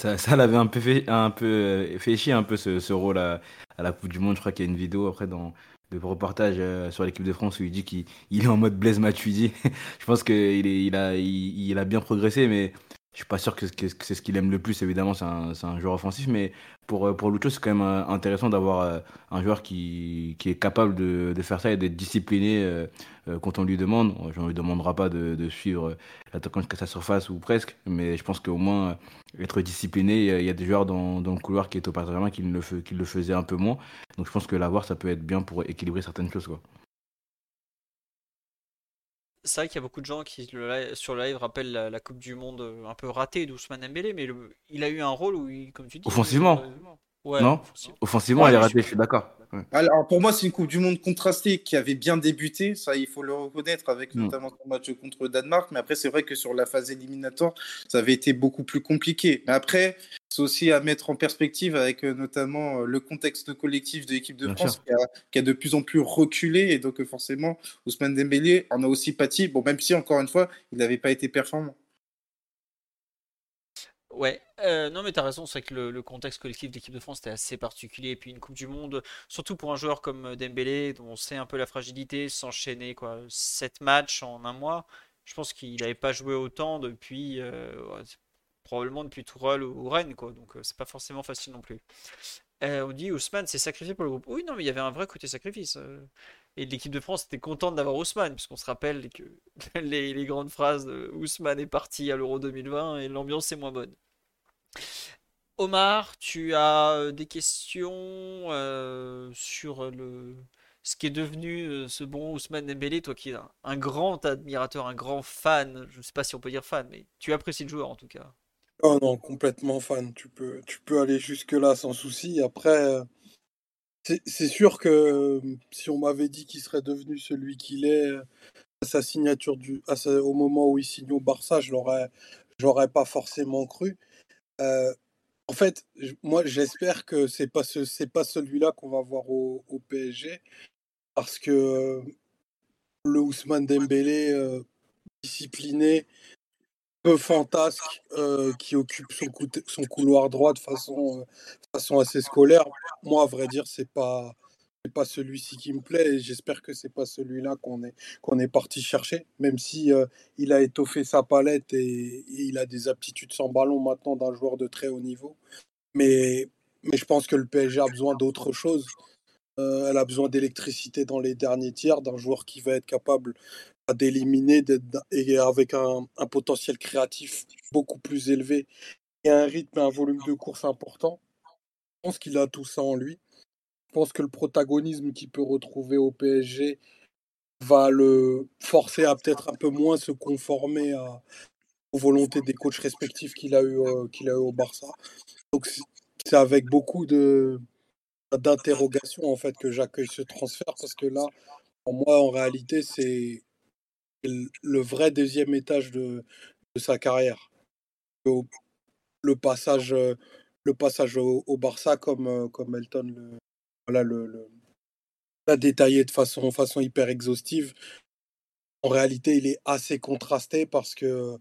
Ça, l'avait un peu fait, un peu fait chier un peu ce, rôle à, la Coupe du Monde. Je crois qu'il y a une vidéo après dans, le reportage euh, sur l'équipe de France où il dit qu'il est en mode Blaise Matuidi. je pense qu'il il a, il, a bien progressé, mais je suis pas sûr que, c'est ce qu'il aime le plus. Évidemment, c'est un, un, joueur offensif, mais pour, euh, pour Lucho, c'est quand même euh, intéressant d'avoir un joueur qui, qui, est capable de, de faire ça et d'être discipliné quand on lui demande. Je ne lui demandera pas de, de suivre l'attaquant jusqu'à sa surface ou presque, mais je pense qu'au moins être discipliné, il y a des joueurs dans, dans le couloir qui est au Paris qui, le, qui le faisaient un peu moins. Donc je pense que l'avoir, ça peut être bien pour équilibrer certaines choses. Quoi. C'est vrai qu'il y a beaucoup de gens qui sur le live rappellent la, Coupe du Monde euh, un peu ratée d'Ousmane Mbélé, mais il a eu un rôle où, comme tu dis. Offensivement Non, offensivement, elle est ratée, je suis d'accord. Alors pour moi, c'est une Coupe du Monde contrastée qui avait bien débuté, ça il faut le reconnaître, avec mm. notamment son match contre le Danemark. Mais après, c'est vrai que sur la phase éliminatoire, ça avait été beaucoup plus compliqué. Mais après, c'est aussi à mettre en perspective avec euh, notamment euh, le contexte collectif de l'équipe de France qui a, de plus en plus reculé. Et donc, forcément, Ousmane Dembélé en a aussi pâti. Bon, même si, encore une fois, il n'avait pas été performant. Ouais, euh, non mais t'as raison, c'est que le, contexte collectif de l'équipe de France était assez particulier. Et puis une Coupe du Monde, surtout pour un joueur comme Dembélé, dont on sait un peu la fragilité, s'enchaîner quoi, 7 matchs en un mois. Je pense qu'il n'avait pas joué autant depuis, euh, probablement depuis Tourelle ou, Rennes, quoi. Donc euh, c'est pas forcément facile non plus. on dit Ousmane s'est sacrifié pour le groupe. Oui, non, mais il y avait un vrai côté sacrifice. et l'équipe de France était contente d'avoir Ousmane, puisqu'on se rappelle que les, grandes phrases de Ousmane est parti à l'Euro 2020 et l'ambiance est moins bonne. Omar, tu as euh, des questions euh, sur le, ce qui est devenu euh, ce bon Ousmane Dembélé, toi qui es un, grand admirateur, un grand fan, je ne sais pas si on peut dire fan, mais tu apprécies le joueur en tout cas. Oh non, complètement fan, tu peux, tu peux aller jusque-là sans souci. Après, c'est sûr que si on m'avait dit qu'il serait devenu celui qu'il est à sa signature du, au moment où il signe au Barça, je l'aurais, j'aurais pas forcément cru. en fait, moi j'espère que c'est pas ce, c'est pas celui-là qu'on va voir au, PSG parce que le Ousmane Dembélé discipliné, peu fantasque, qui occupe son, son, couloir droit de façon, façon assez scolaire. Moi, à vrai dire, c'est pas pas celui-ci qui me plaît et j'espère que c'est pas celui-là qu'on est qu'on est parti chercher même si il a étoffé sa palette et, il a des aptitudes sans ballon maintenant d'un joueur de très haut niveau mais mais je pense que le PSG a besoin d'autre chose elle a besoin d'électricité dans les derniers tiers d'un joueur qui va être capable d'éliminer et avec un, potentiel créatif beaucoup plus élevé et un rythme et un volume de course important. Je pense qu'il a tout ça en lui. Je pense que le protagonisme qu'il peut retrouver au PSG va le forcer à peut-être un peu moins se conformer à, aux volontés des coachs respectifs qu'il a eu euh, qu'il a eu au Barça. Donc c'est avec beaucoup d'interrogations en fait que j'accueille ce transfert parce que là pour moi en réalité c'est le vrai deuxième étage de, sa carrière. le passage, euh, le passage au, Barça, comme, euh, comme Elton le, voilà, le, l'a détaillé de façon, façon hyper exhaustive. En réalité, il est assez contrasté parce que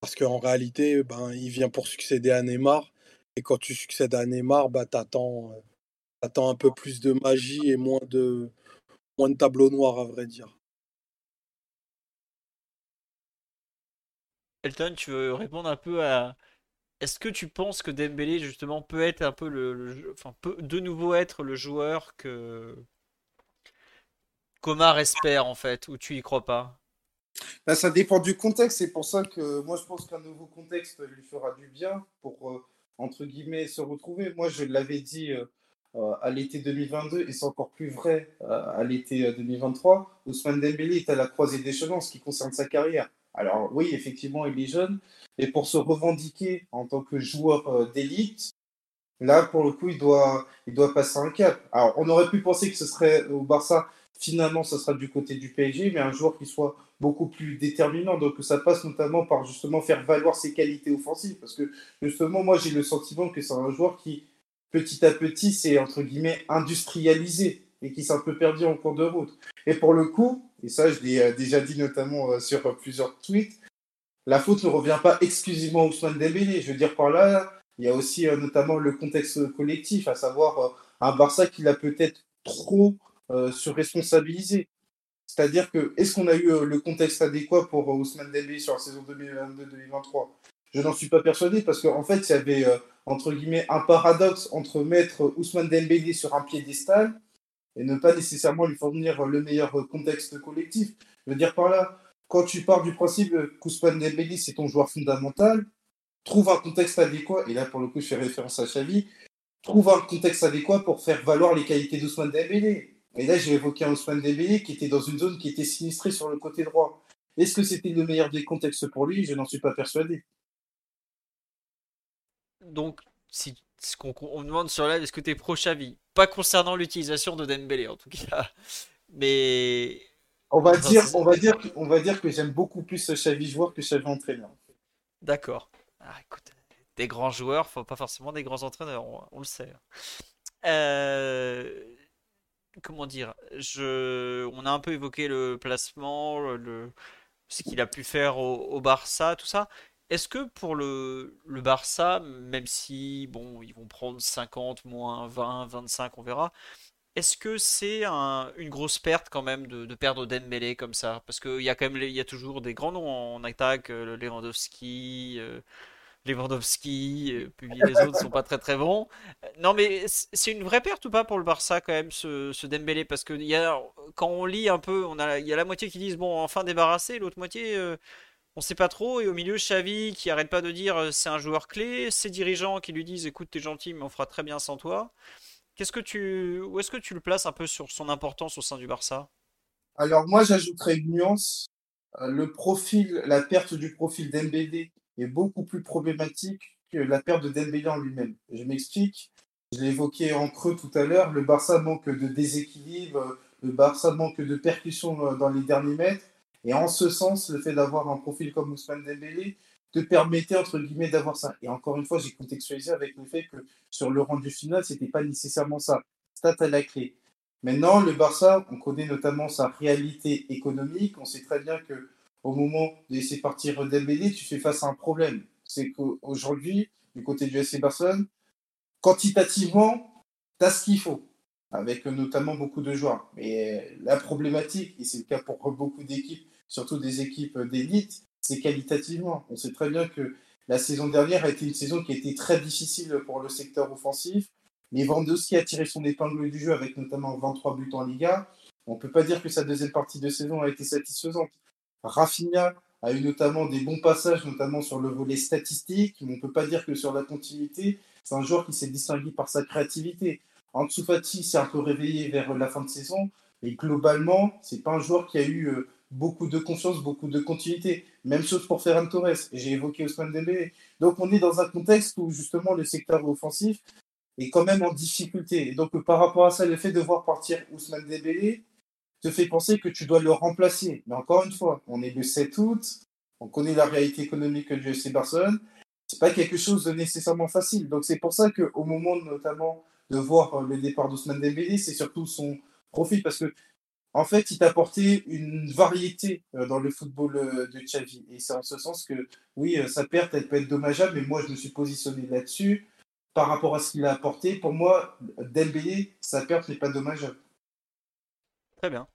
parce qu'en réalité, ben, il vient pour succéder à Neymar. Et quand tu succèdes à Neymar, bah, tu attends, un peu plus de magie et moins de, moins de tableau noir, à vrai dire. Elton, tu veux répondre un peu à. Est-ce que tu penses que Dembélé justement peut être un peu le, enfin peut de nouveau être le joueur que qu'Omar espère en fait, ou tu y crois pas? Bah, ça dépend du contexte. C'est pour ça que moi je pense qu'un nouveau contexte lui fera du bien pour euh, entre guillemets se retrouver. Moi je l'avais dit euh, euh, à l'été 2022 et c'est encore plus vrai à l'été 2023. Ousmane Dembélé est à la croisée des chemins en ce qui concerne sa carrière. Alors oui, effectivement, il est jeune, et pour se revendiquer en tant que joueur euh, d'élite, là, pour le coup, il doit, il doit passer un cap. Alors, on aurait pu penser que ce serait au Barça, finalement, ce sera du côté du PSG, mais un joueur qui soit beaucoup plus déterminant. Donc, ça passe notamment par justement faire valoir ses qualités offensives, parce que justement, moi, j'ai le sentiment que c'est un joueur qui, petit à petit, s'est entre guillemets industrialisé et qui s'est un peu perdu en cours de route. Et pour le coup, et ça je l'ai euh, déjà dit notamment euh, sur plusieurs tweets, la faute ne revient pas exclusivement à Ousmane Dembélé. Je veux dire par là, il y a aussi euh, notamment le contexte collectif, à savoir un Barça qui l'a peut-être trop surresponsabilisé. C'est-à-dire que, est-ce qu'on a eu le contexte adéquat pour Ousmane Dembélé sur la saison 2022-2023 Je n'en suis pas persuadé parce qu'en fait, il y avait, entre guillemets, un paradoxe entre mettre Ousmane Dembélé sur un piédestal et ne pas nécessairement lui fournir le meilleur contexte collectif. Je veux dire par là, quand tu pars du principe qu'Ousmane Dembélé c'est ton joueur fondamental, trouve un contexte adéquat, et là pour le coup je fais référence à Xavi, trouve un contexte adéquat pour faire valoir les qualités d'Ousmane Dembélé. Et là j'ai évoqué un Ousmane Dembélé qui était dans une zone qui était sinistrée sur le côté droit. Est-ce que c'était le meilleur des contextes pour lui? Je n'en suis pas persuadé. Donc, si ce qu'on on demande sur live, est-ce que tu es pro Xavi Pas concernant l'utilisation de Dembélé en tout cas. Mais. On va, dire, on, va dire, on va dire que j'aime beaucoup plus Xavi joueur que Xavi entraîneur. D'accord. Ah, écoute, des grands joueurs, faut pas forcément des grands entraîneurs, on, le sait. Euh, comment dire? Je... On a un peu évoqué le placement, le... ce qu'il a pu faire au Barça, tout ça. Est-ce que pour le, Barça, même si bon, ils vont prendre 50, moins 20, 25, on verra, est-ce que c'est une grosse perte quand même de, de perdre Dembélé comme ça? Parce qu'il y a quand même y a toujours des grands noms en attaque, euh, Lewandowski, euh, Lewandowski, euh, puis les autres sont pas très très bons. Non, mais c'est une vraie perte ou pas pour le Barça quand même ce, ce Dembélé? Parce que y a, quand on lit un peu, a il y a la moitié qui disent bon enfin débarrassé, l'autre moitié euh, on sait pas trop et au milieu Xavi qui arrête pas de dire euh, c'est un joueur clé, ses dirigeants qui lui disent écoute t'es gentil mais on fera très bien sans toi. Qu'est-ce que tu où est-ce que tu le places un peu sur son importance au sein du Barça? Alors moi j'ajouterais une nuance. Le profil, la perte du profil Dembélé est beaucoup plus problématique que la perte de Dembélé en lui-même. Je m'explique. Je l'ai évoqué en creux tout à l'heure. Le Barça manque de déséquilibre, le Barça manque de percussion euh, dans les derniers mètres. Et en ce sens, le fait d'avoir un profil comme Ousmane Dembélé te permettait, entre guillemets, d'avoir ça. Et encore une fois, j'ai contextualisé avec le fait que sur le rendu final, ce n'était pas nécessairement ça. Stat à la clé. Maintenant, le Barça, on connaît notamment sa réalité économique. On sait très bien que au moment de laisser partir Dembélé, tu fais face à un problème. C'est qu'aujourd'hui, du côté du SC Barcelone, quantitativement, tu as ce qu'il faut, avec notamment beaucoup de joueurs. Mais la problématique, et c'est le cas pour beaucoup d'équipes, surtout des équipes d'élite, c'est qualitativement. On sait très bien que la saison dernière a été une saison qui a été très difficile pour le secteur offensif. Lewandowski a tiré son épingle du jeu avec notamment 23 buts en Liga. On ne peut pas dire que sa deuxième partie de saison a été satisfaisante. Rafinha a eu notamment des bons passages, notamment sur le volet statistique, mais on ne peut pas dire que sur la continuité, c'est un joueur qui s'est distingué par sa créativité. Ansu s'est un peu réveillé vers la fin de saison, mais globalement, c'est pas un joueur qui a eu euh, beaucoup de confiance, beaucoup de continuité. Même chose pour Ferran Torres, j'ai évoqué Ousmane Dembélé. Donc on est dans un contexte où justement le secteur offensif est quand même en difficulté. Et donc par rapport à ça, le fait de voir partir Ousmane Dembélé, te fait penser que tu dois le remplacer. Mais encore une fois, on est le 7 août, on connaît la réalité économique du FC Barcelone. C'est pas quelque chose de nécessairement facile. Donc c'est pour ça qu'au moment notamment de voir le départ d'Ousmane Dembélé, c'est surtout son profit parce que en fait, il apporté une variété euh, dans le football euh, de Xavi. Et c'est en ce sens que, oui, euh, sa perte, elle peut être dommageable, mais moi, je me suis positionné là-dessus par rapport à ce qu'il a apporté. Pour moi, Dembélé, sa perte n'est pas dommageable. Très bien.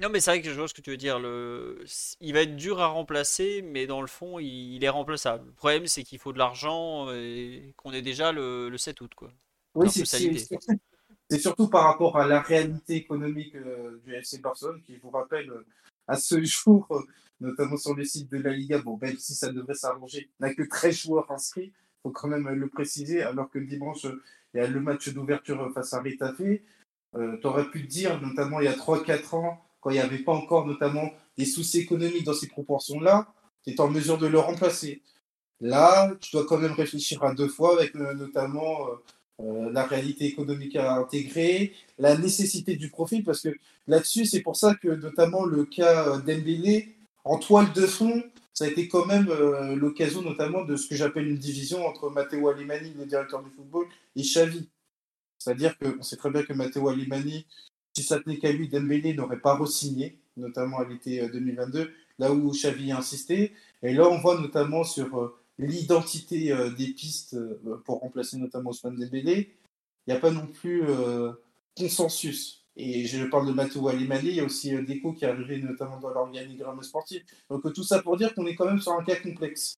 Non, mais c'est vrai que je vois ce que tu veux dire. Le... Il va être dur à remplacer, mais dans le fond, il, est remplaçable. Le problème, c'est qu'il faut de l'argent et qu'on est déjà le, 7 août. Quoi. Oui, c'est surtout par rapport à la réalité économique euh, du FC Barcelone, qui vous rappelle euh, à ce jour, euh, notamment sur le site de la Liga, bon, même si ça devrait s'arranger, n'a que 13 joueurs inscrits, il faut quand même le préciser, alors que dimanche, il y a le match d'ouverture face à Retafe. Euh, tu aurais pu dire, notamment il y a 3-4 ans, quand il n'y avait pas encore notamment des soucis économiques dans ces proportions-là, tu es en mesure de le remplacer. Là, tu dois quand même réfléchir à deux fois avec notamment euh, la réalité économique à intégrer, la nécessité du profit, parce que là-dessus, c'est pour ça que notamment le cas d'Embélé, en toile de fond, ça a été quand même l'occasion notamment de ce que j'appelle une division entre Matteo Alemani, le directeur du football, et Xavi. C'est-à-dire qu'on sait très bien que Matteo Alimani, si ça tenait qu'à lui, Dembélé n'aurait pas re-signé, notamment à l'été 2022, euh, là où Xavi a insisté. Et là, on voit notamment sur euh, l'identité euh, des pistes pour remplacer notamment Ousmane Dembélé, il n'y a pas non plus consensus. Et je parle de Matteo Alimani, il y a aussi Deco qui est arrivé notamment dans l'organigramme sportif. Donc tout ça pour dire qu'on est quand même sur un cas complexe.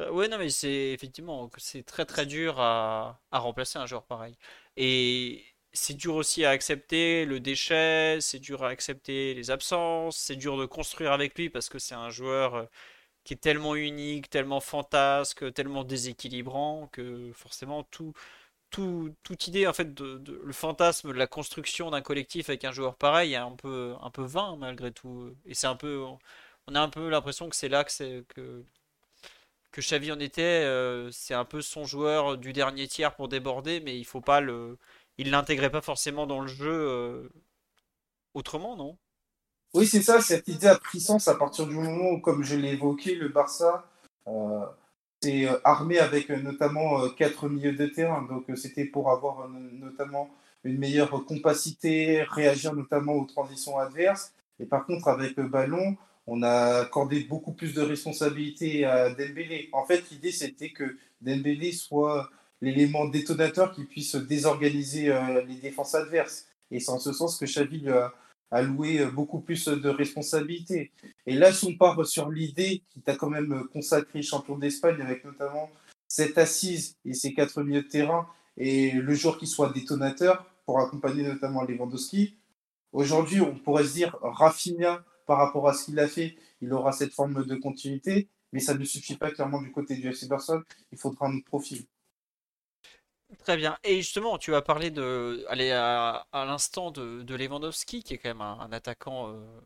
Euh, ouais, non, mais c'est effectivement, c'est très très dur à, à remplacer un joueur pareil. Et c'est dur aussi à accepter le déchet, c'est dur à accepter les absences, c'est dur de construire avec lui parce que c'est un joueur euh, qui est tellement unique, tellement fantasque, tellement déséquilibrant que forcément tout, tout, toute idée en fait de, le fantasme de la construction d'un collectif avec un joueur pareil est un peu un peu vain malgré tout. Et c'est un peu, on a un peu l'impression que c'est là que c'est que que Xavi en était, euh, c'est un peu son joueur du dernier tiers pour déborder, mais il faut pas le, il l'intégrait pas forcément dans le jeu euh, autrement, non? Oui, c'est ça. Cette idée a pris sens à partir du moment où, comme je l'ai évoqué, le Barça euh, s'est armé avec notamment quatre milieux de terrain. Donc c'était pour avoir notamment une meilleure compacité, réagir notamment aux transitions adverses. Et par contre, avec le ballon, on a accordé beaucoup plus de responsabilités à Dembélé. En fait, l'idée, c'était que Dembélé soit l'élément détonateur qui puisse désorganiser euh, les défenses adverses. Et c'est en ce sens que Xavi a, louer beaucoup plus de responsabilités. Et là, si on part sur l'idée qui t'a quand même consacré champion d'Espagne avec notamment cette assise et ces quatre milieux de terrain et le jour qui soit détonateur pour accompagner notamment Lewandowski, aujourd'hui, on pourrait se dire Rafinha, par rapport à ce qu'il a fait, il aura cette forme de continuité, mais ça ne suffit pas clairement du côté du FC Barcelone, il faudra un autre profil. Très bien. Et justement, tu as parlé de, allez, à, l'instant de, Lewandowski, qui est quand même un, attaquant, euh,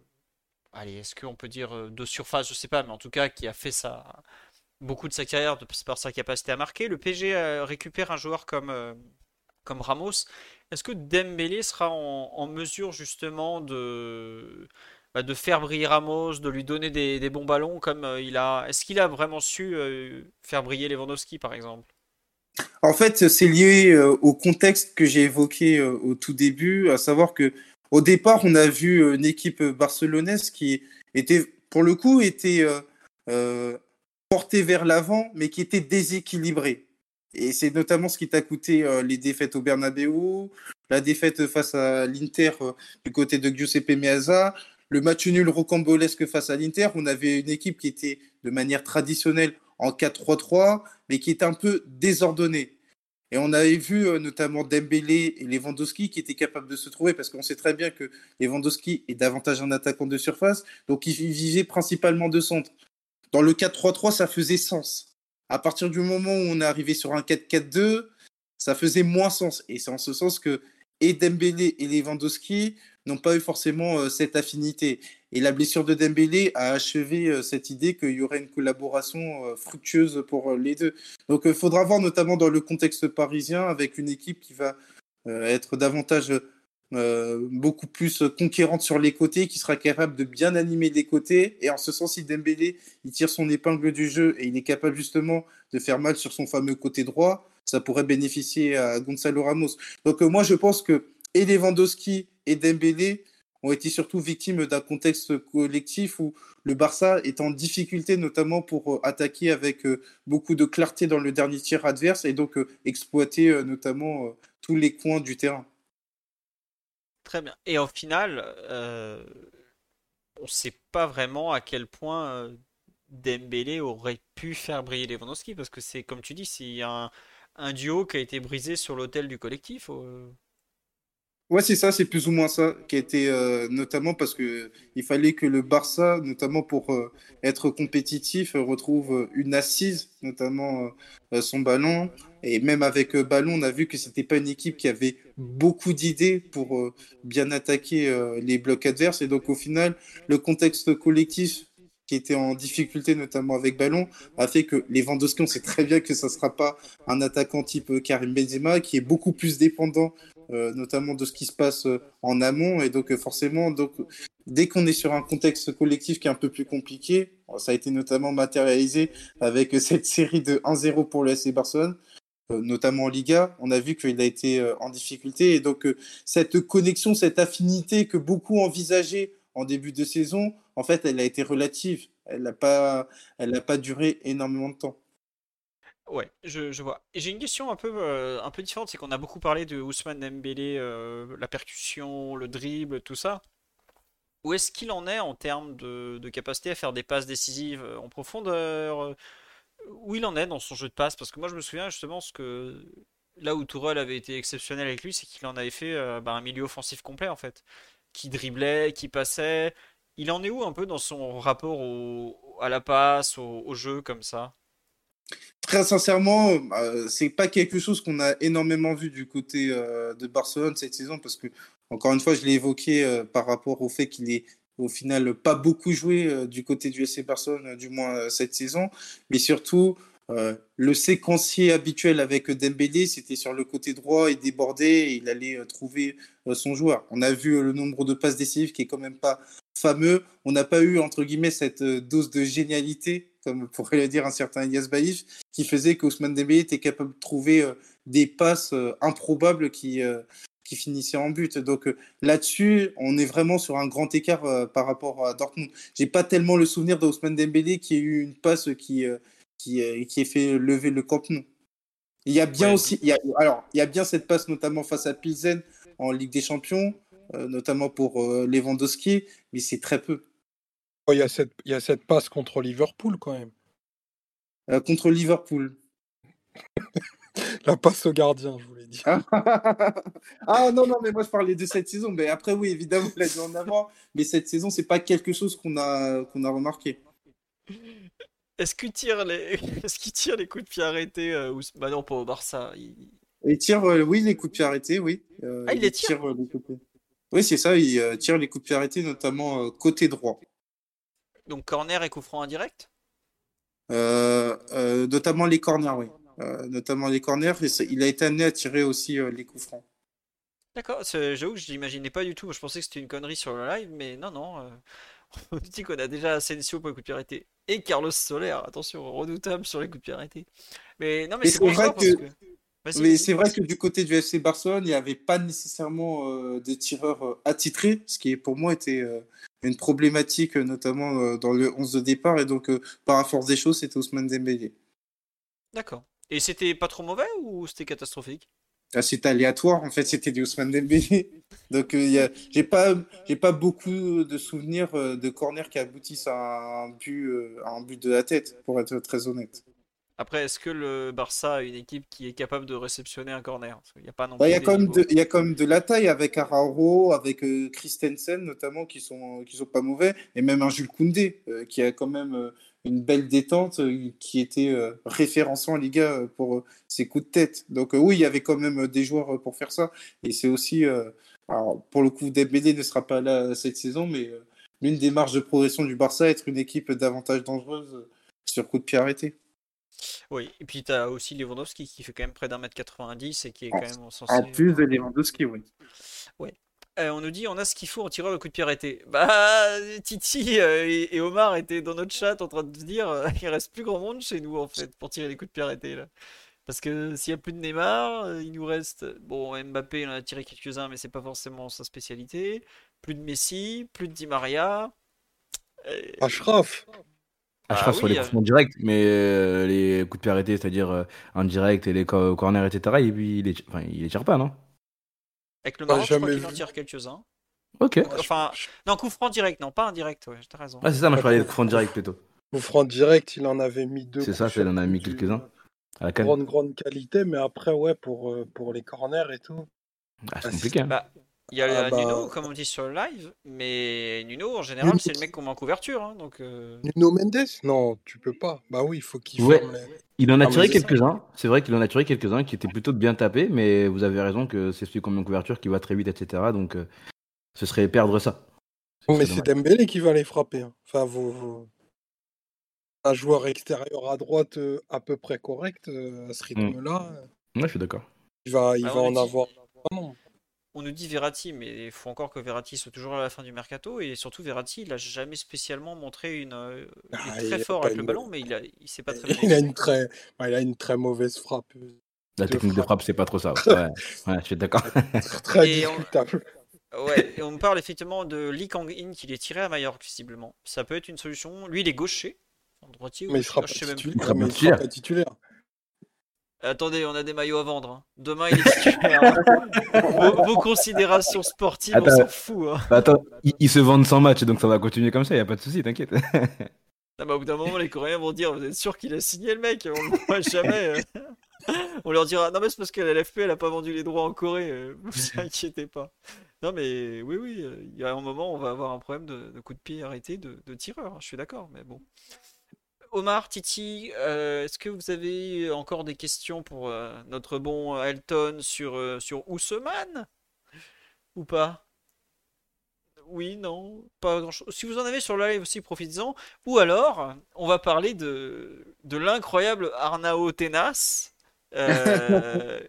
allez, est-ce qu'on peut dire euh, de surface, je sais pas, mais en tout cas qui a fait sa, beaucoup de sa carrière de, par sa capacité à marquer. Le PG euh, récupère un joueur comme, comme Ramos. Est-ce que Dembélé sera en, mesure justement de, bah, de faire briller Ramos, de lui donner des, bons ballons comme il a. Est-ce qu'il a vraiment su faire briller Lewandowski par exemple? En fait, c'est lié euh, au contexte que j'ai évoqué euh, au tout début, à savoir que au départ, on a vu euh, une équipe barcelonaise qui était, pour le coup, était portée vers l'avant, mais qui était déséquilibrée. Et c'est notamment ce qui t'a coûté les défaites au Bernabeu, la défaite face à l'Inter du côté de Giuseppe Meazza, le match nul rocambolesque face à l'Inter. On avait une équipe qui était de manière traditionnelle en 4-3-3, mais qui est un peu désordonné. Et on avait vu euh, notamment Dembélé et Lewandowski qui étaient capables de se trouver parce qu'on sait très bien que Lewandowski est davantage un attaquant de surface, donc il vivait principalement de centre. Dans le 4-3-3, ça faisait sens. À partir du moment où on est arrivé sur un 4-4-2, ça faisait moins sens. Et c'est en ce sens que et Dembélé et Lewandowski n'ont pas eu forcément euh, cette affinité. Et la blessure de Dembélé a achevé euh, cette idée qu'il y aurait une collaboration euh, fructueuse pour les deux. Donc il faudra voir notamment dans le contexte parisien avec une équipe qui va être davantage beaucoup plus conquérante sur les côtés, qui sera capable de bien animer les côtés. Et en ce sens, si Dembélé il tire son épingle du jeu et il est capable justement de faire mal sur son fameux côté droit, ça pourrait bénéficier à Gonzalo Ramos. Donc moi je pense que et Lewandowski et Dembélé ont été surtout victimes d'un contexte collectif où le Barça est en difficulté notamment pour euh, attaquer avec euh, beaucoup de clarté dans le dernier tir adverse et donc euh, exploiter notamment tous les coins du terrain. Très bien. Et au final, on ne sait pas vraiment à quel point Dembélé aurait pu faire briller Lewandowski parce que c'est comme tu dis, c'est un, un duo qui a été brisé sur l'hôtel du collectif. Ouais, c'est ça, c'est plus ou moins ça qui a été euh, notamment parce que il fallait que le Barça, notamment pour euh, être compétitif, retrouve une assise, notamment euh, son ballon. Et même avec ballon, on a vu que c'était pas une équipe qui avait beaucoup d'idées pour bien attaquer les blocs adverses. Et donc au final, le contexte collectif qui était en difficulté, notamment avec ballon, a fait que les Lewandowski, on sait très bien que ça ne sera pas un attaquant type Karim Benzema, qui est beaucoup plus dépendant euh, notamment de ce qui se passe euh, en amont. Et donc, euh, forcément, donc, dès qu'on est sur un contexte collectif qui est un peu plus compliqué, ça a été notamment matérialisé avec cette série de 1-0 pour le SC Barcelone, notamment en Liga. On a vu qu'il a été en difficulté. Et donc, cette connexion, cette affinité que beaucoup envisageaient en début de saison, en fait, elle a été relative. Elle n'a pas, pas duré énormément de temps. Ouais, je, vois. Et j'ai une question un peu, euh, un peu différente, c'est qu'on a beaucoup parlé de Ousmane Dembélé, euh, la percussion, le dribble, tout ça. Où est-ce qu'il en est en termes de, capacité à faire des passes décisives euh, en profondeur Où il en est dans son jeu de passe? Parce que moi je me souviens justement ce que là où Tourelle avait été exceptionnel avec lui, c'est qu'il en avait fait bah, un milieu offensif complet en fait, qui driblait, qui passait. Il en est où un peu dans son rapport à la passe, au jeu comme ça? Très sincèrement, euh, c'est pas quelque chose qu'on a énormément vu du côté euh, de Barcelone cette saison parce que, encore une fois, je l'ai évoqué euh, par rapport au fait qu'il est au final pas beaucoup joué du côté du SC Barcelone, du moins cette saison, mais surtout le séquencier habituel avec Dembélé, c'était sur le côté droit, et il allait trouver son joueur. On a vu le nombre de passes décisives qui est quand même pas fameux. On n'a pas eu entre guillemets cette dose de génialité comme pourrait le dire un certain Elias Baïf, qui faisait qu'Ousmane Dembélé était capable de trouver euh, des passes euh, improbables qui, euh, qui finissaient en but. Donc là-dessus, on est vraiment sur un grand écart par rapport à Dortmund. J'ai pas tellement le souvenir d'Ousmane Dembélé qui ait eu une passe qui, qui, qui ait fait lever le Camp Nou. Il y a bien aussi, il y a, alors il y a bien cette passe notamment face à Pilsen en Ligue des Champions notamment pour Lewandowski, mais c'est très peu. Oh, il y, a cette, y a cette passe contre Liverpool quand même. contre Liverpool. La passe au gardien, je voulais dire. ah non, non, mais moi je parlais de cette saison. Mais après, oui, évidemment, l'a dit en avant. Mais cette saison, c'est pas quelque chose qu'on a, qu'on a remarqué. Est-ce qu'il tire les, est-ce qu'il tire les coups de pied arrêtés euh, ou... Bah non, pas au Barça. Il, tire, euh, oui, les coups de pied arrêtés, oui. Euh, ah, il, les tire. Oui, c'est ça. Il tire les coups de pied arrêtés, notamment côté droit. Donc corner et coup franc indirect? notamment les corners, oui. notamment les corners. il a été amené à tirer aussi les coups francs. D'accord, j'avoue que je l'imaginais pas du tout. Je pensais que c'était une connerie sur le live, mais non, non. On dit qu'on a déjà Asensio pour les coups de pied et Carlos Soler, attention, redoutable sur les coups de pied arrêtés. Mais non, mais c'est vrai que. Mais c'est vrai que du côté du FC Barcelone, il n'y avait pas nécessairement euh, des tireurs euh, attitrés, ce qui pour moi était euh, une problématique, notamment dans le 11 de départ. Et donc, par la force des choses, c'était Ousmane Dembélé. D'accord. Et c'était pas trop mauvais ou c'était catastrophique? Ah, C'était aléatoire, en fait, c'était du Ousmane Dembélé. Donc, euh, j'ai pas, pas beaucoup de souvenirs euh, de corners qui aboutissent à un but, euh, à un but de la tête, pour être très honnête. Après, est-ce que le Barça a une équipe qui est capable de réceptionner un corner? Il y a pas non bah, il y a quand même de, il y a quand même de la taille avec Araro, avec Christensen notamment qui sont qui sont pas mauvais, et même un Jules Koundé qui a quand même une belle détente qui était référençant en Liga pour ses coups de tête. Donc oui, il y avait quand même des joueurs pour faire ça, et c'est aussi alors, pour le coup, Dembélé ne sera pas là cette saison, mais euh, l'une des marges de progression du Barça, être une équipe davantage dangereuse euh, sur coup de pied arrêté. Oui, et puis tu as aussi Lewandowski qui fait quand même près d'un mètre 90 et qui est quand même censé... En plus de Lewandowski, oui. Oui. Euh, on nous dit on a ce qu'il faut en tireur de coup de pied arrêté. Bah, Titi et, Omar étaient dans notre chat en train de dire il reste plus grand monde chez nous en fait pour tirer les coups de pied arrêtés là. Parce que s'il n'y a plus de Neymar, euh, il nous reste. Bon, Mbappé, il en a tiré quelques-uns, mais c'est pas forcément sa spécialité. Plus de Messi, plus de Di Maria. Ashraf Ashraf ah, sur les coups francs directs, mais euh, les coups de pied arrêtés, c'est-à-dire euh, indirect et les corners, etc., il, il, les... Enfin, il les tire pas, non? Avec le Maroc, je crois qu'il en tire quelques-uns. Ok. Enfin, non, coup franc direct, non, pas indirect, ouais, t'as raison. Ah, c'est ça, moi je parlais de coup franc direct plutôt. Coup franc direct, il en avait mis deux. C'est ça, il en a mis quelques-uns. Grande, grande qualité, mais après, ouais, pour, euh, pour les corners et tout. Ah, c'est compliqué. Hein. Bah, il y a ah, Nuno, bah. comme on dit sur le live, mais Nuno, en général, c'est le mec qu'on met en couverture. Hein, donc, euh. Nuno Mendes Non, tu peux pas. Bah oui, il faut qu'il ouais. Il en a tiré quelques-uns. C'est vrai qu'il en a tiré quelques-uns qui étaient plutôt bien tapés, mais vous avez raison que c'est celui qu'on met en couverture qui va très vite, etc. Donc, euh, ce serait perdre ça. Mais c'est Dembélé qui va les frapper. Hein. Enfin, vous, un joueur extérieur à droite euh, à peu près correct euh, à ce mmh. rythme-là. Ouais, je suis d'accord. Il va, il ah, va en avoir. On nous dit Verratti, mais il faut encore que Verratti soit toujours à la fin du mercato et surtout Verratti, il a jamais spécialement montré une. Euh, il est ah, très fort avec le ballon, mais il a, il sait pas très bien. Il a une très, il a une très mauvaise frappe. La technique de frappe, c'est pas trop ça. Ouais, je suis d'accord. très discutable. Ouais, et on parle effectivement de Lee Kang-in qui est tiré à Mallorca visiblement. Ça peut être une solution. Lui, il est gaucher, mais il sera, pas, titulaire. Attendez, on a des maillots à vendre. Hein. Demain, il est. Hein. vos, considérations sportives, on s'en fout. Hein. Bah, attends, ils, se vendent sans match, donc ça va continuer comme ça, il a pas de souci, t'inquiète. Ah bah, au bout d'un moment, les Coréens vont dire Vous êtes sûr qu'il a signé le mec? On le voit jamais. on leur dira Non, mais c'est parce que la LFP, elle a pas vendu les droits en Corée. Euh, vous inquiétez pas. Non, mais oui, oui, euh, il y a un moment, on va avoir un problème de, de coup de pied arrêté de, de tireur. Je suis d'accord, mais bon. Omar, Titi, euh, est-ce que vous avez encore des questions pour euh, notre bon Elton sur, euh, sur Ousmane? Ou pas? Oui, non, pas grand-chose. Si vous en avez sur le live aussi, profitez-en. Ou alors, on va parler de, de l'incroyable Arnao Tenas,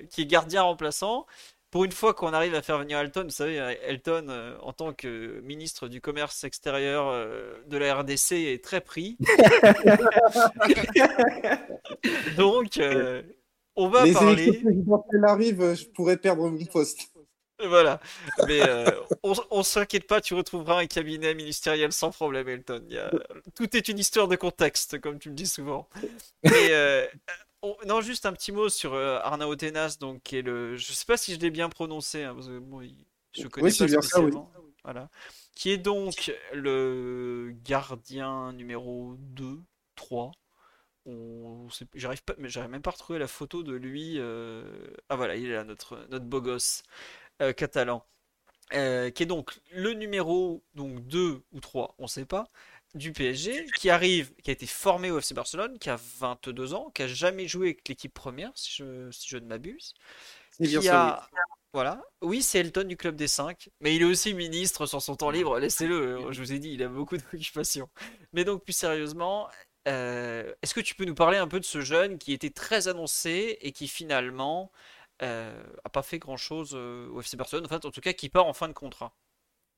qui est gardien remplaçant pour une fois qu'on arrive à faire venir Elton, vous savez, Elton, euh, en tant que ministre du commerce extérieur euh, de la RDC, est très pris. Donc, euh, on va Les parler. elle arrive, je pourrais perdre mon poste. Voilà. Mais on, on s'inquiète pas, tu retrouveras un cabinet ministériel sans problème, Elton. Tout est une histoire de contexte, comme tu me dis souvent. Mais non, juste un petit mot sur euh, Arnaud Tenas, donc qui est le. Je sais pas si je l'ai bien prononcé. Hein, Je connais pas spécialement. Voilà. Qui est donc le gardien numéro 2, 3. J'arrive pas, mais j'arrive même pas à retrouver la photo de lui. Euh, ah voilà, il est là, notre, notre beau gosse euh, catalan. Euh, qui est donc le numéro donc 2 ou 3, on sait pas, du PSG, qui arrive, qui a été formé au FC Barcelone, qui a 22 ans, qui a jamais joué avec l'équipe première, si je, si je ne m'abuse. Qui a... Voilà. Oui, c'est Elton du Club des 5, mais il est aussi ministre sur son temps libre, laissez-le, je vous ai dit, il a beaucoup d'occupations. Mais donc, plus sérieusement, euh, est-ce que tu peux nous parler un peu de ce jeune qui était très annoncé et qui finalement euh, a pas fait grand-chose euh, au FC Barcelone, en fait, en tout cas, qui part en fin de contrat?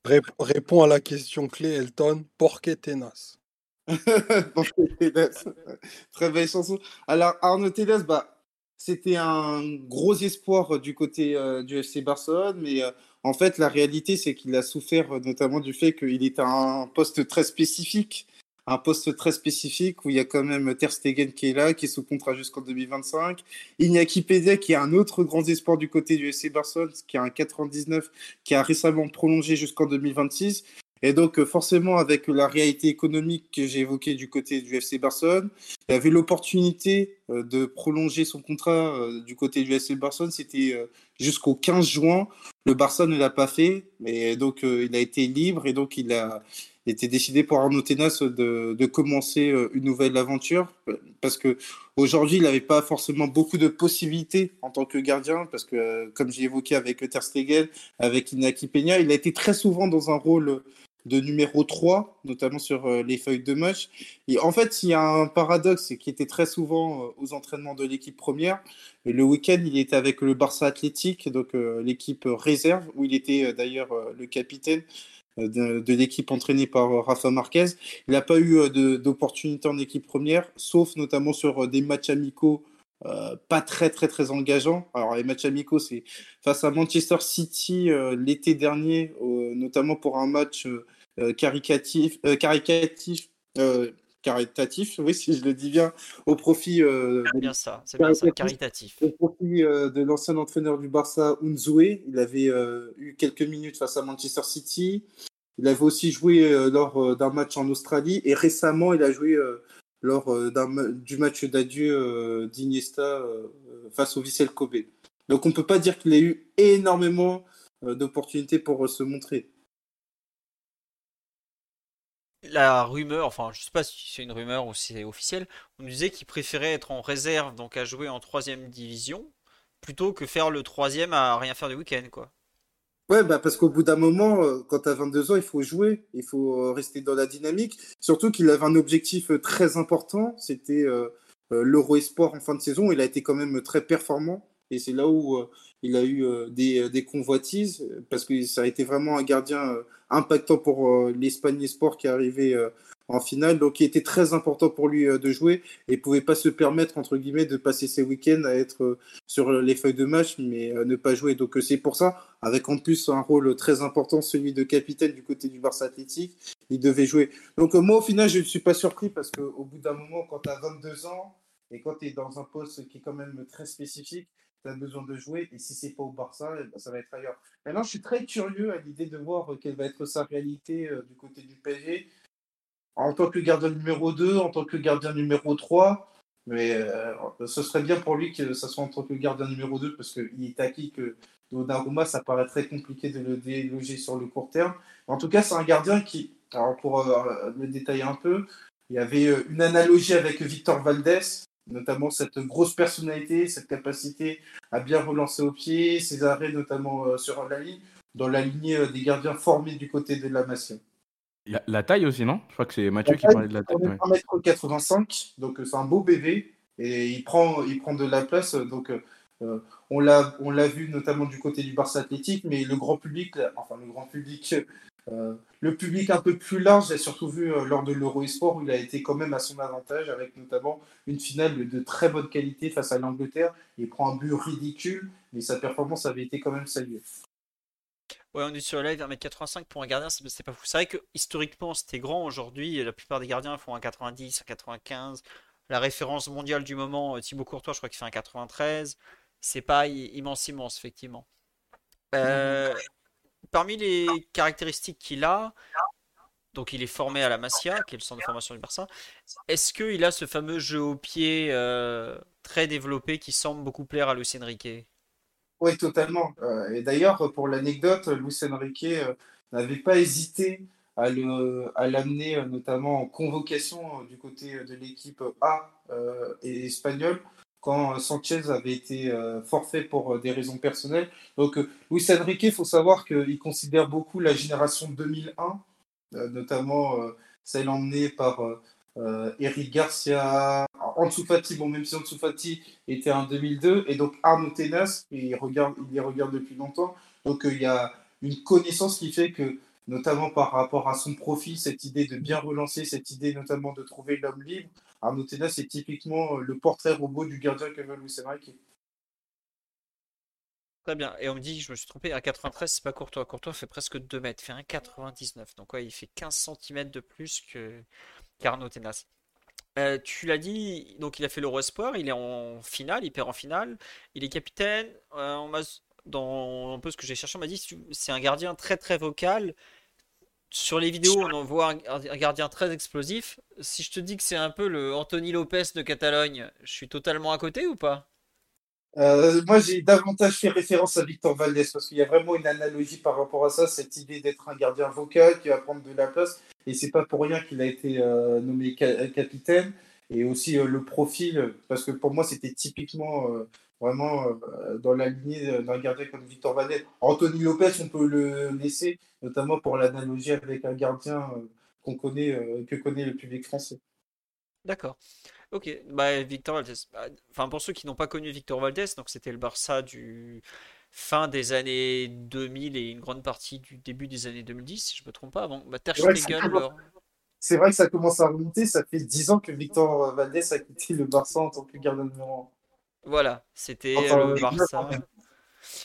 Réponds à la question clé, Elton. Porqué Tenas Très belle chanson. Alors, Arnaud Tenas, bah, c'était un gros espoir du côté euh, du FC Barcelone, mais euh, en fait, la réalité, c'est qu'il a souffert notamment du fait qu'il est à un poste très spécifique un poste très spécifique où il y a quand même Ter Stegen qui est là, qui est sous contrat jusqu'en 2025. Iñaki Pédé qui est un autre grand espoir du côté du FC Barcelone, qui a un 99, qui a récemment prolongé jusqu'en 2026. Et donc, euh, forcément, avec la réalité économique que j'ai évoquée du côté du FC Barcelone, il avait l'opportunité euh, de prolonger son contrat euh, du côté du FC Barcelone. C'était jusqu'au 15 juin. Le Barça ne l'a pas fait. Et donc, il a été libre. Et donc, il a, était décidé pour Arnaud Tenas de, commencer euh, une nouvelle aventure? Parce que aujourd'hui il n'avait pas forcément beaucoup de possibilités en tant que gardien parce que euh, comme j'ai évoqué avec Ter Stegen, avec Inaki Peña, il a été très souvent dans un rôle de numéro 3, notamment sur euh, les feuilles de match. Et en fait, il y a un paradoxe qui était très souvent aux entraînements de l'équipe première. Le week-end, il était avec le Barça Athlétique, donc l'équipe réserve, où il était d'ailleurs le capitaine de, l'équipe entraînée par euh, Rafa Marquez. Il n'a pas eu euh, d'opportunité en équipe première, sauf notamment sur euh, des matchs amicaux pas très très très engageants. Alors les matchs amicaux, c'est face à Manchester City l'été dernier, notamment pour un match caricatif caritatif, oui, si je le dis bien, au profit. c'est bien ça, c'est bien ça, caritatif. Au profit de l'ancien entraîneur du Barça, Unzoué. Il avait eu quelques minutes face à Manchester City. Il avait aussi joué lors d'un match en Australie et récemment, il a joué lors du match d'adieu d'Iniesta face au Vissel Kobe. Donc on ne peut pas dire qu'il a eu énormément d'opportunités pour se montrer la rumeur, enfin je sais pas si c'est une rumeur ou si c'est officiel, on disait qu'il préférait être en réserve, donc à jouer en troisième division, plutôt que faire le troisième à rien faire du week-end, quoi. Ouais, bah parce qu'au bout d'un moment, euh, quand tu as 22 ans, il faut jouer, il faut euh, rester dans la dynamique. Surtout qu'il avait un objectif euh, très important, c'était l'Euro Esport en fin de saison. Il a été quand même très performant. Et c'est là où euh, il a eu euh, des, des, convoitises, parce que ça a été vraiment un gardien euh, impactant pour l'Espagne Sport qui est arrivé en finale. Donc, il était très important pour lui de jouer et pouvait pas se permettre, entre guillemets, de passer ses week-ends à être sur les feuilles de match, mais ne pas jouer. Donc, c'est pour ça, avec en plus un rôle très important, celui de capitaine du côté du Barça Athlétique, il devait jouer. Donc, moi, au final, je ne suis pas surpris parce qu'au bout d'un moment, quand tu as 22 ans et quand tu es dans un poste qui est quand même très spécifique, tu as besoin de jouer. Et si c'est pas au Barça, eh ben, ça va être ailleurs. Maintenant, je suis très curieux à l'idée de voir euh, quelle va être sa réalité euh, du côté du PSG. En tant que gardien numéro 2, en tant que gardien numéro 3. Mais euh, ce serait bien pour lui que ça soit en tant que gardien numéro 2 parce qu'il est acquis que Donnarumma, ça paraît très compliqué de le déloger sur le court terme. En tout cas, c'est un gardien qui, alors pour le détailler un peu, il y avait une analogie avec Victor Valdés, notamment cette grosse personnalité, cette capacité à bien relancer au pied, ses arrêts notamment euh, sur la ligne, dans la lignée euh, des gardiens formés du côté de la Masia. La, taille aussi, non? Je crois que c'est Mathieu qui parlait de la taille. 1m85, donc euh, c'est un beau bébé, et il prend, il prend de la place, donc on l'a on l'a vu notamment du côté du Barça Athlétique, mais le grand public, enfin le grand public le public un peu plus large, j'ai surtout vu euh, lors de l'Euro Esport où il a été quand même à son avantage avec notamment une finale de très bonne qualité face à l'Angleterre. Il prend un but ridicule, mais sa performance avait été quand même saluée. Ouais, on est sur le live, 1m85 pour un gardien, c'est pas fou. C'est vrai que historiquement c'était grand aujourd'hui, la plupart des gardiens font un 90, un 95. La référence mondiale du moment, euh, Thibaut Courtois, je crois qu'il fait un 93. C'est pas immense, immense, effectivement. Euh, parmi les caractéristiques qu'il a, donc il est formé à la Masia, qui est le centre de formation du Barça. Est-ce qu'il a ce fameux jeu au pied euh, très développé qui semble beaucoup plaire à Luis Enrique? Oui, totalement. Euh, et d'ailleurs, pour l'anecdote, Luis Enrique euh, n'avait pas hésité à l'amener notamment en convocation du côté de l'équipe A et espagnole quand Sanchez avait été forfait pour des raisons personnelles. Donc Luis Enrique, il faut savoir qu'il considère beaucoup la génération 2001 euh, notamment euh, celle emmenée par euh, Eric Garcia, Ansu bon, même si Ansu était en 2002, et donc Arnaud Tenas, il, regarde, il les regarde depuis longtemps. Donc il y a une connaissance qui fait que, notamment par rapport à son profil, cette idée de bien relancer, cette idée notamment de trouver l'homme libre, Arnaud Tenas est typiquement le portrait robot du gardien que veut Luis Enrique. Très bien. Et on me dit, je me suis trompé, à 93, c'est pas Courtois. Courtois fait presque 2 mètres, fait 1,99. Donc ouais, il fait 15 cm de plus que qu'Arnaud Tenas. Euh, tu l'as dit, donc il a fait l'Euro Espoir, il est en finale, il perd en finale, il est capitaine. Euh, dans un peu ce que j'ai cherché, on m'a dit c'est un gardien très très vocal. Sur les vidéos, on en voit un, gardien très explosif. Si je te dis que c'est un peu le Anthony Lopez de Catalogne, je suis totalement à côté ou pas? Euh, moi, j'ai davantage fait référence à Victor Valdez parce qu'il y a vraiment une analogie par rapport à ça, cette idée d'être un gardien vocal qui va prendre de la place. Et c'est pas pour rien qu'il a été euh, nommé capitaine. Et aussi euh, le profil, parce que pour moi, c'était typiquement vraiment dans la lignée d'un gardien comme Victor Valdez. Anthony Lopez, on peut le laisser, notamment pour l'analogie avec un gardien qu'on connaît, que connaît le public français. D'accord. Ok, bah Victor Valdez. Bah, enfin, pour ceux qui n'ont pas connu Victor Valdez, donc c'était le Barça du fin des années 2000 et une grande partie du début des années 2010, si je me trompe pas. Bah, Ter C'est vrai que ça commence à remonter. Ça fait 10 ans que Victor Valdez a quitté le Barça en tant que gardien numéro 1. Voilà, c'était le Barça.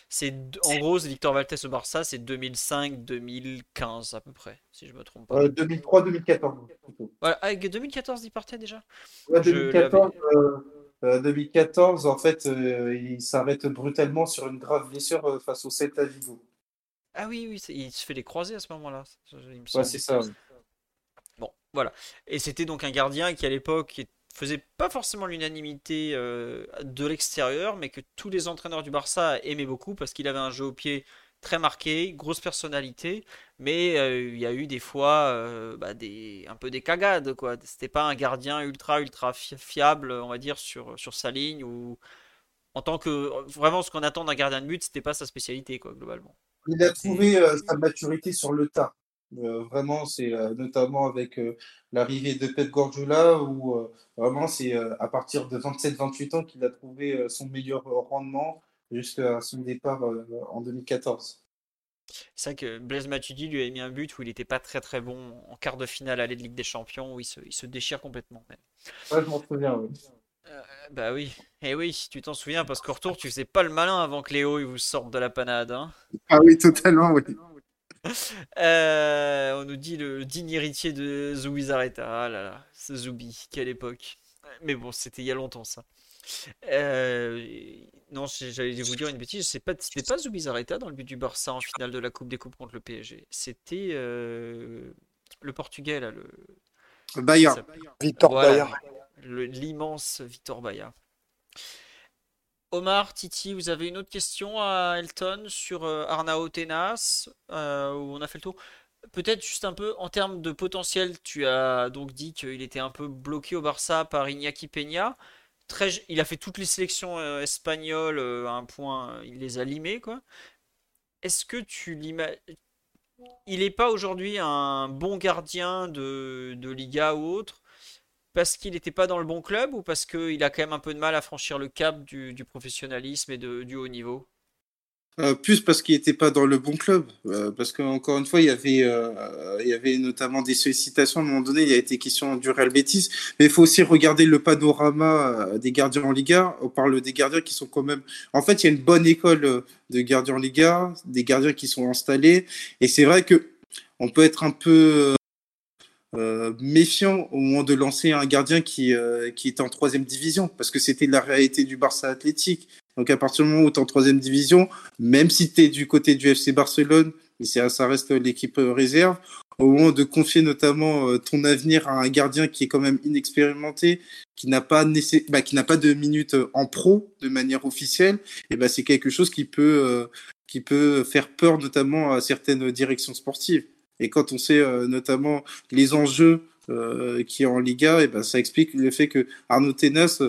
C'est en gros, Victor Valtes au Barça, c'est 2005-2015 à peu près, si je me trompe pas. 2003-2014 Voilà, avec 2014 il partait déjà? 2014, 2014, euh, euh, en fait, euh, il s'arrête brutalement sur une grave blessure face au Celta Vigo. Ah oui, oui, il se fait les croiser à ce moment-là. Ouais, c'est ça. Bon, voilà. Et c'était donc un gardien qui à l'époque faisait pas forcément l'unanimité euh, de l'extérieur, mais que tous les entraîneurs du Barça aimaient beaucoup parce qu'il avait un jeu au pied très marqué, grosse personnalité, mais euh, il y a eu des fois euh, bah, des, un peu des cagades, quoi. C'était pas un gardien ultra ultra fiable, on va dire, sur, sur sa ligne ou en tant que vraiment ce qu'on attend d'un gardien de but, c'était pas sa spécialité, quoi, globalement. Il a trouvé sa maturité sur le tas. Euh, vraiment, c'est euh, notamment avec euh, l'arrivée de Pep Guardiola où vraiment c'est à partir de 27-28 ans qu'il a trouvé son meilleur rendement jusqu'à son départ en 2014. C'est vrai que Blaise Matuidi lui a mis un but où il n'était pas très très bon en quart de finale à la Ligue des Champions où il se, il se déchire complètement. Même. Ouais, je m'en souviens, oui. bah oui, et eh oui, tu t'en souviens parce qu'au retour tu faisais pas le malin avant que Léo il vous sorte de la panade. Hein. Ah oui, totalement, oui. Euh, on nous dit le, digne héritier de Zoubizarreta. Ah là là, ce Zoubi, quelle époque. Mais bon, c'était il y a longtemps ça. Euh, non, j'allais vous dire une bêtise. C'est pas, c'était pas Zoubizarreta dans le but du Barça en finale de la Coupe des Coupes contre le PSG. C'était euh, le Portugais là, le. Bahia. Victor voilà, L'immense Victor Bahia. Omar, Titi, vous avez une autre question à Elton sur euh, Arnao Tenas euh, où on a fait le tour Peut-être juste un peu en termes de potentiel, tu as donc dit qu'il était un peu bloqué au Barça par Iñaki Peña. Il a fait toutes les sélections euh, espagnoles à un point, il les a limées quoi. Est-ce que tu l'imagines Il n'est pas aujourd'hui un bon gardien de, de Liga ou autre? Parce qu'il n'était pas dans le bon club ou parce qu'il a quand même un peu de mal à franchir le cap du, professionnalisme et du haut niveau? Euh, plus parce qu'il n'était pas dans le bon club, euh, parce qu'encore une fois, il y avait, euh, il y avait notamment des sollicitations à un moment donné. Il y a été question du Real Betis, mais il faut aussi regarder le panorama des gardiens en Liga. On parle des gardiens qui sont quand même. En fait, il y a une bonne école de gardiens en Liga, des gardiens qui sont installés, et c'est vrai que on peut être un peu euh, méfiant au moment de lancer un gardien qui, euh, qui était en troisième division, parce que c'était la réalité du Barça athlétique. Donc à partir du moment où tu es en troisième division, même si tu es du côté du FC Barcelone, mais ça reste l'équipe réserve. Au moment de confier notamment ton avenir à un gardien qui est quand même inexpérimenté, qui n'a pas, bah, qui n'a pas de minutes en pro de manière officielle, et bah, c'est quelque chose qui peut, qui peut faire peur notamment à certaines directions sportives. Et quand on sait notamment les enjeux euh, qui est en Liga, et ben ça explique le fait que Arnaud Tenas,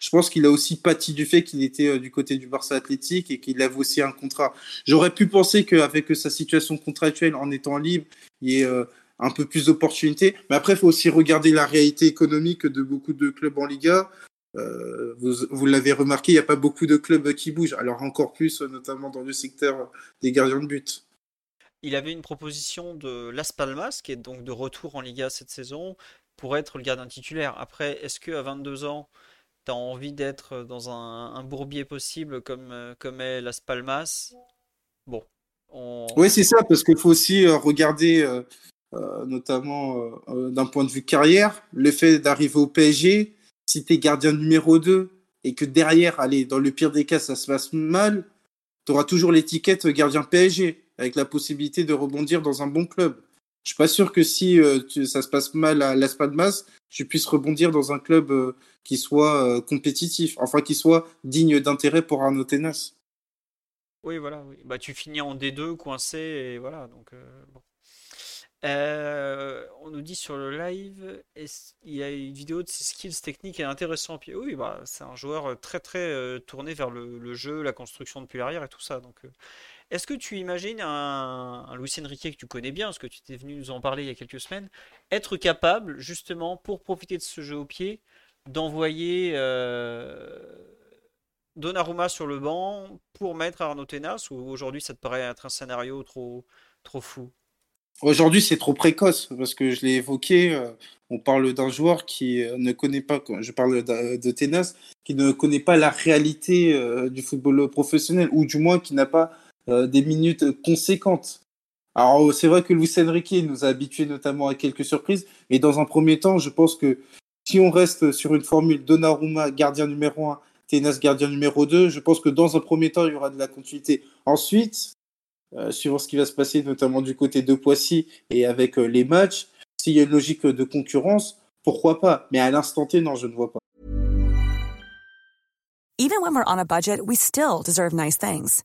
je pense qu'il a aussi pâti du fait qu'il était euh, du côté du Barça Athlétique et qu'il avait aussi un contrat. J'aurais pu penser qu'avec sa situation contractuelle en étant libre, il y ait euh, un peu plus d'opportunités. Mais après, il faut aussi regarder la réalité économique de beaucoup de clubs en Liga. vous, vous l'avez remarqué, il n'y a pas beaucoup de clubs qui bougent. Alors encore plus, notamment dans le secteur des gardiens de but il avait une proposition de Las Palmas, qui est donc de retour en Liga cette saison, pour être le gardien titulaire. Après, est-ce que à 22 ans, tu as envie d'être dans un, bourbier possible comme, euh, est Las Palmas? Bon. Oui, c'est ça, parce qu'il faut aussi euh, regarder, euh, notamment d'un point de vue carrière, le fait d'arriver au PSG, si tu es gardien numéro 2 et que derrière, allez, dans le pire des cas, ça se passe mal, tu auras toujours l'étiquette gardien PSG avec la possibilité de rebondir dans un bon club. Je suis pas sûr que si euh, ça se passe mal à Las Palmas, tu puisses rebondir dans un club euh, qui soit euh, compétitif, enfin qui soit digne d'intérêt pour Arnaud Tenas. Oui, voilà. Bah, tu finis en D2 coincé et voilà. Donc, on nous dit sur le live, il y a une vidéo de ses skills techniques et intéressants. Oui, bah, c'est un joueur très très tourné vers le, le, jeu, la construction depuis l'arrière et tout ça. Donc, est-ce que tu imagines un, un Luis que tu connais bien, parce que tu étais venu nous en parler il y a quelques semaines, être capable, justement, pour profiter de ce jeu au pied, d'envoyer euh, Donnarumma sur le banc pour mettre Arnaud Tenas, ou aujourd'hui ça te paraît être un scénario trop, trop fou? Aujourd'hui, c'est trop précoce parce que je l'ai évoqué. Euh, on parle d'un joueur qui euh, ne connaît pas, je parle de, de qui ne connaît pas la réalité du football professionnel, ou du moins qui n'a pas euh, des minutes conséquentes. Alors, c'est vrai que Luis Enrique nous a habitués notamment à quelques surprises, mais dans un premier temps, je pense que si on reste sur une formule Donnarumma, gardien numéro 1, Tenas, gardien numéro 2, je pense que dans un premier temps, il y aura de la continuité. Ensuite, euh, suivant ce qui va se passer, notamment du côté de Poissy et avec euh, les matchs, s'il y a une logique de concurrence, pourquoi pas? Mais à l'instant T, non, je ne vois pas. Even when we're on a budget, we still deserve nice things.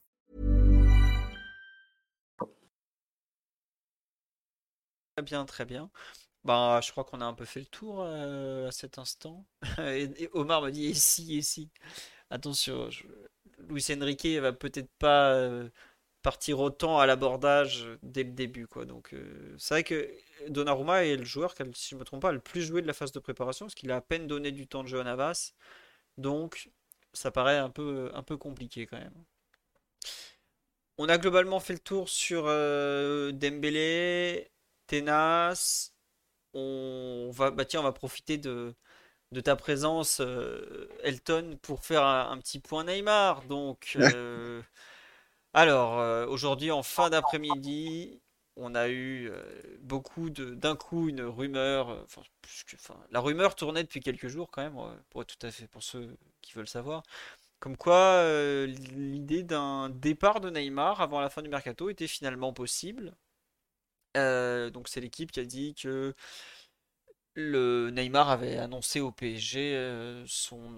Très bien, très bien. Bah, je crois qu'on a un peu fait le tour euh, à cet instant. et, Omar me dit et si, et si. Attention. Luis Enrique va peut-être pas euh, partir autant à l'abordage dès le début. Quoi. Donc, euh, c'est vrai que Donnarumma est le joueur qui, si je ne me trompe pas, le plus joué de la phase de préparation, parce qu'il a à peine donné du temps de jeu à Navas. Donc, ça paraît un peu, un peu compliqué quand même. On a globalement fait le tour sur Dembélé, Ténas. On va, bah tiens, on va profiter de, de ta présence, euh, Elton, pour faire un, petit point Neymar. Donc, euh, alors, euh, aujourd'hui, en fin d'après-midi, on a eu beaucoup de, d'un coup, une rumeur. Enfin, la rumeur tournait depuis quelques jours, quand même, pour tout à fait, pour ceux qui veulent savoir. Comme quoi, l'idée d'un départ de Neymar avant la fin du mercato était finalement possible. Euh, donc c'est l'équipe qui a dit que le Neymar avait annoncé au PSG euh, son,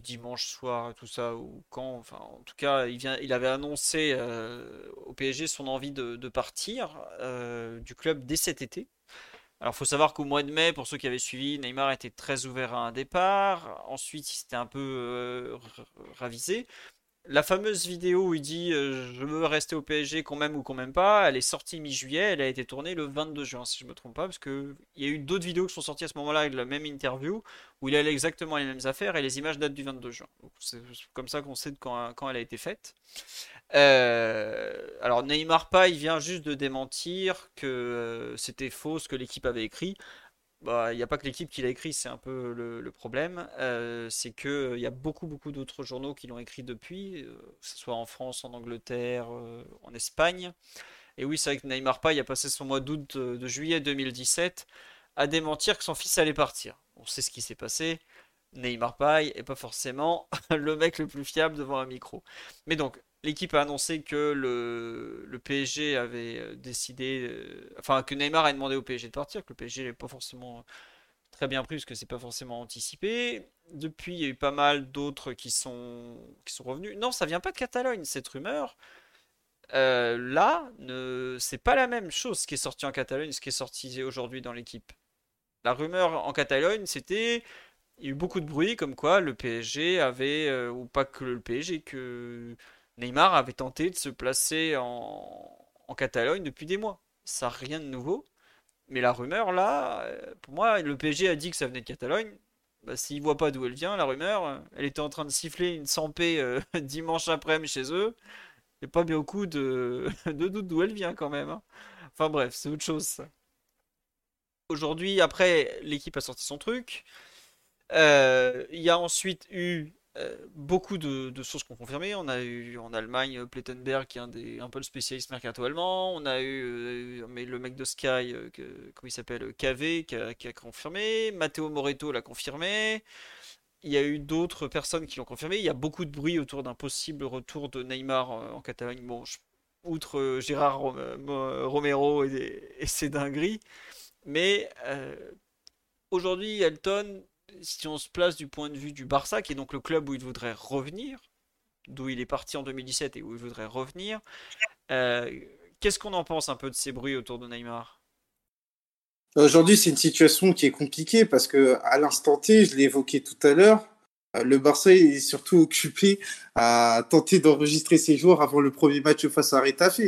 dimanche soir ou quand, enfin en tout cas il vient, annoncé euh, au PSG son envie de, partir du club dès cet été. Alors faut savoir qu'au mois de mai, pour ceux qui avaient suivi, Neymar était très ouvert à un départ. Ensuite il s'était un peu ravisé. La fameuse vidéo où il dit euh, je veux rester au PSG qu'on m'aime ou qu'on m'aime pas, elle est sortie mi-juillet, elle a été tournée le 22 juin si je me trompe pas, parce que il y a eu d'autres vidéos qui sont sorties à ce moment-là avec la même interview où il a exactement les mêmes affaires et les images datent du 22 juin. C'est comme ça qu'on sait quand, quand, elle a été faite. Euh, alors Neymar pas, il vient juste de démentir que euh, c'était faux ce que l'équipe avait écrit. Bah, il n'y a pas que l'équipe qui l'a écrit, c'est un peu le, problème. Euh, c'est qu'il euh, y a beaucoup, beaucoup d'autres journaux qui l'ont écrit depuis, euh, que ce soit en France, en Angleterre, en Espagne. Et oui, c'est vrai que Neymar Pay a passé son mois d'août de, juillet 2017 à démentir que son fils allait partir. On sait ce qui s'est passé. Neymar Pay est pas forcément le mec le plus fiable devant un micro. Mais donc, l'équipe a annoncé que le, PSG avait euh, décidé, euh, enfin que Neymar a demandé au PSG de partir, que le PSG n'est pas forcément très bien pris parce que c'est pas forcément anticipé. Depuis, il y a eu pas mal d'autres qui sont qui sont revenus. Non, ça vient pas de Catalogne cette rumeur. Euh, là, ne... c'est pas la même chose ce qui est sorti en Catalogne, ce qui est sorti aujourd'hui dans l'équipe. La rumeur en Catalogne, c'était il y a eu beaucoup de bruit comme quoi le PSG avait, ou pas que le PSG, que Neymar avait tenté de se placer en, Catalogne depuis des mois. Ça rien de nouveau. Mais la rumeur, là, euh, pour moi, le PSG a dit que ça venait de Catalogne. Bah, ne voient pas d'où elle vient, la rumeur, euh, elle était en train de siffler une 100 euh, dimanche après-midi chez eux. Il n'y a pas beaucoup de, de doute d'où elle vient quand même. Hein. Enfin bref, c'est autre chose. Aujourd'hui, après, l'équipe a sorti son truc. Il y a ensuite eu euh, beaucoup de, sources qui ont confirmé. On a eu en Allemagne euh, Plettenberg qui est un, peu le spécialiste mercato allemand. On a eu euh, mais le mec de Sky, que, comment il s'appelle, KV, qui a, confirmé. Matteo Moreto l'a confirmé. Il y a eu d'autres personnes qui l'ont confirmé. Il y a beaucoup de bruit autour d'un possible retour de Neymar en Catalogne. Bon, outre Gérard Romero et, et, ses dingueries. Mais aujourd'hui, Elton si on se place du point de vue du Barça, qui est donc le club où il voudrait revenir, d'où il est parti en 2017 et où il voudrait revenir, euh, qu'est-ce qu'on en pense un peu de ces bruits autour de Neymar? Aujourd'hui, c'est une situation qui est compliquée parce que à l'instant T, je l'ai évoqué tout à l'heure, euh, le Barça est surtout occupé à tenter d'enregistrer ses joueurs avant le premier match face à Retafe.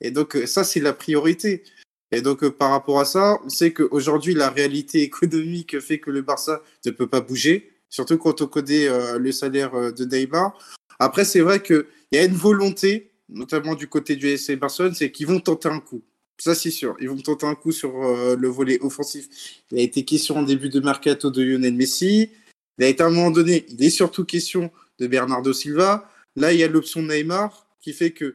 Et donc euh, ça, c'est la priorité. Et donc, euh, par rapport à ça, on sait qu'aujourd'hui, la réalité économique fait que le Barça ne peut pas bouger, surtout quand on connaît euh, le salaire euh, de Neymar. Après, c'est vrai qu'il y a une volonté, notamment du côté du SC Barcelone, c'est qu'ils vont tenter un coup. Ça, c'est sûr. Ils vont tenter un coup sur le volet offensif. Il a été question en début de mercato de Lionel Messi. Il a été à un moment donné, il est surtout question de Bernardo Silva. Là, il y a l'option Neymar qui fait que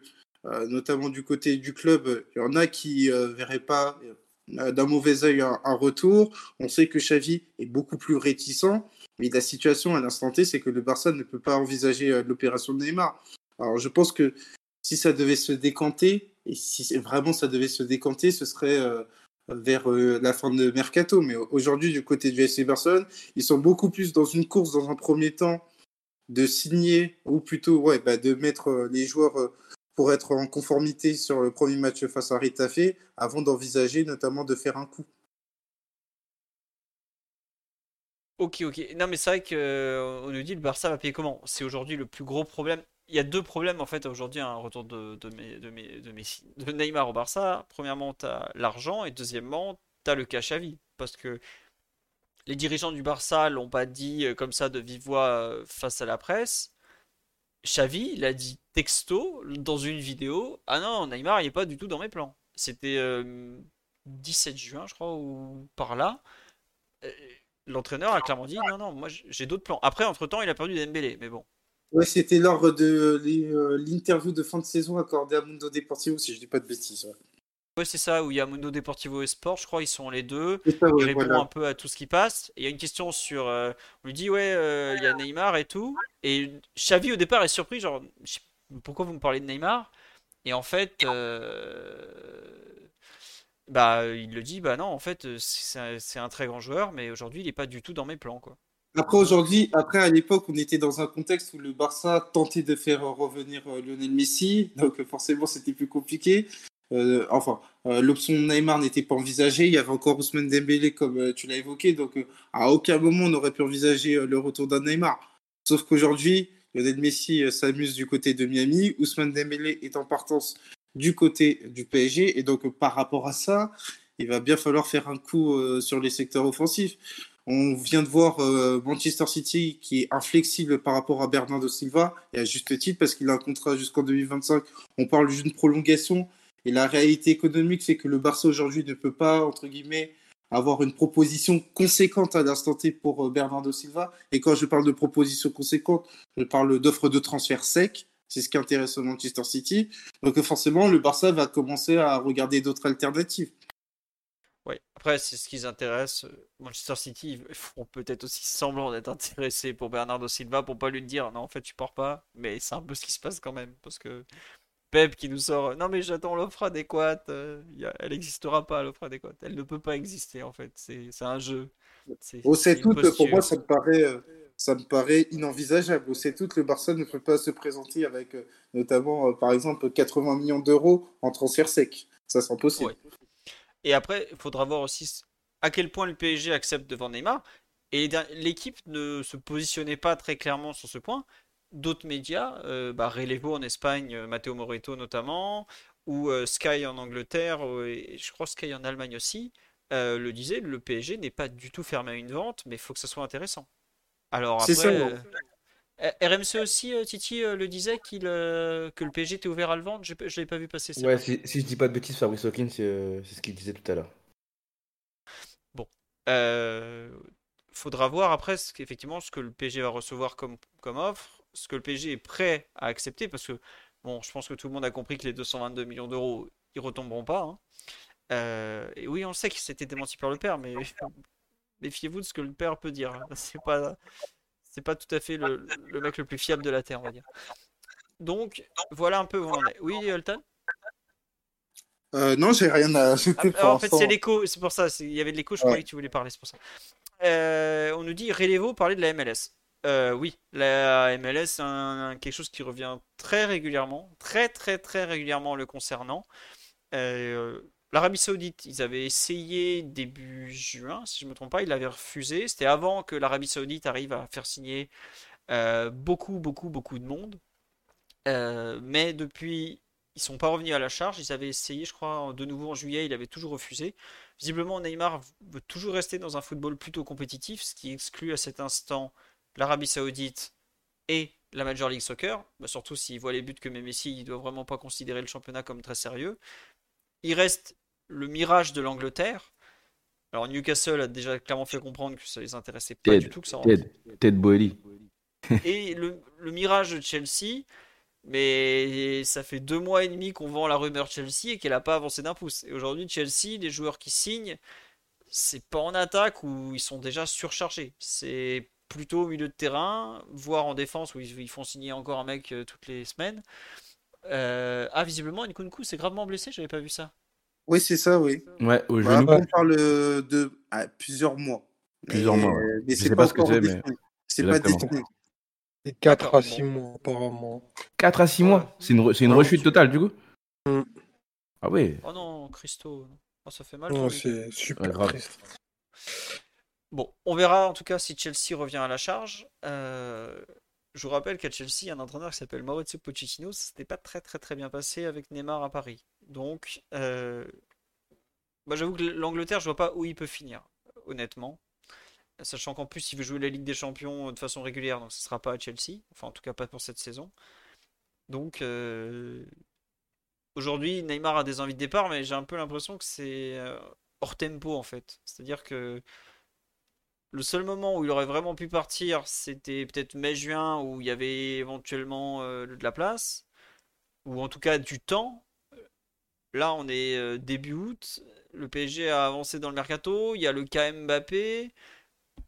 notamment du côté du club, il y en a qui ne euh, verraient pas euh, d'un mauvais œil un, retour. On sait que Xavi est beaucoup plus réticent, mais la situation à l'instant T, c'est que le Barça ne peut pas envisager l'opération de Neymar. Alors je pense que si ça devait se décanter, et si vraiment ça devait se décanter, ce serait vers la fin de mercato. Mais aujourd'hui, du côté du FC Barcelone, ils sont beaucoup plus dans une course dans un premier temps de signer, ou plutôt ouais, bah, de mettre les joueurs pour être en conformité sur le premier match face à Ritafe avant d'envisager notamment de faire un coup. Ok, ok. Non, mais c'est vrai qu'on euh, nous dit le Barça va payer comment? C'est aujourd'hui le plus gros problème. Il y a deux problèmes en fait aujourd'hui, un retour de, de, de, de, Neymar au Barça. Premièrement, tu as l'argent et deuxièmement, tu as le cash à vie. Parce que les dirigeants du Barça l'ont pas dit euh, comme ça de vive voix euh, face à la presse. Xavi, il a dit texto dans une vidéo Ah non, Neymar, il n'est pas du tout dans mes plans. C'était 17 euh, juin, je crois, ou par là. Euh, l'entraîneur a clairement dit Non, non, moi j'ai d'autres plans. Après, entre-temps, il a perdu Dembélé, mais bon. Ouais, c'était lors de euh, l'interview de fin de saison accordée à Mundo Deportivo, si je dis pas de bêtises. Ouais, c'est ça, où il y a Mundo Deportivo et Sport, je crois, ils sont les deux. il répond un peu à tout ce qui passe. il y a une question sur. on lui dit, ouais, il y a Neymar et tout. Et Xavi, au départ, est surpris, genre, pourquoi vous me parlez de Neymar? Et en fait, euh, bah, il le dit, bah non, en fait, c'est un, très grand joueur, mais aujourd'hui, il n'est pas du tout dans mes plans, quoi. Après, aujourd'hui, après, à l'époque, on était dans un contexte où le Barça tentait de faire revenir euh, Lionel Messi, donc forcément, c'était plus compliqué. Euh, enfin, l'option Neymar n'était pas envisagée. Il y avait encore Ousmane Dembélé, comme tu l'as évoqué. Donc, à aucun moment, on aurait pu envisager le retour d'un Neymar. Sauf qu'aujourd'hui, Lionel Messi euh, s'amuse du côté de Miami, Ousmane Dembélé est en partance du côté du PSG, et donc par rapport à ça, il va bien falloir faire un coup sur les secteurs offensifs. On vient de voir Manchester City qui est inflexible par rapport à Bernardo Silva, et à juste titre parce qu'il a un contrat jusqu'en 2025. On parle d'une prolongation, et la réalité économique fait que le Barça aujourd'hui ne peut pas, entre guillemets, avoir une proposition conséquente à l'instant T pour euh, Bernardo Silva. Et quand je parle de proposition conséquente, je parle d'offres de transfert sec. C'est ce qui intéresse Manchester City. Donc forcément, le Barça va commencer à regarder d'autres alternatives. Oui, après, c'est ce qui intéresse. Manchester City, ils font peut-être aussi semblant d'être intéressés pour Bernardo Silva pour pas lui dire non, en fait, tu pars pas. Mais c'est un peu ce qui se passe quand même. Parce que Pep qui nous sort non mais j'attends l'offre adéquate euh, elle n'existera pas l'offre adéquate. Elle ne peut pas exister en fait. C'est un jeu. C'est tout pour moi ça me paraît euh, ça me paraît inenvisageable. C'est tout le Barça ne peut pas se présenter avec euh, notamment par exemple 80 millions d'euros en transfert sec. Ça c'est impossible. Et après il faudra voir aussi à quel point le PSG accepte devant Neymar. Et l'équipe ne se positionnait pas très clairement sur ce point d'autres médias, euh, bah, Relevo en Espagne, euh, Matteo Moreto notamment, ou euh, Sky en Angleterre, et je crois Sky en Allemagne aussi, le disait, le PSG n'est pas du tout fermé à une vente, mais il faut que ça soit intéressant. Alors après, RMC aussi, Titi le disait qu'il que le PSG était ouvert à le vendre. Je ne l'ai pas vu passer. Ouais, si, si, je dis pas de bêtises, Fabrice Hawkins, c'est ce qu'il disait tout à l'heure. Bon, faudra voir après ce qu'effectivement ce que le PSG va recevoir comme, comme offre ce que le PSG est prêt à accepter, parce que bon, je pense que tout le monde a compris que les 222 millions d'euros, ils retomberont pas. Hein. Euh, et oui, on sait que c'était démenti par le père, mais méfiez-vous de ce que le père peut dire. Hein. C'est pas, c'est pas tout à fait le, mec le plus fiable de la terre, on va dire. Donc voilà un peu où on en est. Oui, Elton. Euh, non, j'ai rien à ajouter. Ah, en fait, c'est l'écho, c'est pour ça. Il y avait de l'écho, je croyais que tu voulais parler, c'est pour ça. Euh, on nous dit Relevo parler de la MLS. Euh, oui, la MLS, c'est quelque chose qui revient très régulièrement, très très très régulièrement le concernant. Euh, L'Arabie Saoudite, ils avaient essayé début juin, si je ne me trompe pas, ils l'avaient refusé. C'était avant que l'Arabie Saoudite arrive à faire signer euh, beaucoup, beaucoup, beaucoup de monde. mais depuis, ils sont pas revenus à la charge. Ils avaient essayé, je crois, de nouveau en juillet, il avait toujours refusé. Visiblement, Neymar veut toujours rester dans un football plutôt compétitif, ce qui exclut à cet instant l'Arabie Saoudite et la Major League Soccer, bah, surtout s'ils voient les buts que met Messi, ils ne doivent vraiment pas considérer le championnat comme très sérieux. Il reste le mirage de l'Angleterre. Alors Newcastle a déjà clairement fait comprendre que ça les intéressait pas du tout que ça Ted, Ted Et le, mirage de Chelsea, mais ça fait deux mois et demi qu'on vend la rumeur Chelsea et qu'elle n'a pas avancé d'un pouce. Et aujourd'hui, Chelsea, les joueurs qui signent, c'est pas en attaque où ils sont déjà surchargés. C'est plutôt au milieu de terrain, voire en défense où ils, font signer encore un mec euh, toutes les semaines. Euh, ah, visiblement, Nkunku s'est gravement blessé, j'avais pas vu ça. Oui, c'est ça, oui. Ouais, au bah, on parle de plusieurs mois. Plusieurs mois. Mais c'est pas, ce que c'est, mais. C'est pas destiné. Et 4 à 6 mois, apparemment. 4 à 6 mois? C'est une, une rechute totale, du coup? Mm. Ah oui. Oh non, Christo. Oh, ça fait mal. Non, c'est super triste. Bon, on verra en tout cas si Chelsea revient à la charge. Euh, je vous rappelle qu'à Chelsea, il y a un entraîneur qui s'appelle Maurizio Pochettino. Ça s'était pas très très très bien passé avec Neymar à Paris. Donc, euh, j'avoue que l'Angleterre, je vois pas où il peut finir, honnêtement. Sachant qu'en plus, il veut jouer la Ligue des Champions de façon régulière, donc ce sera pas à Chelsea. Enfin, en tout cas, pas pour cette saison. Donc, euh, aujourd'hui, Neymar a des envies de départ, mais j'ai un peu l'impression que c'est hors tempo en fait. C'est-à-dire que le seul moment où il aurait vraiment pu partir, c'était peut-être mai-juin, où il y avait éventuellement euh, de la place, ou en tout cas du temps. Là, on est euh, début août, le PSG a avancé dans le mercato, il y a le KM Mbappé,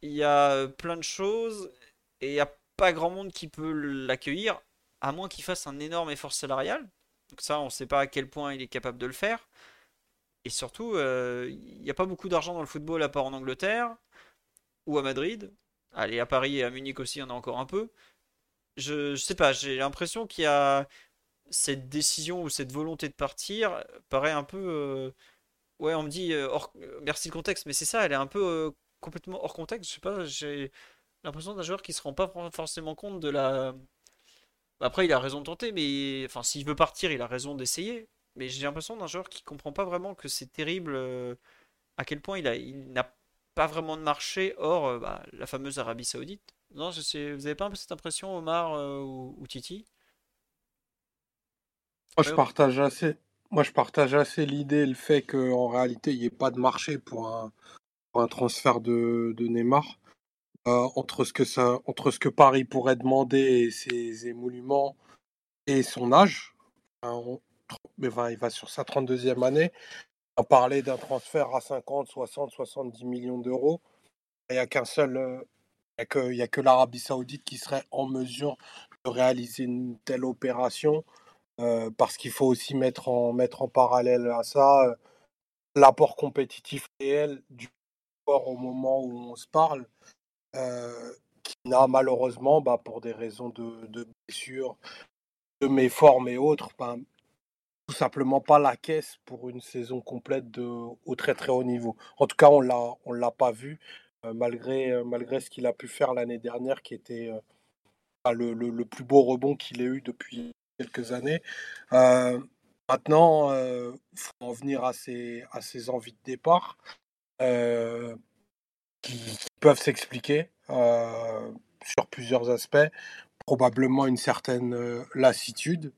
il y a euh, plein de choses, et il n'y a pas grand monde qui peut l'accueillir, à moins qu'il fasse un énorme effort salarial. Donc ça, on ne sait pas à quel point il est capable de le faire. Et surtout, il n'y a pas beaucoup d'argent dans le football à part en Angleterre ou à Madrid. Allez, à Paris et à Munich aussi, il y en a encore un peu. Je, sais pas, j'ai l'impression qu'il y a cette décision ou cette volonté de partir paraît un peu. Euh, ouais, on me dit euh, merci le contexte, mais c'est ça, elle est un peu euh, complètement hors contexte. Je sais pas, j'ai l'impression d'un joueur qui se rend pas forcément compte de la Après, il a raison de tenter, mais enfin, s'il veut partir, il a raison d'essayer. Mais j'ai l'impression d'un joueur qui comprend pas vraiment que c'est terrible à quel point il a, il n'a pas vraiment de marché hors euh, bah, la fameuse Arabie Saoudite. Non, je sais, vous avez pas un peu cette impression, Omar euh, ou, Titi? Moi, je partage assez. Moi, je partage assez l'idée, le fait qu'en réalité, il n'y ait pas de marché pour un, transfert de, de Neymar. entre, ce que ça, entre ce que Paris pourrait demander et ses émoluments et son âge, mais il va sur sa 32e année. On parlait d'un transfert à 50, 60, 70 millions d'euros. Il n'y a qu'un seul, euh, il n'y a que, l'Arabie Saoudite qui serait en mesure de réaliser une telle opération, euh, parce qu'il faut aussi mettre en, mettre en parallèle à ça euh, l'apport compétitif réel du sport au moment où on se parle, qui n'a malheureusement, bah, pour des raisons de, de blessures, de méformes et autres, ben, tout simplement pas la caisse pour une saison complète au très très haut niveau. En tout cas, on l'a on l'a pas vu euh, malgré euh, malgré ce qu'il a pu faire l'année dernière, qui était euh, le, le, plus beau rebond qu'il ait eu depuis quelques années. maintenant, il faut en venir à ses à ses envies de départ qui, peuvent s'expliquer sur plusieurs aspects. Probablement une certaine lassitude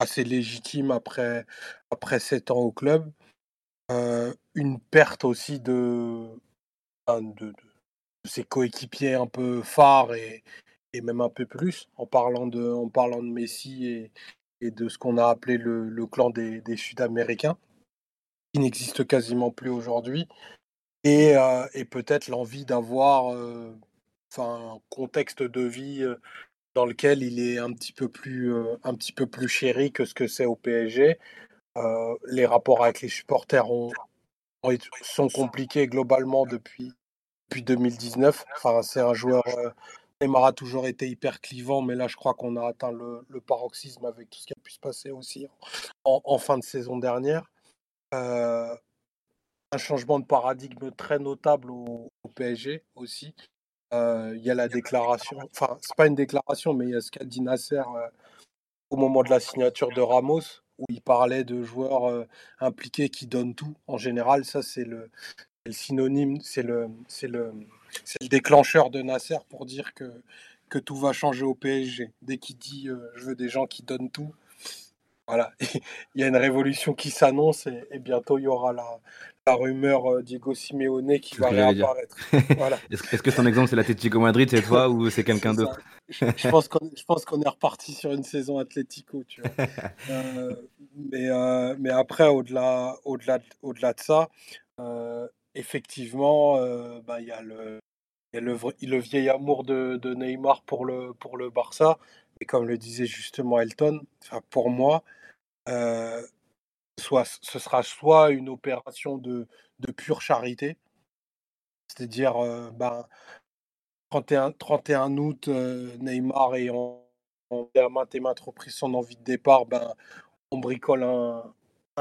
assez légitime après, après 7 ans au club. une perte aussi de, de, ses coéquipiers un peu phares et, et, même un peu plus, en parlant de, en parlant de Messi et, et de ce qu'on a appelé le, le clan des, des Sud-Américains, qui n'existe quasiment plus aujourd'hui. Et, et peut-être l'envie d'avoir enfin, un contexte de vie dans lequel il est un petit peu plus, euh, un petit peu plus chéri que ce que c'est au PSG. Euh, les rapports avec les supporters ont, sont compliqués globalement depuis, depuis 2019. Enfin, c'est un joueur. Euh, Neymar a toujours été hyper clivant, mais là, je crois qu'on a atteint le, paroxysme avec tout ce qui a pu se passer aussi en, fin de saison dernière. un changement de paradigme très notable au PSG aussi. Il y a la déclaration, enfin, c'est pas une déclaration, mais il y a ce qu'a dit Nasser au moment de la signature de Ramos, où il parlait de joueurs euh, impliqués qui donnent tout. En général, ça, c'est le, le, synonyme, c'est le, c'est le, le déclencheur de Nasser pour dire que, que tout va changer au PSG. Dès qu'il dit je veux des gens qui donnent tout, voilà, il y a une révolution qui s'annonce et, bientôt il y aura la, la rumeur euh, Diego Simeone qui va réapparaître. Voilà. Est-ce que ton exemple c'est l'Atlético Madrid cette fois ou c'est quelqu'un d'autre? Je, pense qu'on est reparti sur une saison Atlético, tu vois. Euh, mais, euh, mais après, au-delà au -delà, au -delà de ça, effectivement, bah, il y a le, y a le, le, vieil amour de, de, Neymar pour le, pour le Barça. Et comme le disait justement Elton, pour moi, soit, ce sera soit une opération de, pure charité, c'est-à-dire ben, 31, 31 août, Neymar ayant à maintes et maintes reprises son envie de départ, ben, on bricole un,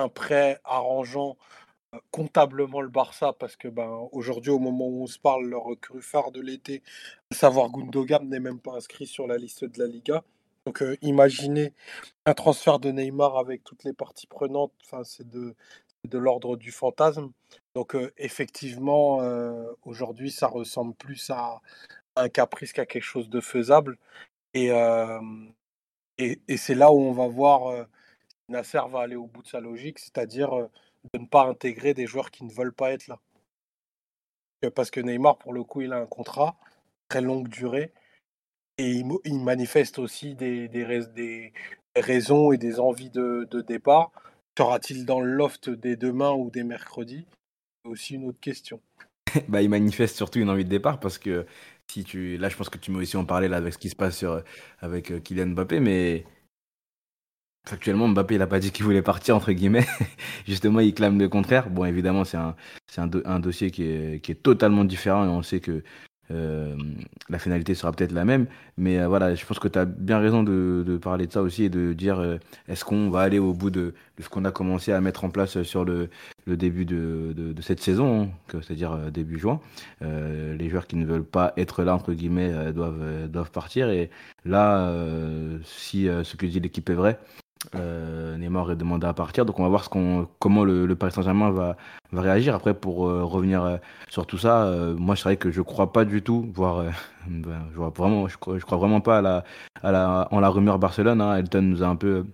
prêt arrangeant comptablement le Barça parce que ben, aujourd'hui, au moment où on se parle, le recrue phare de l'été, à savoir Gundogan, n'est même pas inscrit sur la liste de la Liga. Donc imaginez un transfert de Neymar avec toutes les parties prenantes, c'est de, de l'ordre du fantasme. Donc effectivement, aujourd'hui, ça ressemble plus à un caprice qu'à quelque chose de faisable. Et, et, c'est là où on va voir Nasser va aller au bout de sa logique, c'est-à-dire de ne pas intégrer des joueurs qui ne veulent pas être là. Parce que Neymar, pour le coup, il a un contrat très longue durée et il, manifeste aussi des, raisons et des envies de, départ. Sera-t-il dans le loft des demain ou des mercredis? C'est aussi une autre question. bah, il manifeste surtout une envie de départ parce que si tu là je pense que tu m'as aussi en parlé là avec ce qui se passe sur, avec euh, Kylian Mbappé mais Actuellement, Mbappé, il n'a pas dit qu'il voulait partir, entre guillemets. Justement, il clame le contraire. Bon, évidemment, c'est un, dossier qui est, qui est, totalement différent et on sait que la finalité sera peut-être la même. Mais voilà, je pense que tu as bien raison de, parler de ça aussi et de dire est-ce qu'on va aller au bout de, ce qu'on a commencé à mettre en place sur le, début de, cette saison, hein, c'est-à-dire début juin. les joueurs qui ne veulent pas être là, entre guillemets, doivent partir. Et là, si ce que dit l'équipe est vrai, euh, Neymar est demandé à partir, donc on va voir ce qu'on, comment le, Paris Saint-Germain va, va réagir. Après, pour euh, revenir euh, sur tout ça, euh, moi je que je crois pas du tout, voire ben, je, vois vraiment, je, crois, crois vraiment pas à la, à la, en la rumeur Barcelone. Hein. Elton nous a un peu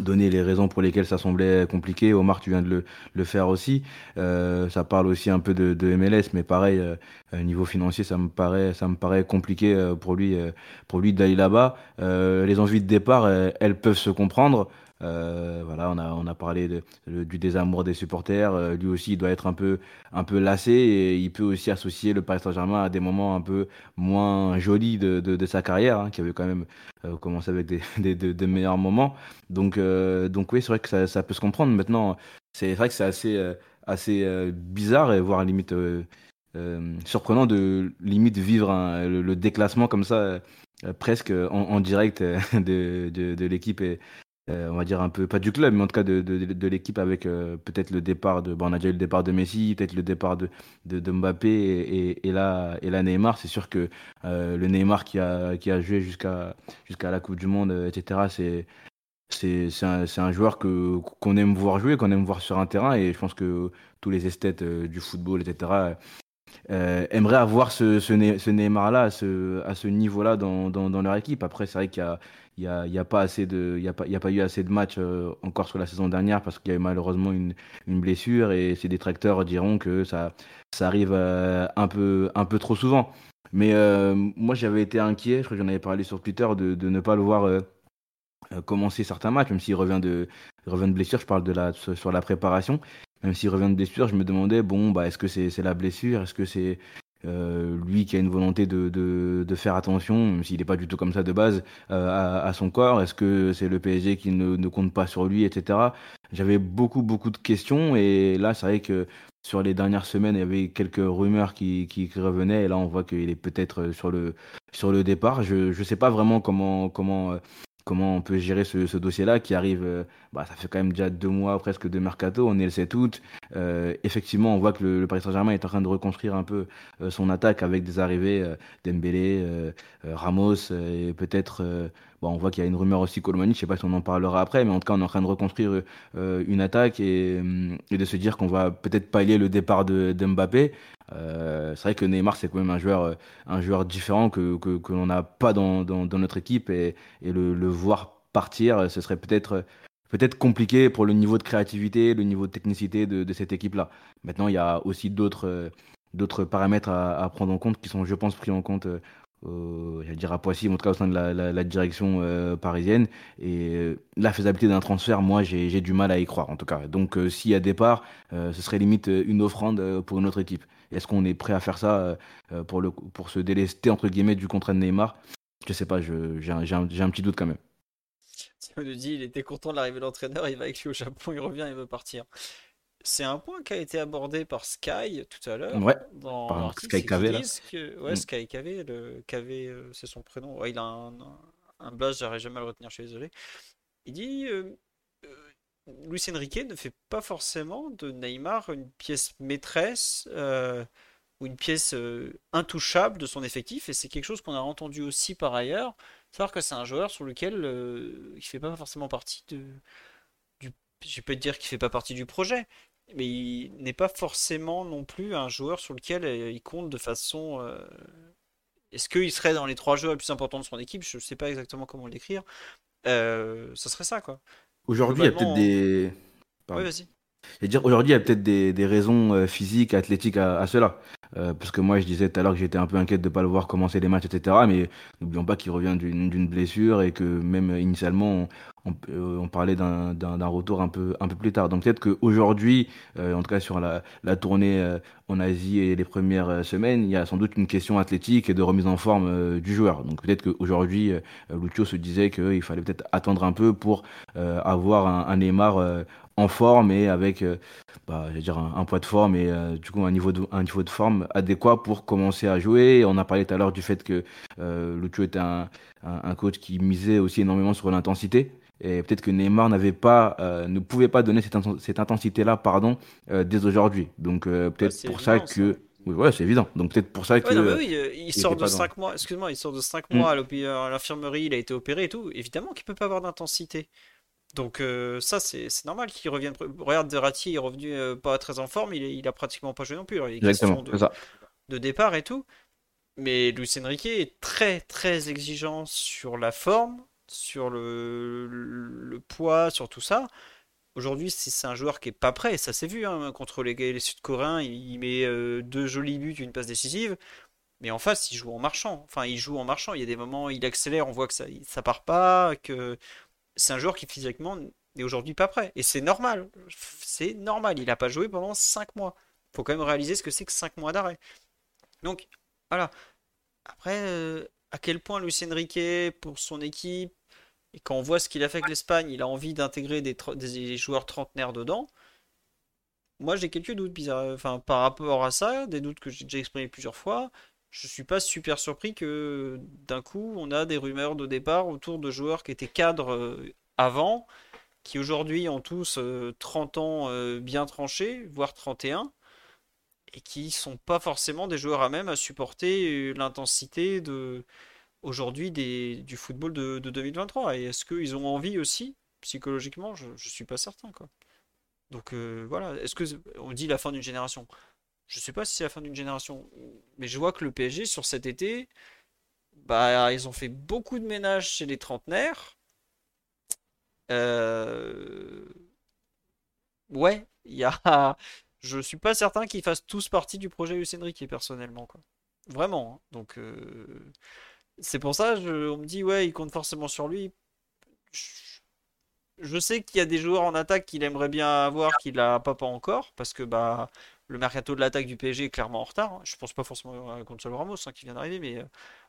donner les raisons pour lesquelles ça semblait compliqué. Omar, tu viens de le, le faire aussi. Euh, ça parle aussi un peu de, MLS, mais pareil, euh, niveau financier, ça me paraît, ça me paraît compliqué euh, pour lui, euh, pour lui d'aller là-bas. les envies de départ, elles peuvent se comprendre. Euh, voilà, on a, on a parlé de, du désamour des supporters. Euh, lui aussi, il doit être un peu, un peu lassé et il peut aussi associer le Paris Saint-Germain à des moments un peu moins jolis de, de, sa carrière, hein, qui avait quand même euh, commencé avec des, des, meilleurs moments. Donc, donc oui, c'est vrai que ça, ça, peut se comprendre. Maintenant, c'est vrai que c'est assez, assez bizarre et voire limite surprenant de limite vivre le, déclassement comme ça. presque en, en direct de, de, de l'équipe et, euh, on va dire un peu, pas du club, mais en tout cas de, de, l'équipe avec euh, peut-être le départ de, on a déjà eu le départ de Messi, peut-être le départ de, de, Mbappé et, et, là, et là Neymar. C'est sûr que euh, le Neymar qui a, qui a joué jusqu'à la Coupe du Monde, etc., c'est c'est un, un, joueur qu'on aime voir jouer, qu'on aime voir sur un terrain et je pense que tous les esthètes du football, etc., aimeraient avoir ce, ce Neymar-là à ce, niveau-là dans, leur équipe. Après, c'est vrai qu'il n'y a, pas y a, a pas eu assez de matchs euh, encore sur la saison dernière parce qu'il y a eu malheureusement une, blessure et ces détracteurs diront que ça, arrive euh, un, peu, trop souvent. Mais euh, moi, j'avais été inquiet, je crois que j'en avais parlé sur Twitter, de, ne pas le voir commencer certains matchs, même s'il revient de, blessure. Je parle sur la préparation. Même s'il revient de blessure, je me demandais, bon, bah, est-ce que c'est la blessure? Est-ce que c'est euh, lui qui a une volonté de, de, de faire attention, même s'il n'est pas du tout comme ça de base, euh, à, à, son corps? Est-ce que c'est le PSG qui ne, ne, compte pas sur lui, etc. J'avais beaucoup, beaucoup de questions et là, c'est vrai que sur les dernières semaines, il y avait quelques rumeurs qui, qui, revenaient et là, on voit qu'il est peut-être sur le, sur le départ. Je ne sais pas vraiment comment, comment comment on peut gérer ce, dossier-là qui arrive, euh, bah, ça fait quand même déjà deux mois presque de mercato, on est le 7 août. Euh, effectivement, on voit que le, Paris Saint-Germain est en train de reconstruire un peu euh, son attaque avec des arrivées Dembélé, Ramos et peut-être, bon, on voit qu'il y a une rumeur aussi Colomani, je sais pas si on en parlera après, mais en tout cas, on est en train de reconstruire une attaque et, de se dire qu'on va peut-être pallier le départ de, de. Euh, c'est vrai que Neymar, c'est quand même un joueur, euh, un joueur différent que, que, l'on n'a pas dans, dans, notre équipe et, le, voir partir, ce serait peut-être peut-être compliqué pour le niveau de créativité, le niveau de technicité de, cette équipe-là. Maintenant, il y a aussi d'autres euh, d'autres paramètres à, prendre en compte qui sont, je pense, pris en compte euh, j'allais dire à Poissy, en tout cas au sein de la, direction euh, parisienne. Et la faisabilité d'un transfert, moi, j'ai du mal à y croire, en tout cas. Donc, s'il y a départ, ce serait limite une offrande pour une autre équipe. Est-ce qu'on est prêt à faire ça euh, euh, pour, se délester entre guillemets du contrat de Neymar? Je sais pas, j'ai un, petit doute quand même. nous dit il était content de l'arrivée de l'entraîneur, il va avec lui au Japon, il revient, il veut partir. C'est un point qui a été abordé par Sky tout à l'heure. Ouais, dans par Sky KV. ouais, mm. Sky KV, le KV euh, c'est son prénom. Ouais, il a un, un, blaze, j'arrive jamais à le retenir, je suis désolé. Il dit Luis Enrique ne fait pas forcément de Neymar une pièce maîtresse euh, ou une pièce euh, intouchable de son effectif, et c'est quelque chose qu'on a entendu aussi par ailleurs, savoir que c'est un joueur sur lequel euh, il fait pas forcément partie de, du, je peux te dire qu'il fait pas partie du projet, mais il n'est pas forcément non plus un joueur sur lequel il compte de façon est-ce qu'il serait dans les trois joueurs les plus importants de son équipe? Je ne sais pas exactement comment l'écrire. Euh, ça serait ça, quoi. Aujourd'hui, il y a peut-être des. Oui, vas-y. dire, aujourd'hui, il y a peut-être des, des raisons euh, physiques, athlétiques à, à cela. Euh, parce que moi, je disais tout à l'heure que j'étais un peu inquiète de ne pas le voir commencer les matchs, etc. Mais n'oublions pas qu'il revient d'une blessure et que même initialement, on, parlait d'un retour un peu, plus tard. Donc peut-être qu'aujourd'hui, en tout cas sur la, tournée en Asie et les premières semaines, il y a sans doute une question athlétique et de remise en forme du joueur. Donc peut-être qu'aujourd'hui, Lucio se disait qu'il fallait peut-être attendre un peu pour avoir un, Neymar en forme et avec euh, bah, un, poids de forme et euh, du coup un niveau de, un niveau forme adéquat pour commencer à jouer. On a parlé tout à l'heure du fait que euh, était un, un, coach qui misait aussi énormément sur l'intensité. Et peut-être que Neymar n'avait pas, euh, ne pouvait pas donner cette, cette intensité-là, pardon, dès aujourd'hui. Donc peut-être pour ça que. Oui, ouais, c'est évident. Donc peut-être pour ça que. oui, il, sort de 5 mois. Excuse-moi, il sort de 5 mois à l'infirmerie, il a été opéré et tout. Évidemment qu'il peut pas avoir d'intensité. Donc euh, ça, c'est normal qu'il revienne. Regarde, Verratti il est revenu euh, pas très en forme, il, il a pratiquement pas joué non plus. il est de, de, départ et tout. Mais Luis Enrique est très très exigeant sur la forme, sur le, poids, sur tout ça. Aujourd'hui, c'est un joueur qui est pas prêt, ça s'est vu hein, contre les, Sud-Coréens, il, met euh, deux jolis buts, une passe décisive. Mais en face, il joue en marchant. Enfin, il joue en marchant. Il y a des moments, il accélère, on voit que ça, ça part pas, que c'est un joueur qui physiquement n'est aujourd'hui pas prêt. Et c'est normal. C'est normal. Il n'a pas joué pendant 5 mois. Faut quand même réaliser ce que c'est que 5 mois d'arrêt. Donc, voilà. Après, euh, à quel point Lucien Riquet, pour son équipe, et quand on voit ce qu'il a fait avec l'Espagne, il a envie d'intégrer des, joueurs trentenaires dedans. Moi, j'ai quelques doutes bizarres. Enfin, par rapport à ça, des doutes que j'ai déjà exprimés plusieurs fois je suis pas super surpris que d'un coup on a des rumeurs de départ autour de joueurs qui étaient cadres euh, avant, qui aujourd'hui ont tous 30 euh, ans bien tranchés, voire 31, et qui sont pas forcément des joueurs à même à supporter l'intensité de aujourd'hui du football de, 2023. Et est-ce qu'ils ont envie aussi psychologiquement? Je, ne suis pas certain. Donc voilà, est-ce que on dit la fin d'une génération? Je sais pas si c'est la fin d'une génération, mais je vois que le PSG sur cet été, bah ils ont fait beaucoup de ménage chez les trentenaires. Euh... Ouais, il y a. Je suis pas certain qu'ils fassent tous partie du projet Lucien Riquet personnellement quoi. Vraiment. Hein. Donc euh, c'est pour ça, je... on me dit ouais, il compte forcément sur lui. Je, sais qu'il y a des joueurs en attaque qu'il aimerait bien avoir, qu'il a pas, pas encore, parce que bah le mercato de l'attaque du PSG est clairement en retard. Hein. Je pense pas forcément à Gonzalo Ramos hein, qui vient d'arriver, mais euh,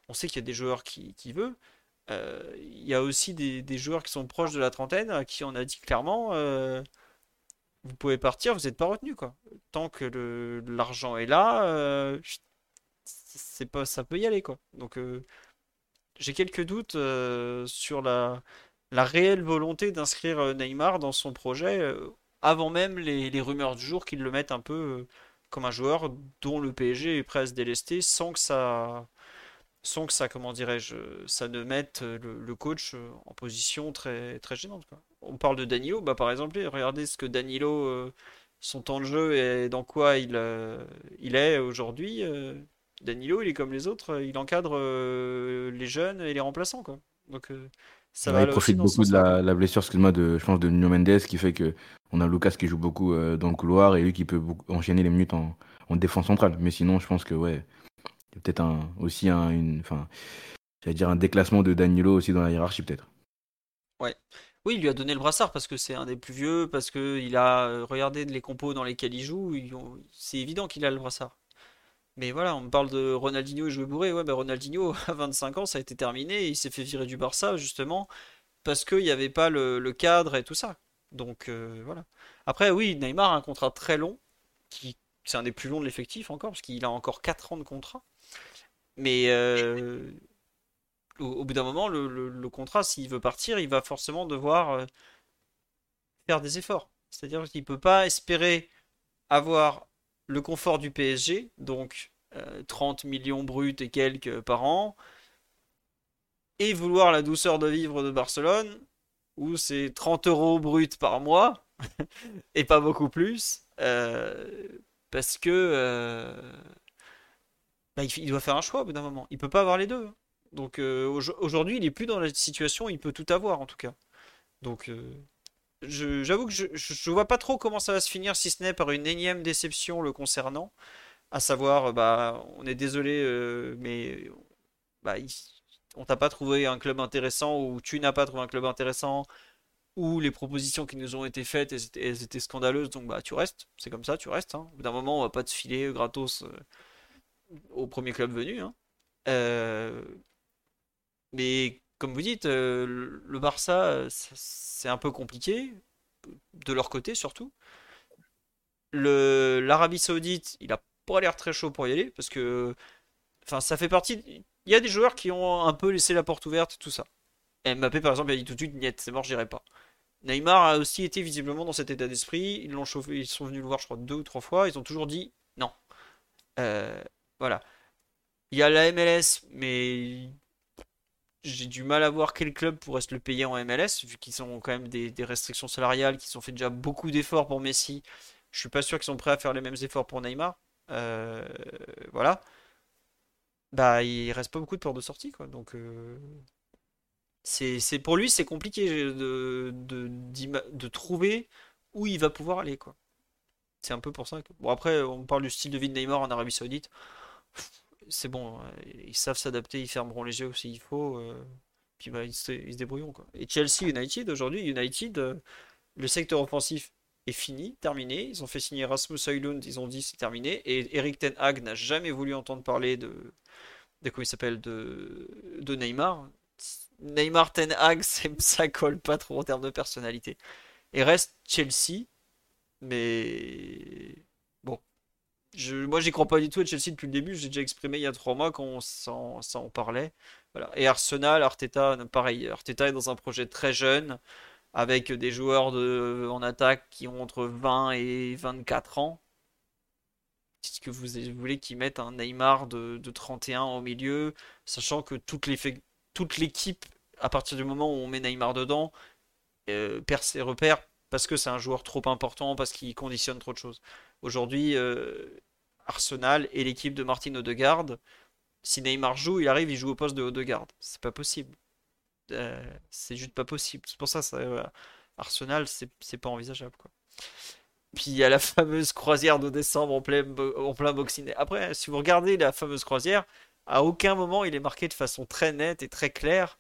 on sait qu'il y a des joueurs qui, qui veut. Euh, il y a aussi des, joueurs qui sont proches de la trentaine à qui on a dit clairement vous pouvez partir, vous n'êtes pas retenu quoi. Tant que l'argent est là, c'est pas ça peut y aller quoi. Donc j'ai quelques doutes sur la, réelle volonté d'inscrire Neymar dans son projet avant même les, rumeurs du jour qu'ils le mettent un peu euh, comme un joueur dont le PSG est prêt à se délester sans que ça sans que ça comment dirais-je ça ne mette le, coach euh, en position très très gênante on parle de Danilo bah par exemple regardez ce que Danilo euh, son temps de jeu et dans quoi il il est aujourd'hui Danilo il est comme les autres il encadre les jeunes et les remplaçants quoi donc il profite beaucoup de la, blessure, excuse-moi, de, je pense, de Nuno Mendes, qui fait que on a Lucas qui joue beaucoup euh, dans le couloir et lui qui peut enchaîner les minutes en, défense centrale. Mais sinon, je pense que, ouais, il y a peut-être un, aussi un, une, enfin, j'allais dire un déclassement de Danilo aussi dans la hiérarchie, peut-être. Ouais. Oui, il lui a donné le brassard parce que c'est un des plus vieux, parce qu'il a euh, regardé les compos dans lesquels il joue. C'est évident qu'il a le brassard. Mais voilà, on parle de Ronaldinho et jouer bourré. Ouais, ben Ronaldinho, à 25 ans, ça a été terminé. il s'est fait virer du Barça, justement, parce qu'il n'y avait pas le, cadre et tout ça. Donc, euh, voilà. Après, oui, Neymar a un contrat très long, qui c'est un des plus longs de l'effectif encore, parce qu'il a encore 4 ans de contrat. Mais euh, au, bout d'un moment, le, contrat, s'il veut partir, il va forcément devoir euh, faire des efforts. C'est-à-dire qu'il ne peut pas espérer avoir le confort du PSG, donc 30 euh, millions bruts et quelques par an, et vouloir la douceur de vivre de Barcelone, où c'est 30 euros bruts par mois, et pas beaucoup plus, euh, parce que euh, bah, il doit faire un choix au bout d'un moment. Il peut pas avoir les deux. Hein. Donc aujourd'hui, il est plus dans la situation où il peut tout avoir en tout cas. Donc j'avoue que je, je, vois pas trop comment ça va se finir si ce n'est par une énième déception le concernant. À savoir, euh, bah, on est désolé, euh, mais bah, on t'a pas trouvé un club intéressant ou tu n'as pas trouvé un club intéressant. où les propositions qui nous ont été faites, elles étaient, scandaleuses, donc bah tu restes, c'est comme ça, tu restes. Hein. D'un moment, on va pas te filer gratos euh, au premier club venu. Hein. Euh, mais comme vous dites, euh, le Barça, c'est un peu compliqué, de leur côté surtout. L'Arabie Saoudite, il a pas l'air très chaud pour y aller, parce que enfin, ça fait partie. Il y a des joueurs qui ont un peu laissé la porte ouverte, tout ça. Mbappé, par exemple, il a dit tout de suite, niet, c'est mort, j'irai pas. Neymar a aussi été visiblement dans cet état d'esprit. Ils l'ont chauffé, ils sont venus le voir, je crois, deux ou trois fois. Ils ont toujours dit non. Euh, voilà. Il y a la MLS, mais j'ai du mal à voir quel club pourrait se le payer en MLS, vu qu'ils ont quand même des, restrictions salariales, qu'ils ont fait déjà beaucoup d'efforts pour Messi. Je suis pas sûr qu'ils sont prêts à faire les mêmes efforts pour Neymar. Euh, voilà. Bah, il reste pas beaucoup de portes de sortie, quoi. Donc, euh, c'est, pour lui, c'est compliqué de, de, trouver où il va pouvoir aller, quoi. C'est un peu pour ça. Bon, après, on parle du style de vie de Neymar en Arabie Saoudite. C'est bon, hein, ils savent s'adapter, ils fermeront les yeux aussi il faut. Euh, puis bah, ils, se, ils quoi. Et Chelsea United, aujourd'hui, United, euh, le secteur offensif est fini, terminé. Ils ont fait signer Rasmus Højlund, ils ont dit c'est terminé. Et Eric Ten Hag n'a jamais voulu entendre parler de, de comment il s'appelle, de, de Neymar. Neymar Ten Hag, ça colle pas trop en termes de personnalité. Et reste Chelsea, mais. Je, moi, j'y crois pas du tout à Chelsea depuis le début. J'ai déjà exprimé il y a trois mois quand ça en parlait. Et Arsenal, Arteta, pareil. Arteta est dans un projet très jeune, avec des joueurs en attaque qui ont entre 20 et 24 ans. Est-ce que vous voulez qu'ils mettent un Neymar de, de 31 au milieu, sachant que toute l'équipe, à partir du moment où on met Neymar dedans, euh, perd ses repères parce que c'est un joueur trop important, parce qu'il conditionne trop de choses. Aujourd'hui, euh, Arsenal et l'équipe de Martin Odegaard, si Neymar joue, il arrive, il joue au poste de Odegaard. C'est pas possible. Euh, c'est juste pas possible. C'est pour ça, ça Arsenal, c'est pas envisageable. Puis il y a la fameuse croisière de décembre en plein, en plein boxing. Après, si vous regardez la fameuse croisière, à aucun moment il est marqué de façon très nette et très claire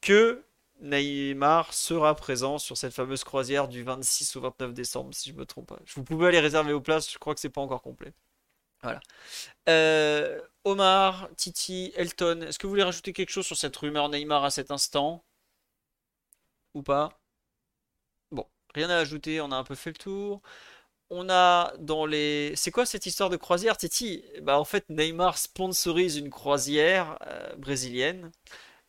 que Neymar sera présent sur cette fameuse croisière du 26 au 29 décembre, si je me trompe pas. Vous pouvez aller réserver vos places, je crois que c'est pas encore complet. Voilà. Euh, Omar, Titi, Elton, est-ce que vous voulez rajouter quelque chose sur cette rumeur Neymar à cet instant? Ou pas? Bon, rien à ajouter, on a un peu fait le tour on a dans les. C'est quoi cette histoire de croisière, Titi? Bah en fait, Neymar sponsorise une croisière euh, brésilienne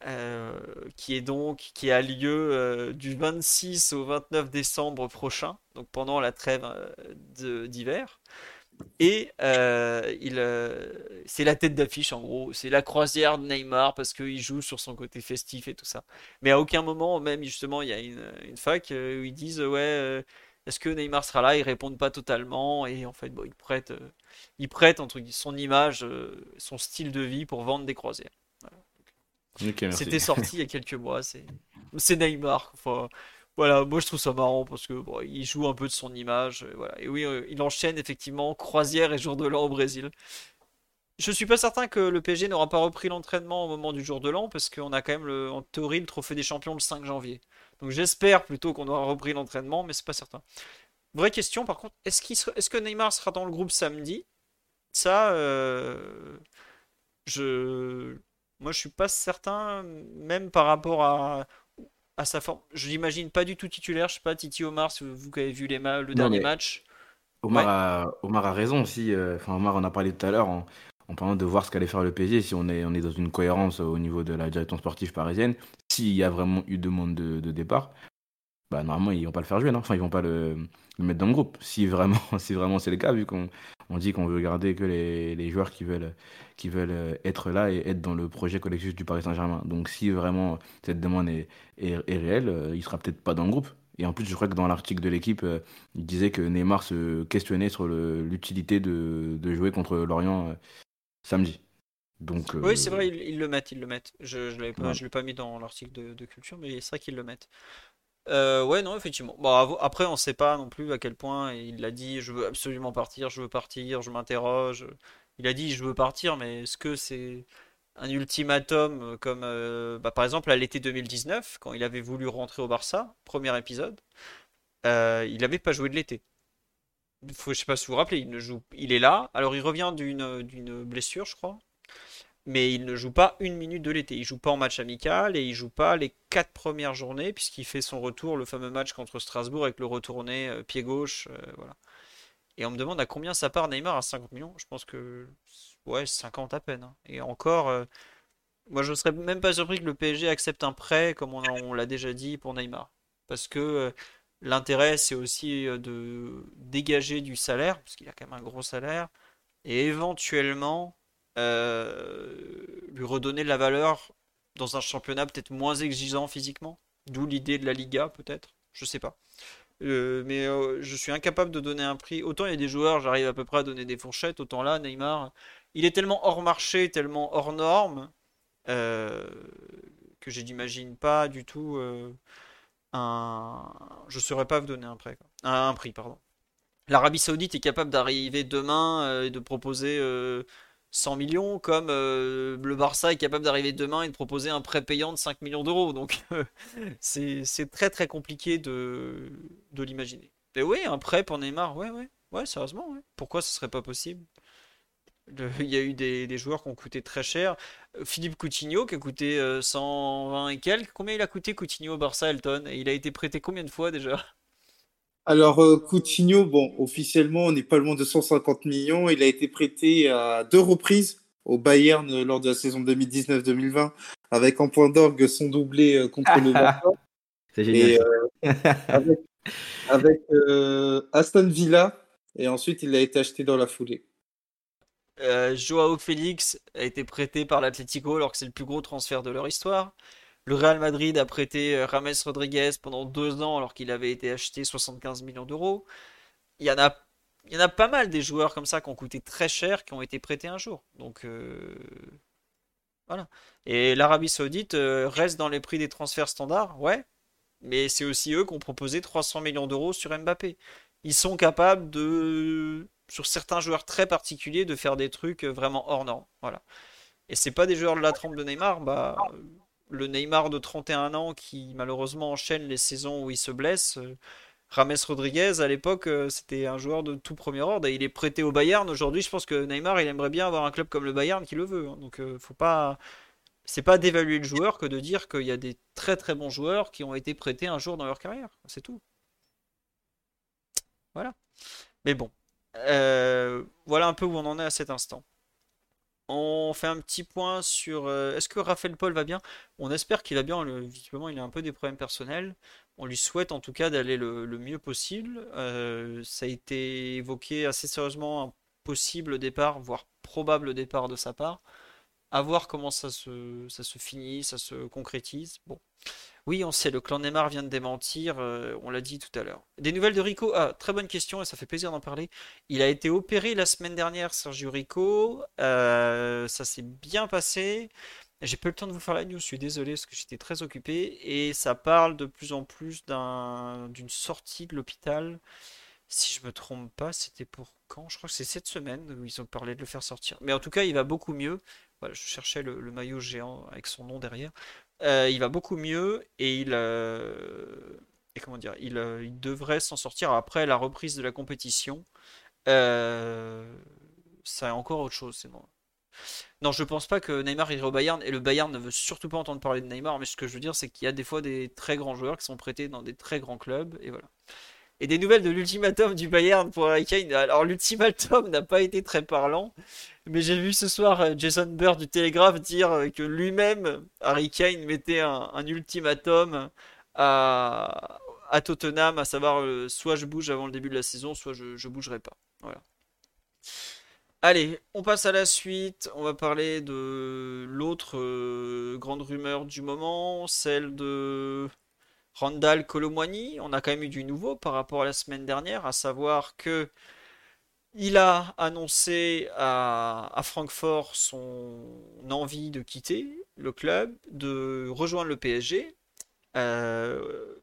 euh, qui est donc qui a lieu euh, du 26 au 29 décembre prochain, donc pendant la trêve d'hiver. Et il, c'est la tête d'affiche en gros, c'est la croisière de Neymar parce qu'il joue sur son côté festif et tout ça. Mais à aucun moment, même justement, il y a une, fac où ils disent ouais est-ce que Neymar sera là? Ils répondent pas totalement et en fait, ils prêtent, euh, ils prêtent entre son image, euh, son style de vie pour vendre des croisières. C'était sorti il y a quelques mois. C'est, Neymar. Voilà, moi je trouve ça marrant parce que il joue un peu de son image. Et, voilà. et oui, euh, il enchaîne effectivement croisière et jour de l'an au Brésil. Je suis pas certain que le PSG n'aura pas repris l'entraînement au moment du jour de l'an parce qu'on a quand même en théorie le trophée des champions le 5 janvier. Donc j'espère plutôt qu'on aura repris l'entraînement, mais c'est pas certain. Vraie question par contre, est-ce, est que Neymar sera dans le groupe samedi? Ça, euh, je, moi je suis pas certain, même par rapport à, à sa forme. Je l'imagine pas du tout titulaire. Je sais pas, Titi Omar, si vous, avez vu les le dernier match. Omar, a, Omar a raison aussi. Euh, enfin, Omar en a parlé tout à l'heure en, en parlant de voir ce qu'allait faire le PSG, si on est, on est dans une cohérence au niveau de la direction sportive parisienne, s'il y a vraiment eu demande de, de départ, bah normalement ils vont pas le faire jouer, non? Enfin ils vont pas le, mettre dans le groupe. Si vraiment, si vraiment c'est le cas, vu qu'on on dit qu'on veut garder que les, les, joueurs qui veulent, qui veulent être là et être dans le projet collectif du Paris Saint-Germain. Donc si vraiment cette demande est, est, réelle, euh, il sera peut-être pas dans le groupe. Et en plus, je crois que dans l'article de l'équipe, euh, il disait que Neymar se questionnait sur l'utilité de, de, jouer contre Lorient euh, samedi. Donc, Oui, c'est vrai, ils, le mettent, ils le mettent. Je ne pas, l'ai pas mis dans l'article de, culture, mais c'est vrai qu'ils le mettent. Euh, ouais, non, effectivement. Bon, après, on ne sait pas non plus à quel point il a dit je veux absolument partir, je veux partir, je m'interroge. Il a dit je veux partir, mais est-ce que c'est un ultimatum comme bah, par exemple à l'été 2019, quand il avait voulu rentrer au Barça, premier épisode, il n'avait pas joué de l'été. Faut, je sais pas si vous vous rappelez, il, ne joue, il est là, alors il revient d'une blessure, je crois, mais il ne joue pas une minute de l'été. Il joue pas en match amical et il joue pas les quatre premières journées puisqu'il fait son retour, le fameux match contre Strasbourg avec le retourné euh, pied gauche, euh, voilà. Et on me demande à combien ça part Neymar à 50 millions. Je pense que ouais 50 à peine. Hein. Et encore, euh, moi je ne serais même pas surpris que le PSG accepte un prêt comme on, l'a déjà dit pour Neymar, parce que l'intérêt c'est aussi de dégager du salaire parce qu'il a quand même un gros salaire et éventuellement lui redonner de la valeur dans un championnat peut-être moins exigeant physiquement. D'où l'idée de la Liga, peut-être. Je sais pas. Euh, mais euh, je suis incapable de donner un prix. Autant il y a des joueurs, j'arrive à peu près à donner des fourchettes, autant là, Neymar, il est tellement hors marché, tellement hors norme, que je n'imagine pas du tout un. Je saurais pas vous donner un, prêt, Un, prix. pardon. L'Arabie Saoudite est capable d'arriver demain et de proposer 100 millions, comme euh, le Barça est capable d'arriver demain et de proposer un prêt payant de 5 millions d'euros. Donc c'est très très compliqué de, l'imaginer. Mais oui, un prêt pour Neymar, ouais, ouais, ouais, sérieusement, ouais. Pourquoi ce serait pas possible? Il y a eu des, joueurs qui ont coûté très cher. Philippe Coutinho qui a coûté 120 euh, et quelques. Combien il a coûté Coutinho au Barça, Elton? Et il a été prêté combien de fois déjà? Alors, euh, Coutinho, bon, officiellement, on n'est pas loin de 150 millions. Il a été prêté à deux reprises au Bayern lors de la saison 2019-2020, avec en point d'orgue son doublé euh, contre le Barça. C'est génial. Euh, avec, Aston Villa, et ensuite il a été acheté dans la foulée. Joao Félix a été prêté par l'Atlético alors que c'est le plus gros transfert de leur histoire. Le Real Madrid a prêté euh, Rames Rodriguez pendant deux ans alors qu'il avait été acheté 75 millions d'euros. Il y en a, pas mal des joueurs comme ça qui ont coûté très cher, qui ont été prêtés un jour. Donc euh, voilà. Et l'Arabie Saoudite euh, reste dans les prix des transferts standards, ouais. Mais c'est aussi eux qui ont proposé 300 millions d'euros sur Mbappé. Ils sont capables de, sur certains joueurs très particuliers, de faire des trucs vraiment hors normes. Voilà. Et c'est pas des joueurs de la trempe de Neymar, bah le Neymar de 31 ans qui malheureusement enchaîne les saisons où il se blesse. Euh, Rames Rodriguez, à l'époque, euh, c'était un joueur de tout premier ordre et il est prêté au Bayern. Aujourd'hui, je pense que Neymar, il aimerait bien avoir un club comme le Bayern qui le veut. Hein. Donc, euh, faut pas. C'est pas d'évaluer le joueur que de dire qu'il y a des très très bons joueurs qui ont été prêtés un jour dans leur carrière. C'est tout. Voilà. Mais bon. voilà un peu où on en est à cet instant. On fait un petit point sur euh, est-ce que Raphaël Paul va bien? On espère qu'il va bien. visiblement, il a un peu des problèmes personnels. On lui souhaite en tout cas d'aller le, mieux possible. Euh, ça a été évoqué assez sérieusement un possible départ, voire probable départ de sa part. À voir comment ça se, ça se finit, ça se concrétise. Bon. Oui, on sait, le clan Neymar vient de démentir, euh, on l'a dit tout à l'heure. Des nouvelles de Rico? Ah, très bonne question et ça fait plaisir d'en parler. Il a été opéré la semaine dernière, Sergio Rico. Euh, ça s'est bien passé. J'ai pas eu le temps de vous faire la news, je suis désolé parce que j'étais très occupé. Et ça parle de plus en plus d'une sortie de l'hôpital. Si je me trompe pas, c'était pour quand? Je crois que c'est cette semaine où ils ont parlé de le faire sortir. Mais en tout cas, il va beaucoup mieux. Voilà, je cherchais le maillot géant avec son nom derrière. Euh, il va beaucoup mieux et il, euh, euh, il devrait s'en sortir après la reprise de la compétition. ça est encore autre chose, c'est bon. Non, je pense pas que Neymar irait au Bayern et le Bayern ne veut surtout pas entendre parler de Neymar, mais ce que je veux dire, c'est qu'il y a des fois des très grands joueurs qui sont prêtés dans des très grands clubs et voilà. Et des nouvelles de l'ultimatum du Bayern pour Harry Kane. Alors l'ultimatum n'a pas été très parlant, mais j'ai vu ce soir euh, Jason Burr du Télégraphe dire euh, que lui-même, Harry Kane, mettait un, ultimatum à, Tottenham, à savoir euh, soit je bouge avant le début de la saison, soit je, je bougerai pas. Voilà. Allez, on passe à la suite. On va parler de l'autre grande rumeur du moment, celle de Randall Colomwani. On a quand même eu du nouveau par rapport à la semaine dernière, à savoir que il a annoncé à, Francfort son envie de quitter le club, de rejoindre le PSG. Euh,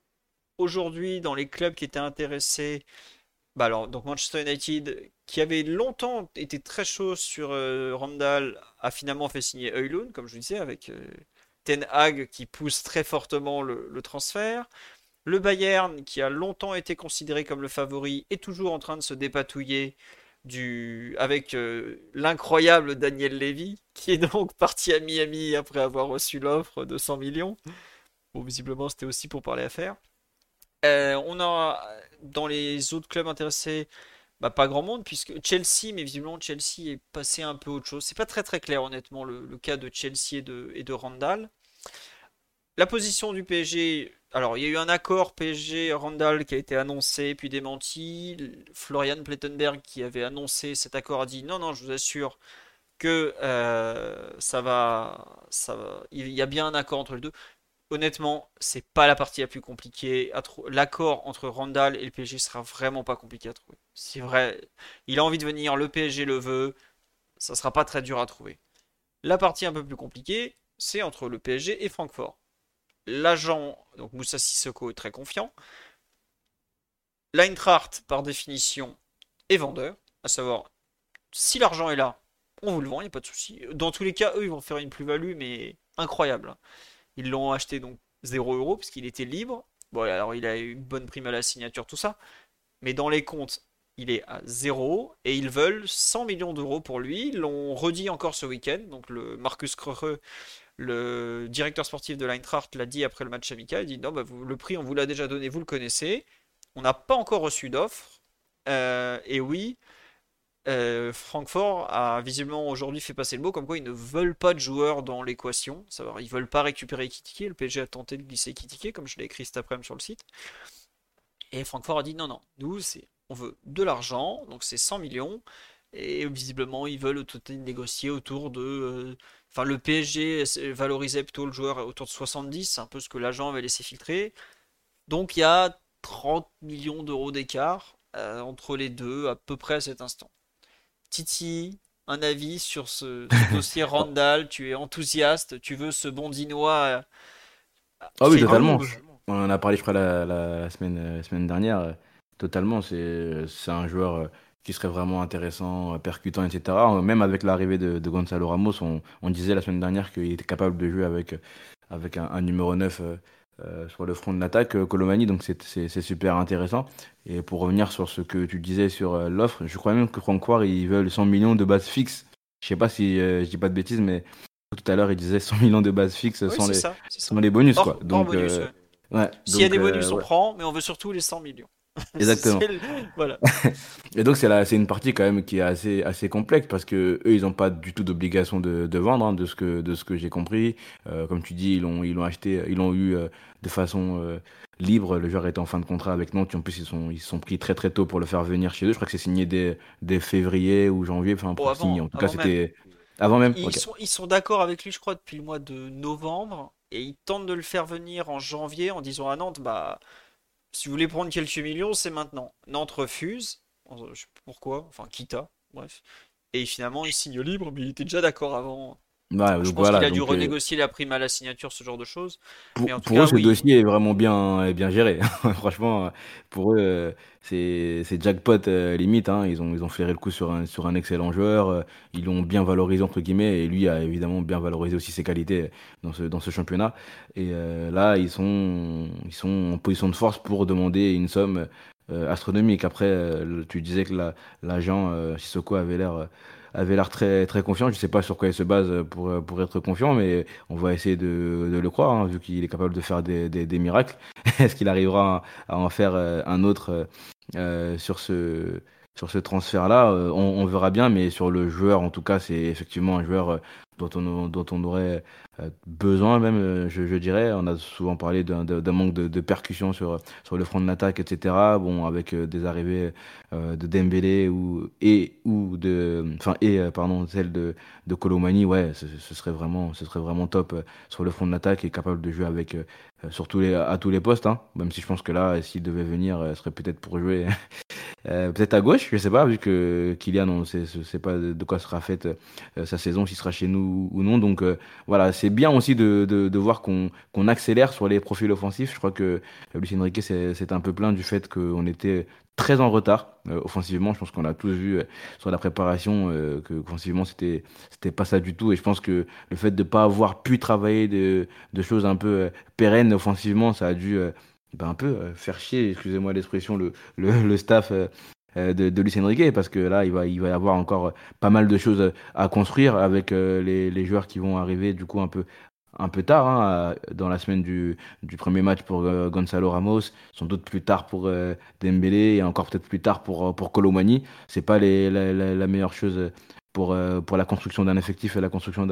aujourd'hui, dans les clubs qui étaient intéressés, bah donc Manchester United, qui avait longtemps été très chaud sur Randall, a finalement fait signer Eulun, comme je vous disais, avec Ten Hag qui pousse très fortement le, transfert. Le Bayern, qui a longtemps été considéré comme le favori, est toujours en train de se dépatouiller du... avec euh, l'incroyable Daniel Levy, qui est donc parti à Miami après avoir reçu l'offre de 100 millions. Bon, visiblement, c'était aussi pour parler affaires. Euh, on a dans les autres clubs intéressés, bah, pas grand monde, puisque Chelsea, mais visiblement Chelsea est passé un peu autre chose. C'est pas très très clair, honnêtement, le, cas de Chelsea et de, et de Randall. La position du PSG, alors il y a eu un accord PSG-Randall qui a été annoncé puis démenti. Florian Plettenberg qui avait annoncé cet accord a dit non, non, je vous assure que euh, ça va, ça va, il y a bien un accord entre les deux. Honnêtement, c'est pas la partie la plus compliquée. L'accord entre Randall et le PSG sera vraiment pas compliqué à trouver. C'est vrai, il a envie de venir, le PSG le veut, ça sera pas très dur à trouver. La partie un peu plus compliquée, c'est entre le PSG et Francfort. L'agent, donc Moussa Sissoko, est très confiant. L'Eintracht, par définition, est vendeur. À savoir, si l'argent est là, on vous le vend, il n'y a pas de souci. Dans tous les cas, eux, ils vont faire une plus-value, mais incroyable. Ils l'ont acheté donc 0 euros, puisqu'il était libre. Bon, alors il a eu une bonne prime à la signature, tout ça. Mais dans les comptes, il est à 0 et ils veulent 100 millions d'euros pour lui. Ils l'ont redit encore ce week-end. Donc le Marcus Creux le directeur sportif de l'Eintracht l'a dit après le match amical. Il dit non, bah, le prix, on vous l'a déjà donné, vous le connaissez. On n'a pas encore reçu d'offre. Euh, et oui, euh, Francfort a visiblement aujourd'hui fait passer le mot comme quoi ils ne veulent pas de joueurs dans l'équation. Ils veulent pas récupérer Kitike. Le PSG a tenté de glisser Kitike, comme je l'ai écrit cet après-midi sur le site. Et Francfort a dit non, non, nous, on veut de l'argent, donc c'est 100 millions. Et visiblement, ils veulent négocier autour de euh, Enfin, le PSG valorisait plutôt le joueur autour de 70, c'est un peu ce que l'agent avait laissé filtrer. Donc il y a 30 millions d'euros d'écart euh, entre les deux à peu près à cet instant. Titi, un avis sur ce, dossier Randall? Tu es enthousiaste Tu veux ce bon Dinois euh, Ah oui, totalement. On en a parlé, je crois, la, semaine, la semaine dernière. Totalement, c'est un joueur qui serait vraiment intéressant, euh, percutant, etc. Même avec l'arrivée de, Gonzalo Ramos, on, disait la semaine dernière qu'il était capable de jouer avec, avec un, numéro 9 euh, euh, sur le front de l'attaque, Colomani, donc c'est super intéressant. Et pour revenir sur ce que tu disais sur l'offre, je crois même que Francfort, ils veulent 100 millions de bases fixes. Je sais pas si je dis pas de bêtises, mais tout à l'heure, il disait 100 millions de bases fixes sans, les, les bonus. quoi. Donc, S'il y a des bonus, on prend, mais on veut surtout les 100 millions. Exactement. voilà. Et donc c'est c'est une partie quand même qui est assez assez complexe parce que eux ils n'ont pas du tout d'obligation de, de, vendre hein, de ce que de ce que j'ai compris. Euh, comme tu dis ils l'ont ils l'ont acheté ils l'ont eu euh, de façon euh, libre. Le joueur est en fin de contrat avec Nantes. En plus ils sont ils sont pris très très tôt pour le faire venir chez eux. Je crois que c'est signé dès, dès février ou janvier. Enfin pour signer. En tout cas c'était avant même. Ils sont ils sont d'accord avec lui je crois depuis le mois de novembre et ils tentent de le faire venir en janvier en disant à Nantes bah si vous voulez prendre quelques millions, c'est maintenant. Nantes refuse. Je sais pourquoi. Enfin, quitta. Bref. Et finalement, il signe libre, mais il était déjà d'accord avant. Bah, je pense qu'il a dû euh, renégocier la prime à la signature, ce genre de choses. Pour, eux, ce dossier est vraiment bien, bien géré. Franchement, pour eux, euh, c'est jackpot euh, limite. Hein. Ils, ont, ils ont flairé le coup sur un, sur un excellent joueur. Ils l'ont bien valorisé, entre guillemets. Et lui a évidemment bien valorisé aussi ses qualités dans ce, dans ce championnat. Et là, ils sont, ils sont en position de force pour demander une somme astronomique. Après, tu disais que l'agent Sissoko avait l'air avait l'air très, très confiant. Je ne sais pas sur quoi il se base pour, pour être confiant, mais on va essayer de, de le croire, hein, vu qu'il est capable de faire des, des, des miracles. Est-ce qu'il arrivera à en faire euh, un autre euh, sur ce, sur ce transfert-là? On, on, verra bien, mais sur le joueur, en tout cas, c'est effectivement un joueur dont on, dont on aurait euh, besoin même, euh, je, dirais. On a souvent parlé d'un manque de, de, percussion sur, sur le front de l'attaque, etc. Bon, avec euh, des arrivées de Dembélé ou, et, ou de, enfin, et, pardon, celle de, de Colomani, ouais, ce, serait vraiment, ce serait vraiment top sur le front de l'attaque et capable de jouer avec, sur tous les, à tous les postes, hein. Même si je pense que là, s'il devait venir, ce serait peut-être pour jouer Euh, peut-être à gauche, je sais pas, vu que Kylian, on sait, sait pas de quoi sera faite euh, sa saison, s'il sera chez nous ou non. Donc voilà, c'est bien aussi de, de, voir qu'on qu'on accélère sur les profils offensifs. Je crois que Lucien Riquet s'est un peu plaint du fait qu'on était très en retard offensivement. Je pense qu'on a tous vu sur la préparation que offensivement c'était c'était pas ça du tout. Et je pense que le fait de pas avoir pu travailler de, de choses un peu pérennes offensivement, ça a dû ben, un peu euh, faire chier, excusez-moi l'expression, le, le, staff euh, euh, de, de Lucien Riquet, parce que là, il va, il va y avoir encore pas mal de choses à construire avec les, les joueurs qui vont arriver du coup un peu, un peu tard, hein, dans la semaine du, premier match pour Gonzalo Ramos, sans doute plus tard pour Dembélé et encore peut-être plus tard pour, pour Colomani. C'est pas la, meilleure chose pour, euh, pour la construction d'un effectif et la construction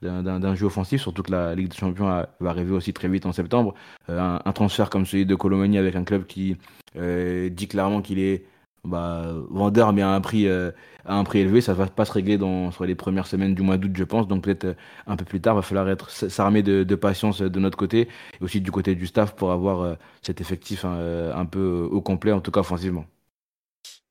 d'un jeu offensif, surtout que la Ligue des Champions va arriver aussi très vite en septembre. Euh, un, transfert comme celui de Colomani avec un club qui euh, dit clairement qu'il est bah, vendeur mais à un prix à un prix élevé ça va pas se régler dans sur les premières semaines du mois d'août je pense donc peut-être un peu plus tard va falloir être s'armer de, patience de notre côté et aussi du côté du staff pour avoir cet effectif un peu au complet en tout cas offensivement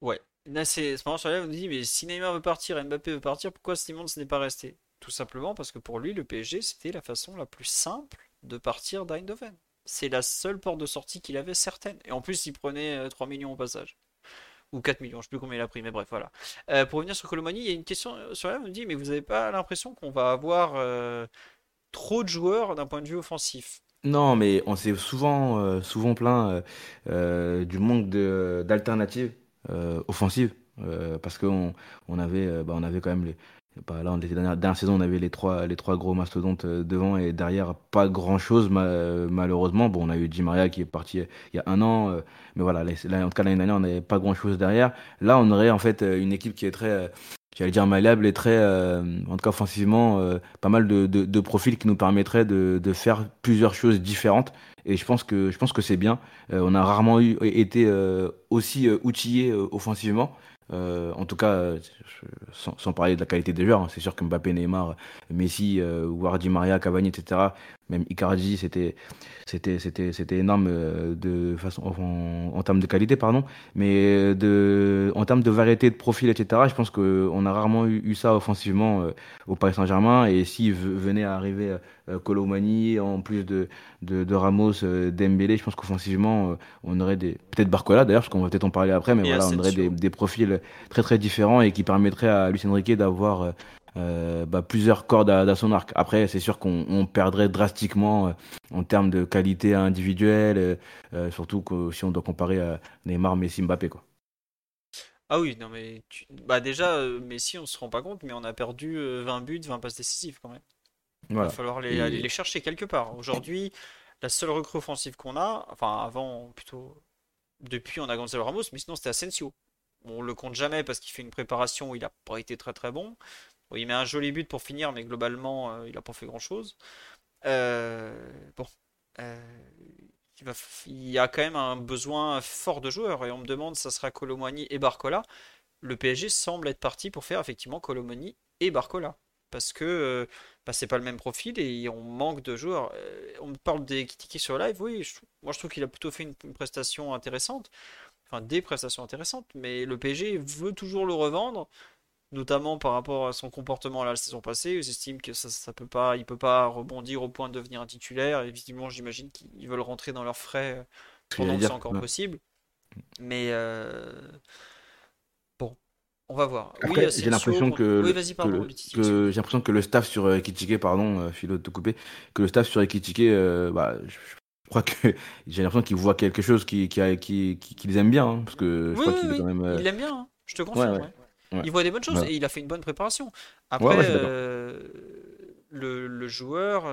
ouais c'est marrant sur là, on dit, mais si Neymar veut partir, Mbappé veut partir, pourquoi Simons n'est pas resté? Tout simplement parce que pour lui, le PSG, c'était la façon la plus simple de partir d'Eindhoven. C'est la seule porte de sortie qu'il avait certaine. Et en plus, il prenait 3 euh, millions au passage. Ou 4 millions, je sais plus combien il a pris, mais bref, voilà. Euh, pour revenir sur Colomani, il y a une question euh, sur là, on me dit, mais vous n'avez pas l'impression qu'on va avoir trop de joueurs d'un point de vue offensif? Non, mais on s'est souvent, souvent plaint du manque d'alternatives euh, offensive. Euh, parce qu'on on avait, euh, bah, avait quand même les, bah, là, on était dernière, dernière, saison, on avait les trois, les trois gros mastodontes devant et derrière, pas grand chose, malheureusement. Bon, on a eu Di Maria qui est parti il y a un an, mais voilà, en tout cas, l'année dernière, on n'avait pas grand chose derrière. Là, on aurait en fait une équipe qui est très, j'allais dire malléable et très, en tout cas, offensivement, pas mal de, de, de, profils qui nous permettraient de, de faire plusieurs choses différentes et je pense que, je pense que c'est bien. Euh, on a rarement eu, été euh, aussi euh, outillé offensivement. En tout cas, sans, parler de la qualité des joueurs, hein. c'est sûr que Mbappé, Neymar, Messi, Wardi Maria, Cavani, etc., même Icardi, c'était c'était c'était c'était énorme de façon en, termes de qualité pardon mais de en termes de variété de profil etc je pense qu'on a rarement eu, ça offensivement au Paris Saint-Germain et s'il venait à arriver euh, Colomani, en plus de, de, Ramos, euh, Dembélé, je pense qu'offensivement, euh, on aurait des. Peut-être Barcola d'ailleurs, parce qu'on va peut-être en parler après, mais voilà, on aurait des, des, profils très très différents et qui permettraient à Lucien Riquet d'avoir. Bah, plusieurs cordes à, son arc. Après, c'est sûr qu'on perdrait drastiquement en termes de qualité individuelle, surtout si on doit comparer à Neymar, Messi, Mbappé. Quoi. Ah oui, non mais bah déjà, Messi, on se rend pas compte, mais on a perdu 20 buts, 20 passes décisives quand même. Il va falloir les, aller les chercher quelque part. Aujourd'hui, la seule recrue offensive qu'on a, enfin avant plutôt, depuis on a Gonzalo Ramos, mais sinon c'était Asensio. On le compte jamais parce qu'il fait une préparation où il a pas été très très bon. Il met un joli but pour finir, mais globalement euh, il a pas fait grand chose. Euh, bon, euh, il, y a quand même un besoin fort de joueurs et on me demande ça sera Colomani et Barcola. Le PSG semble être parti pour faire effectivement Colomani et Barcola parce que bah, c'est pas le même profil et on manque de joueurs. On me parle des Kitiki sur live, oui, moi je trouve qu'il a plutôt fait une, prestation intéressante, enfin des prestations intéressantes, mais le PSG veut toujours le revendre, notamment par rapport à son comportement la saison passée. Ils estiment que ça, ça peut pas, il peut pas rebondir au point de devenir un titulaire. Évidemment, j'imagine qu'ils veulent rentrer dans leurs frais euh, pendant que c'est encore possible. Mais euh, on va voir. oui, j'ai l'impression que, j'ai l'impression que le staff sur Ekitike, euh, pardon, euh, Philo de te couper, que le staff sur Ekitike, euh, bah, je, crois que j'ai l'impression qu'il voit quelque chose qui, qui, qui, qui, les aime bien, hein, parce que je crois qu'il quand même. Il l'aime bien, hein, je te confirme. Il voit des bonnes choses et il a fait une bonne préparation. Après, le, le, joueur,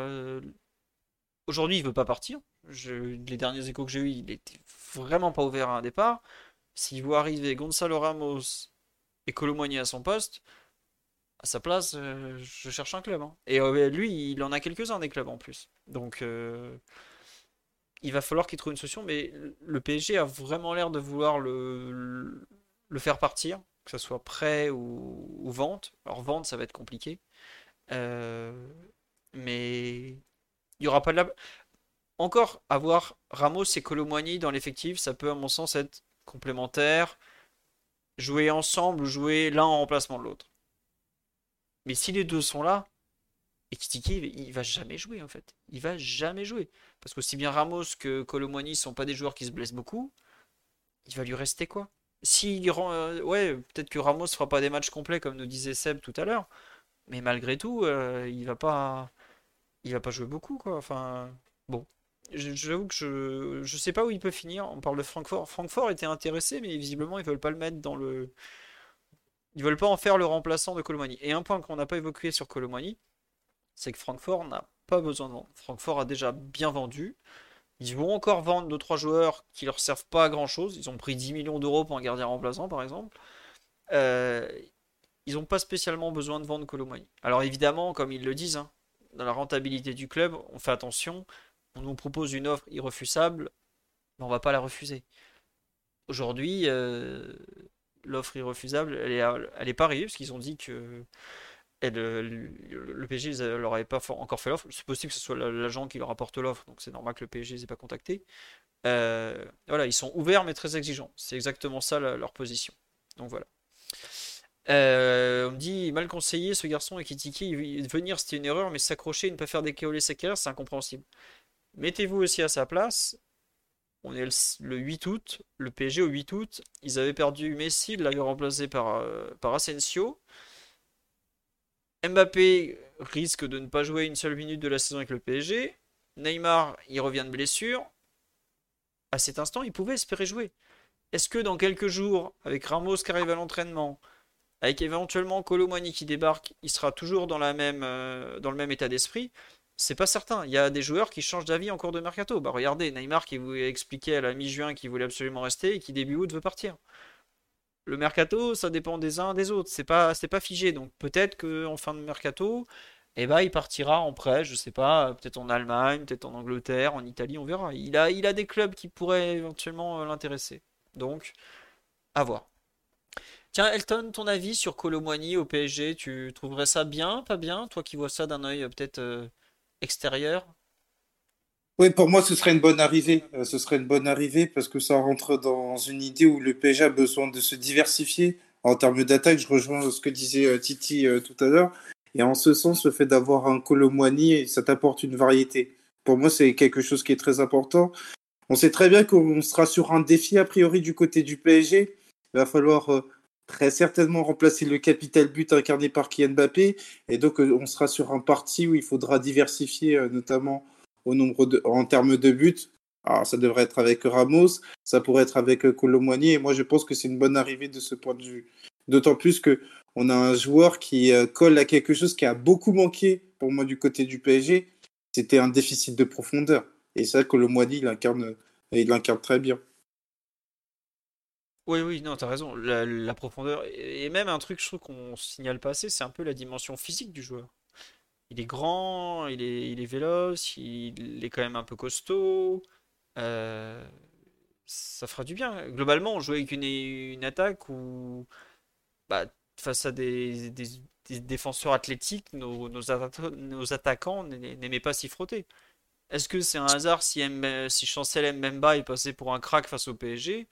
aujourd'hui, il veut pas partir. Je, les derniers échos que j'ai eu, il était vraiment pas ouvert à un départ. S'il voit arriver Gonzalo Ramos, et Colomboigny à son poste, à sa place, euh, je cherche un club. Hein. Et euh, lui, il en a quelques-uns des clubs en plus. Donc, euh, il va falloir qu'il trouve une solution. Mais le PSG a vraiment l'air de vouloir le, le faire partir, que ce soit prêt ou, vente. Alors, vente, ça va être compliqué. mais il y aura pas de la. Encore, avoir Ramos et Colomboigny dans l'effectif, ça peut, à mon sens, être complémentaire jouer ensemble ou jouer l'un en remplacement de l'autre. Mais si les deux sont là, et Kitiki, il va jamais jouer en fait. Il va jamais jouer. Parce qu'aussi bien Ramos que Colomwani sont pas des joueurs qui se blessent beaucoup. Il va lui rester quoi? Si euh, ouais, peut-être que Ramos fera pas des matchs complets comme nous disait Seb tout à l'heure, mais malgré tout, euh, il va pas, il va pas jouer beaucoup quoi. Enfin, bon, j'avoue que je, je sais pas où il peut finir. On parle de Francfort. Francfort était intéressé, mais visiblement ils veulent pas le mettre dans le, ils veulent pas en faire le remplaçant de Colomani. Et un point qu'on n'a pas évoqué sur Colomani, c'est que Francfort n'a pas besoin de vendre. Francfort a déjà bien vendu. Ils vont encore vendre 2-3 joueurs qui leur servent pas à grand chose. Ils ont pris 10 millions d'euros pour un gardien remplaçant, par exemple. Euh, ils n'ont pas spécialement besoin de vendre Colomani. Alors évidemment, comme ils le disent, hein, dans la rentabilité du club, on fait attention. On nous propose une offre irrefusable, mais on va pas la refuser. Aujourd'hui, euh, l'offre irrefusable, elle est, elle est pas arrivée parce qu'ils ont dit que le, le, PSG ne leur avait pas encore fait l'offre. C'est possible que ce soit l'agent qui leur apporte l'offre, donc c'est normal que le PSG ne les ait pas contactés. Euh, voilà, ils sont ouverts mais très exigeants. C'est exactement ça leur position. Donc voilà. Euh, on me dit mal conseillé ce garçon et critiqué. Venir c'était une erreur, mais s'accrocher et ne pas faire décoller sa carrière, c'est incompréhensible. Mettez-vous aussi à sa place. On est le, 8 août, le PSG au 8 août, ils avaient perdu Messi, ils l'avaient remplacé par, euh, par Asensio. Mbappé risque de ne pas jouer une seule minute de la saison avec le PSG. Neymar, il revient de blessure. À cet instant, il pouvait espérer jouer. Est-ce que dans quelques jours, avec Ramos qui arrive à l'entraînement, avec éventuellement Colomani qui débarque, il sera toujours dans, euh, dans le même état d'esprit? C'est pas certain. Il y a des joueurs qui changent d'avis en cours de mercato. Bah regardez, Neymar qui vous expliqué à la mi-juin qu'il voulait absolument rester et qui début août veut partir le mercato, ça dépend des uns des autres. C'est pas, c'est pas figé. Donc peut-être qu'en fin de mercato, eh ben, il partira en prêt, je sais pas, peut-être en Allemagne, peut-être en Angleterre, en Italie, on verra. Il a, il a des clubs qui pourraient éventuellement euh, l'intéresser. Donc, à voir. Tiens, Elton, ton avis sur Colomboigny au PSG, tu trouverais ça bien, pas bien? Toi qui vois ça d'un œil euh, peut-être euh, extérieur? Oui, pour moi, ce serait une bonne arrivée. Euh, ce serait une bonne arrivée parce que ça rentre dans une idée où le PSG a besoin de se diversifier. En termes d'attaque, je rejoins ce que disait euh, Titi euh, tout à l'heure. Et en ce sens, le fait d'avoir un Colomwani, ça t'apporte une variété. Pour moi, c'est quelque chose qui est très important. On sait très bien qu'on sera sur un défi a priori du côté du PSG. Il va falloir très certainement remplacer le capital but incarné par Kylian Mbappé. Et donc, on sera sur un parti où il faudra diversifier, notamment en termes de buts. Alors, ça devrait être avec Ramos, ça pourrait être avec Colomboigny, et moi je pense que c'est une bonne arrivée de ce point de vue. D'autant plus que on a un joueur qui euh, colle à quelque chose qui a beaucoup manqué pour moi du côté du PSG, c'était un déficit de profondeur. Et ça, Colomboigny, il incarne, il incarne très bien. Oui, oui, non, t'as raison. La, profondeur, et même un truc, je trouve qu'on signale pas assez, c'est un peu la dimension physique du joueur il est grand, il est, il est véloce, il est quand même un peu costaud. Euh, ça fera du bien. Globalement, jouait avec une, attaque où, bah, face à des, défenseurs athlétiques, nos, nos, attaquants n'aimaient pas s'y frotter. Est-ce que c'est un hasard si, si Chancel Mbemba est passé pour un crack face au PSG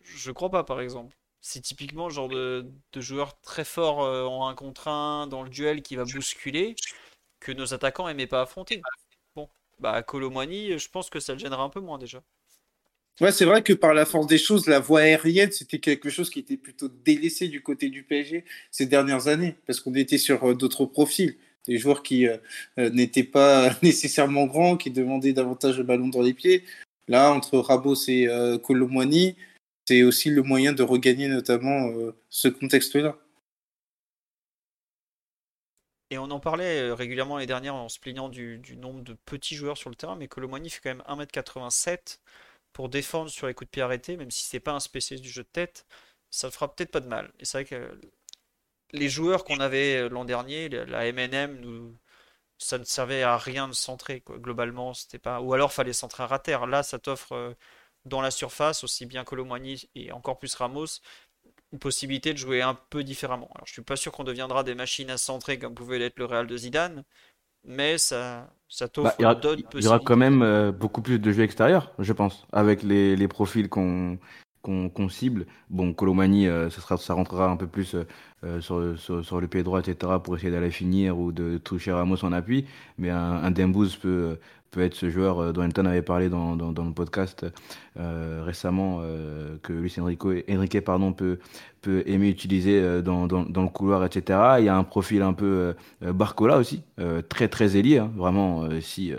Je crois pas, par exemple c'est typiquement le genre de, joueur très fort euh, en 1 contre 1 dans le duel qui va bousculer que nos attaquants aimaient pas affronter. Bon, bah Colomani, je pense que ça le gênera un peu moins déjà. Ouais, c'est vrai que par la force des choses, la voie aérienne, c'était quelque chose qui était plutôt délaissé du côté du PSG ces dernières années, parce qu'on était sur euh, d'autres profils. Des joueurs qui euh, n'étaient pas nécessairement grands, qui demandaient davantage le ballon dans les pieds. Là, entre Rabos et euh, c'est aussi le moyen de regagner notamment euh, ce contexte-là. Et on en parlait euh, régulièrement les dernières en se plaignant du, nombre de petits joueurs sur le terrain, mais Colomani fait quand même 1m87 pour défendre sur les coups de pied arrêtés, même si c'est pas un spécialiste du jeu de tête, ça fera peut-être pas de mal. Et c'est vrai que les joueurs qu'on avait euh, l'an dernier, la MNM, ça ne servait à rien de centrer. Globalement, c'était pas. Ou alors fallait centrer à terre. Là, ça t'offre dans la surface, aussi bien Colomboigny et encore plus Ramos, une possibilité de jouer un peu différemment. Alors je suis pas sûr qu'on deviendra des machines à centrer comme pouvait l'être le Real de Zidane, mais ça, ça t'offre bah, d'autres possibilités. Il y aura quand même euh, beaucoup plus de jeux extérieurs, je pense, avec les, les profils qu'on qu'on cible. Bon, Colomani, ça, sera, ça rentrera un peu plus sur, sur, le pied droit, etc., pour essayer d'aller finir ou de toucher Ramos en appui. Mais un, un Dembouz peut, peut être ce joueur euh, dont Elton avait parlé dans, dans, le podcast euh, récemment, euh, que Luis Enrico, Enrique pardon, peut, peut aimer utiliser dans, dans, le couloir, etc. Il y a un profil un peu Barcola aussi, très très ailier, hein. vraiment. si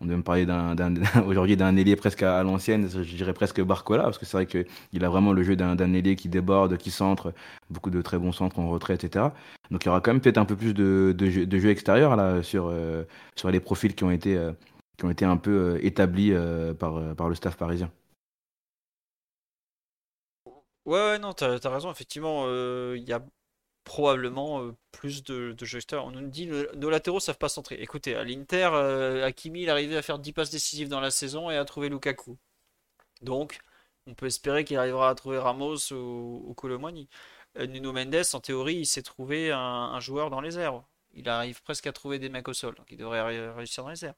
on devait me parler aujourd'hui d'un ailier presque à, l'ancienne, je dirais presque Barcola, parce que c'est vrai qu'il a vraiment le jeu d'un ailier qui déborde, qui centre, beaucoup de très bons centres en retrait, etc. Donc il y aura quand même peut-être un peu plus de, de jeu extérieur là, sur, sur les profils qui ont été qui ont été un peu euh, établis euh, par, euh, par le staff parisien. Ouais, non, t'as as raison, effectivement, il y a probablement plus de, de On nous dit nos latéraux savent pas centrer. Écoutez, à l'Inter, Hakimi il arrivait à faire 10 passes décisives dans la saison et à trouver Lukaku. Donc, on peut espérer qu'il arrivera à trouver Ramos ou, ou Colomani. Nuno Mendes, en théorie, il s'est trouvé un, un, joueur dans les airs. Il arrive presque à trouver des mecs au sol, donc il devrait réussir dans les airs.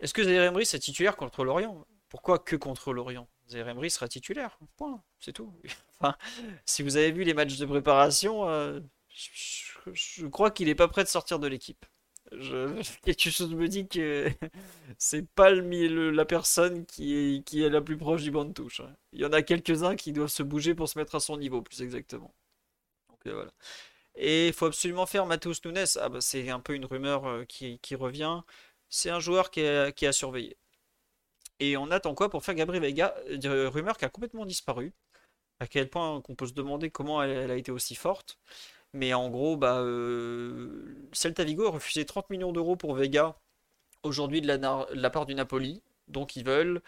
Est-ce que Zaire Emery sera titulaire contre l'Orient? Pourquoi que contre l'Orient? Zaire Emery sera titulaire. Point. C'est tout. enfin, si vous avez vu les matchs de préparation, euh, je, crois qu'il n'est pas prêt de sortir de l'équipe. quelque chose me dit que c'est pas le, la personne qui est, qui est la plus proche du banc de touche. Hein. Il y en a quelques-uns qui doivent se bouger pour se mettre à son niveau, plus exactement. Donc, euh. Et il faut absolument faire Matheus Nunes. Ah bah, c'est un peu une rumeur euh, qui, qui, revient c'est un joueur qui a surveillé. Et on attend quoi pour faire Gabriel Vega euh, Rumeur qui a complètement disparu. À quel point qu'on peut se demander comment elle, a été aussi forte. Mais en gros, bah, euh, Celta Vigo a refusé 30 millions d'euros pour Vega aujourd'hui de la, part du Napoli. Donc ils veulent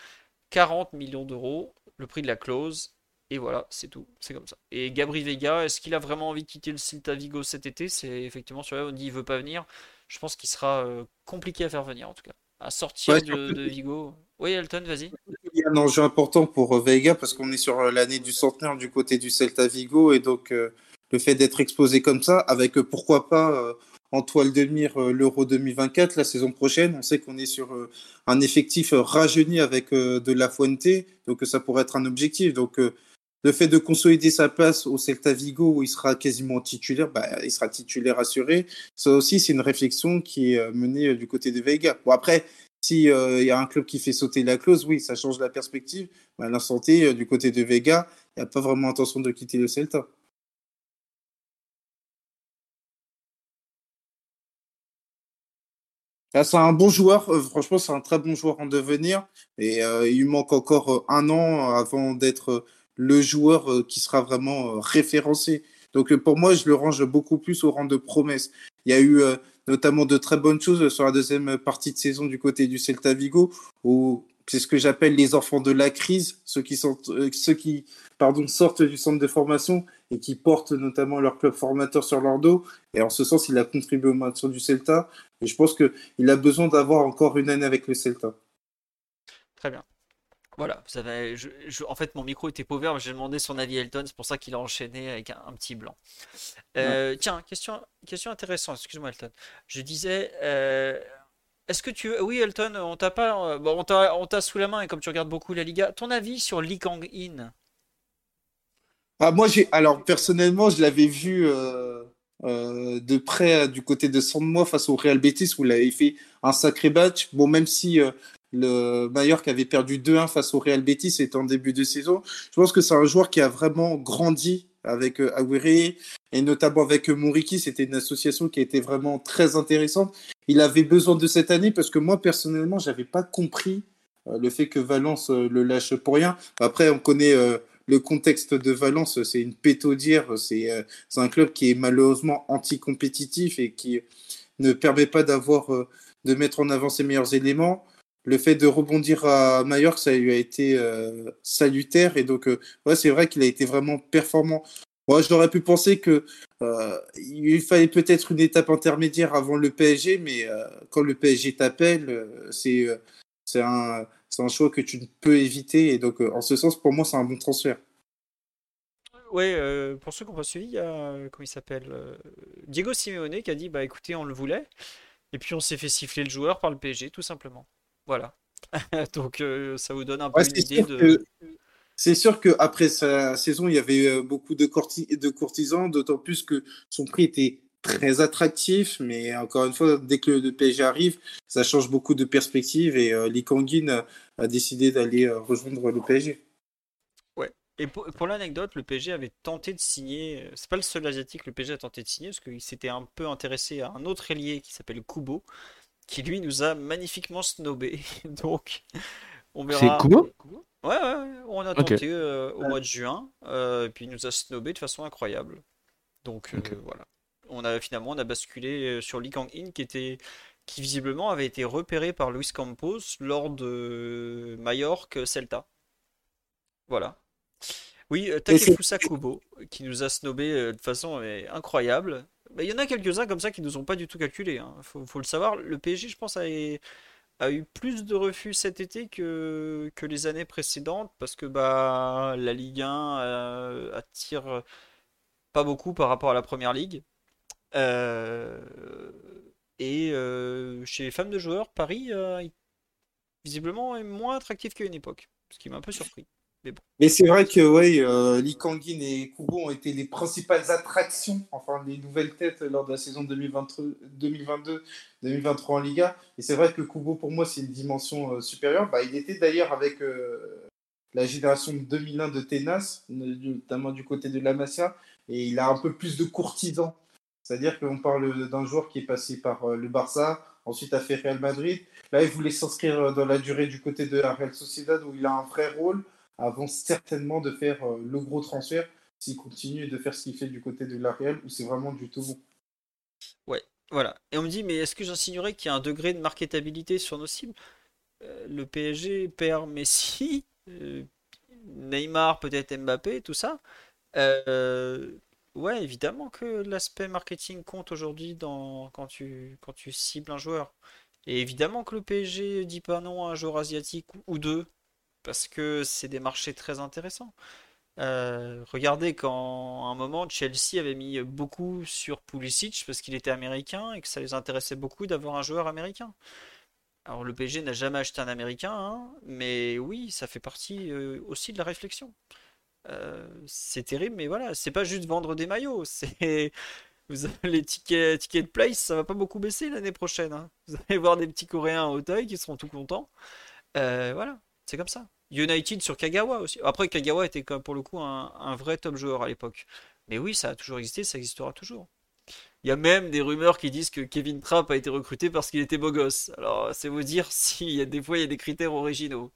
40 millions d'euros, le prix de la clause. Et voilà, c'est tout. C'est comme ça. Et Gabriel Vega, est-ce qu'il a vraiment envie de quitter le Celta Vigo cet été? C'est effectivement sur là, on dit il veut pas venir je pense qu'il sera euh, compliqué à faire venir en tout cas. À sortir de, Vigo. Oui, Elton, vas-y. Il y a un enjeu important pour euh, Vega parce qu'on est sur euh, l'année du centenaire du côté du Celta Vigo et donc le fait d'être exposé comme ça, avec pourquoi pas en toile de mire l'Euro 2024 la saison prochaine. On sait qu'on est sur un effectif rajeuni avec de la Fuente, donc ça pourrait être un objectif. Donc le fait de consolider sa place au Celta Vigo où il sera quasiment titulaire, bah, il sera titulaire assuré. Ça aussi, c'est une réflexion qui est euh, menée euh, du côté de Vega. Bon, après, s'il euh, y a un club qui fait sauter la clause, oui, ça change la perspective. Mais à l'instant du côté de Vega, il n'y a pas vraiment intention de quitter le Celta. Ah, c'est un bon joueur, franchement, c'est un très bon joueur en devenir. Et il manque encore un an avant d'être le joueur euh, qui sera vraiment euh, référencé. Donc euh, pour moi, je le range beaucoup plus au rang de promesse. Il y a eu notamment de très bonnes choses sur la deuxième partie de saison du côté du Celta Vigo, où c'est ce que j'appelle les enfants de la crise, ceux qui, sortent du centre de formation et qui portent notamment leur club formateur sur leur dos. Et en ce sens, il a contribué au maintien du Celta. Et je pense qu'il a besoin d'avoir encore une année avec le Celta. Très bien. Voilà, ça va, je, en fait, mon micro était pauvre, j'ai demandé son avis à Elton, c'est pour ça qu'il a enchaîné avec un, petit blanc. Euh, tiens, question, question intéressante, excuse-moi Elton. Je disais, euh, est-ce que tu... Oui Elton, on t'a pas... Bon, on t'a sous la main, et comme tu regardes beaucoup la Liga, ton avis sur Lee Kang-in? Ah, Moi, j'ai... Alors, personnellement, je l'avais vu... Euh, de près du côté de Sandmois face au Real Betis où il avait fait un sacré match. Bon, même si le Mallorca avait perdu 2-1 face au Real Betis, c'était en début de saison. Je pense que c'est un joueur qui a vraiment grandi avec euh, Aguirre et notamment avec euh, Mouriki. C'était une association qui été vraiment très intéressante. Il avait besoin de cette année parce que moi, personnellement, j'avais pas compris euh, le fait que Valence le lâche pour rien. Après, on connaît le contexte de Valence, c'est une pétaudière. C'est un club qui est malheureusement anti-compétitif et qui ne permet pas d'avoir de mettre en avant ses meilleurs éléments le fait de rebondir à Mallorca, ça lui a été euh, salutaire. Et donc, euh, ouais, c'est vrai qu'il a été vraiment performant. Moi, j'aurais pu penser que euh, il fallait peut-être une étape intermédiaire avant le PSG, mais quand le PSG t'appelle, c'est un, un choix que tu ne peux éviter. Et donc, en ce sens, pour moi, c'est un bon transfert. Oui, pour ceux qui n'ont pas suivi, il y a, comment il s'appelle Diego Simeone qui a dit bah écoutez, on le voulait. Et puis on s'est fait siffler le joueur par le PSG, tout simplement. Voilà. Donc euh, ça vous donne un peu une idée de. C'est sûr qu'après sa saison, il y avait euh, beaucoup de, de courtisans, d'autant plus que son prix était très attractif. Mais encore une fois, dès que le PSG arrive, ça change beaucoup de perspectives et euh, Lee Kangin a décidé d'aller euh, rejoindre le PSG. Ouais. Et pour, l'anecdote, le PSG avait tenté de signer. C'est pas le seul asiatique que le PSG a tenté de signer, parce qu'il s'était un peu intéressé à un autre ailier qui s'appelle Kubo, qui lui nous a magnifiquement snobé. Donc, on verra. C'est Kubo Ouais, ouais, on a tenté euh, au mois de juin, euh, et puis il nous a snobé de façon incroyable. Donc euh, voilà. On a finalement on a basculé sur Lee Kang-in qui était qui visiblement avait été repéré par Luis Campos lors de Mallorca Celta. Voilà. Oui, Takefusa Kubo qui nous a snobé de façon incroyable. Il y en a quelques-uns comme ça qui nous ont pas du tout calculé. Hein. Faut, le savoir. Le PSG, je pense, a, eu plus de refus cet été que, les années précédentes parce que bah, la Ligue 1 euh, attire pas beaucoup par rapport à la Première Ligue. Euh, et euh, chez les femmes de joueurs, Paris, visiblement, est moins attractif qu'à une époque, ce qui m'a un peu surpris. Mais, c'est vrai que ouais, euh, Lee Kangin et Kubo ont été les principales attractions, enfin les nouvelles têtes lors de la saison 2022-2023 en Liga. Et c'est vrai que Kubo, pour moi, c'est une dimension euh, supérieure. Bah, il était d'ailleurs avec euh, la génération 2001 de Tenas, notamment du côté de la Masia, et il a un peu plus de courtisans. C'est-à-dire qu'on parle d'un joueur qui est passé par le Barça, ensuite a fait Real Madrid. Là, il voulait s'inscrire dans la durée du côté de la Real Sociedad où il a un vrai rôle avant certainement de faire euh, le gros transfert s'il continue de faire ce qu'il fait du côté de la Real, où c'est vraiment du tout bon? Ouais, voilà. Et on me dit, mais est-ce que j'insinuerais qu'il y a un degré de marketabilité sur nos cibles? Euh, Le PSG perd Messi, euh, Neymar, peut-être Mbappé, tout ça. ouais, évidemment que l'aspect marketing compte aujourd'hui quand, tu, quand tu cibles un joueur. Et évidemment que le PSG dit pas non à un joueur asiatique ou deux parce que c'est des marchés très intéressants. Euh, regardez quand à un moment Chelsea avait mis beaucoup sur Pulisic parce qu'il était américain et que ça les intéressait beaucoup d'avoir un joueur américain. Alors le PSG n'a jamais acheté un américain, hein, mais oui, ça fait partie euh, aussi de la réflexion. Euh, c'est terrible, mais voilà, c'est pas juste vendre des maillots, c'est les tickets, tickets de place, ça va pas beaucoup baisser l'année prochaine. Hein. Vous allez voir des petits Coréens à Hauteuil qui seront tout contents. voilà. C'est comme ça. United sur Kagawa aussi. Après, Kagawa était pour le coup un, vrai top joueur à l'époque. Mais oui, ça a toujours existé, ça existera toujours. Il y a même des rumeurs qui disent que Kevin Trapp a été recruté parce qu'il était beau gosse. Alors, c'est vous dire s'il des fois il y a des critères originaux.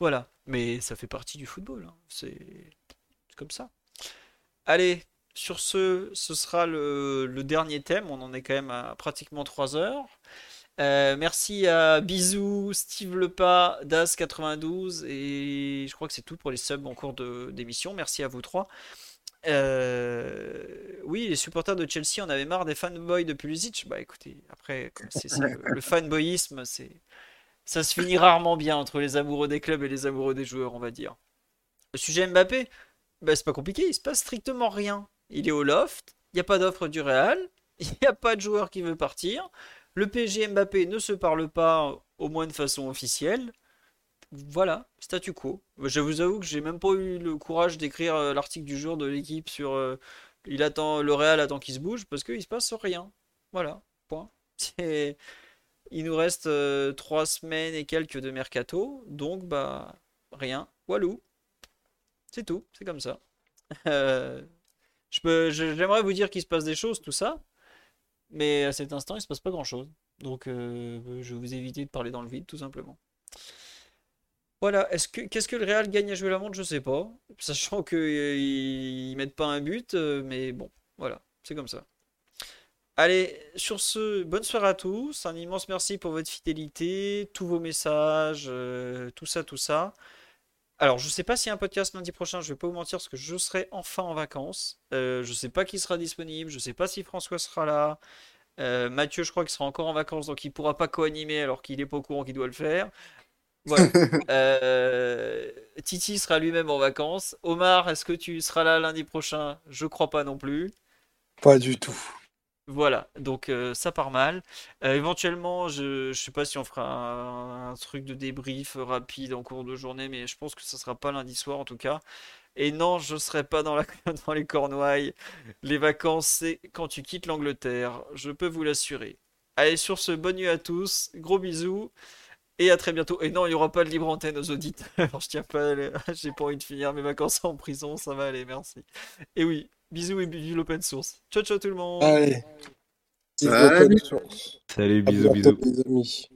Voilà. Mais ça fait partie du football. Hein. C'est comme ça. Allez, sur ce, ce sera le, le, dernier thème. On en est quand même à pratiquement 3 heures. Euh, merci à Bisous, Steve Lepas, Das92 et je crois que c'est tout pour les subs en cours d'émission. Merci à vous trois. Euh, oui, les supporters de Chelsea, on avait marre des fanboys de Pulisic. Bah écoutez, après, le, fanboyisme, c'est ça se finit rarement bien entre les amoureux des clubs et les amoureux des joueurs, on va dire. Le sujet Mbappé, bah, c'est pas compliqué, il se passe strictement rien. Il est au loft, il n'y a pas d'offre du Real, il n'y a pas de joueur qui veut partir. Le PSG Mbappé ne se parlent pas, au moins de façon officielle. Voilà, statu quo. Je vous avoue que j'ai même pas eu le courage d'écrire euh, l'article du jour de l'équipe sur euh, il attend le Real attend qu'il se bouge parce qu'il se passe rien. Voilà, point. Il nous reste euh, trois semaines et quelques de mercato, donc bah rien. Walou. C'est tout, c'est comme ça. J'aimerais vous dire qu'il se passe des choses, tout ça, mais à cet instant, il se passe pas grand-chose. Donc euh, je vais vous éviter de parler dans le vide, tout simplement. Voilà, est-ce que qu'est-ce que le Real gagne à jouer la montre, je sais pas. Sachant qu'ils euh, mettent pas un but, euh, mais bon, voilà, c'est comme ça. Allez, sur ce, bonne soirée à tous. Un immense merci pour votre fidélité, tous vos messages, tout ça, tout ça. Alors, je sais pas s'il y a un podcast lundi prochain, je vais pas vous mentir parce que je serai enfin en vacances. Euh, je sais pas qui sera disponible, je sais pas si François sera là. Euh, Mathieu, je crois qu'il sera encore en vacances, donc il pourra pas co-animer alors qu'il est pas au courant qu'il doit le faire. Voilà. Euh, Titi sera lui-même en vacances. Omar, est-ce que tu seras là lundi prochain? Je crois pas non plus. Pas du tout. Voilà, donc euh, ça part mal. Euh, éventuellement, je, ne sais pas si on fera un, truc de débrief rapide en cours de journée, mais je pense que ça sera pas lundi soir en tout cas. Et non, je serai pas dans les Cornouailles. Les vacances, c'est quand tu quittes l'Angleterre, je peux vous l'assurer. Allez, sur ce, bonne nuit à tous, gros bisous. Et à très bientôt. Et non, il n'y aura pas de libre antenne aux auditeurs. Je tiens pas, j'ai pas envie de finir mes vacances en prison, ça va aller, merci. Et oui, bisous et bisous l'open source. Ciao ciao tout le monde. Allez. Salut. Salut, bisous, bisous.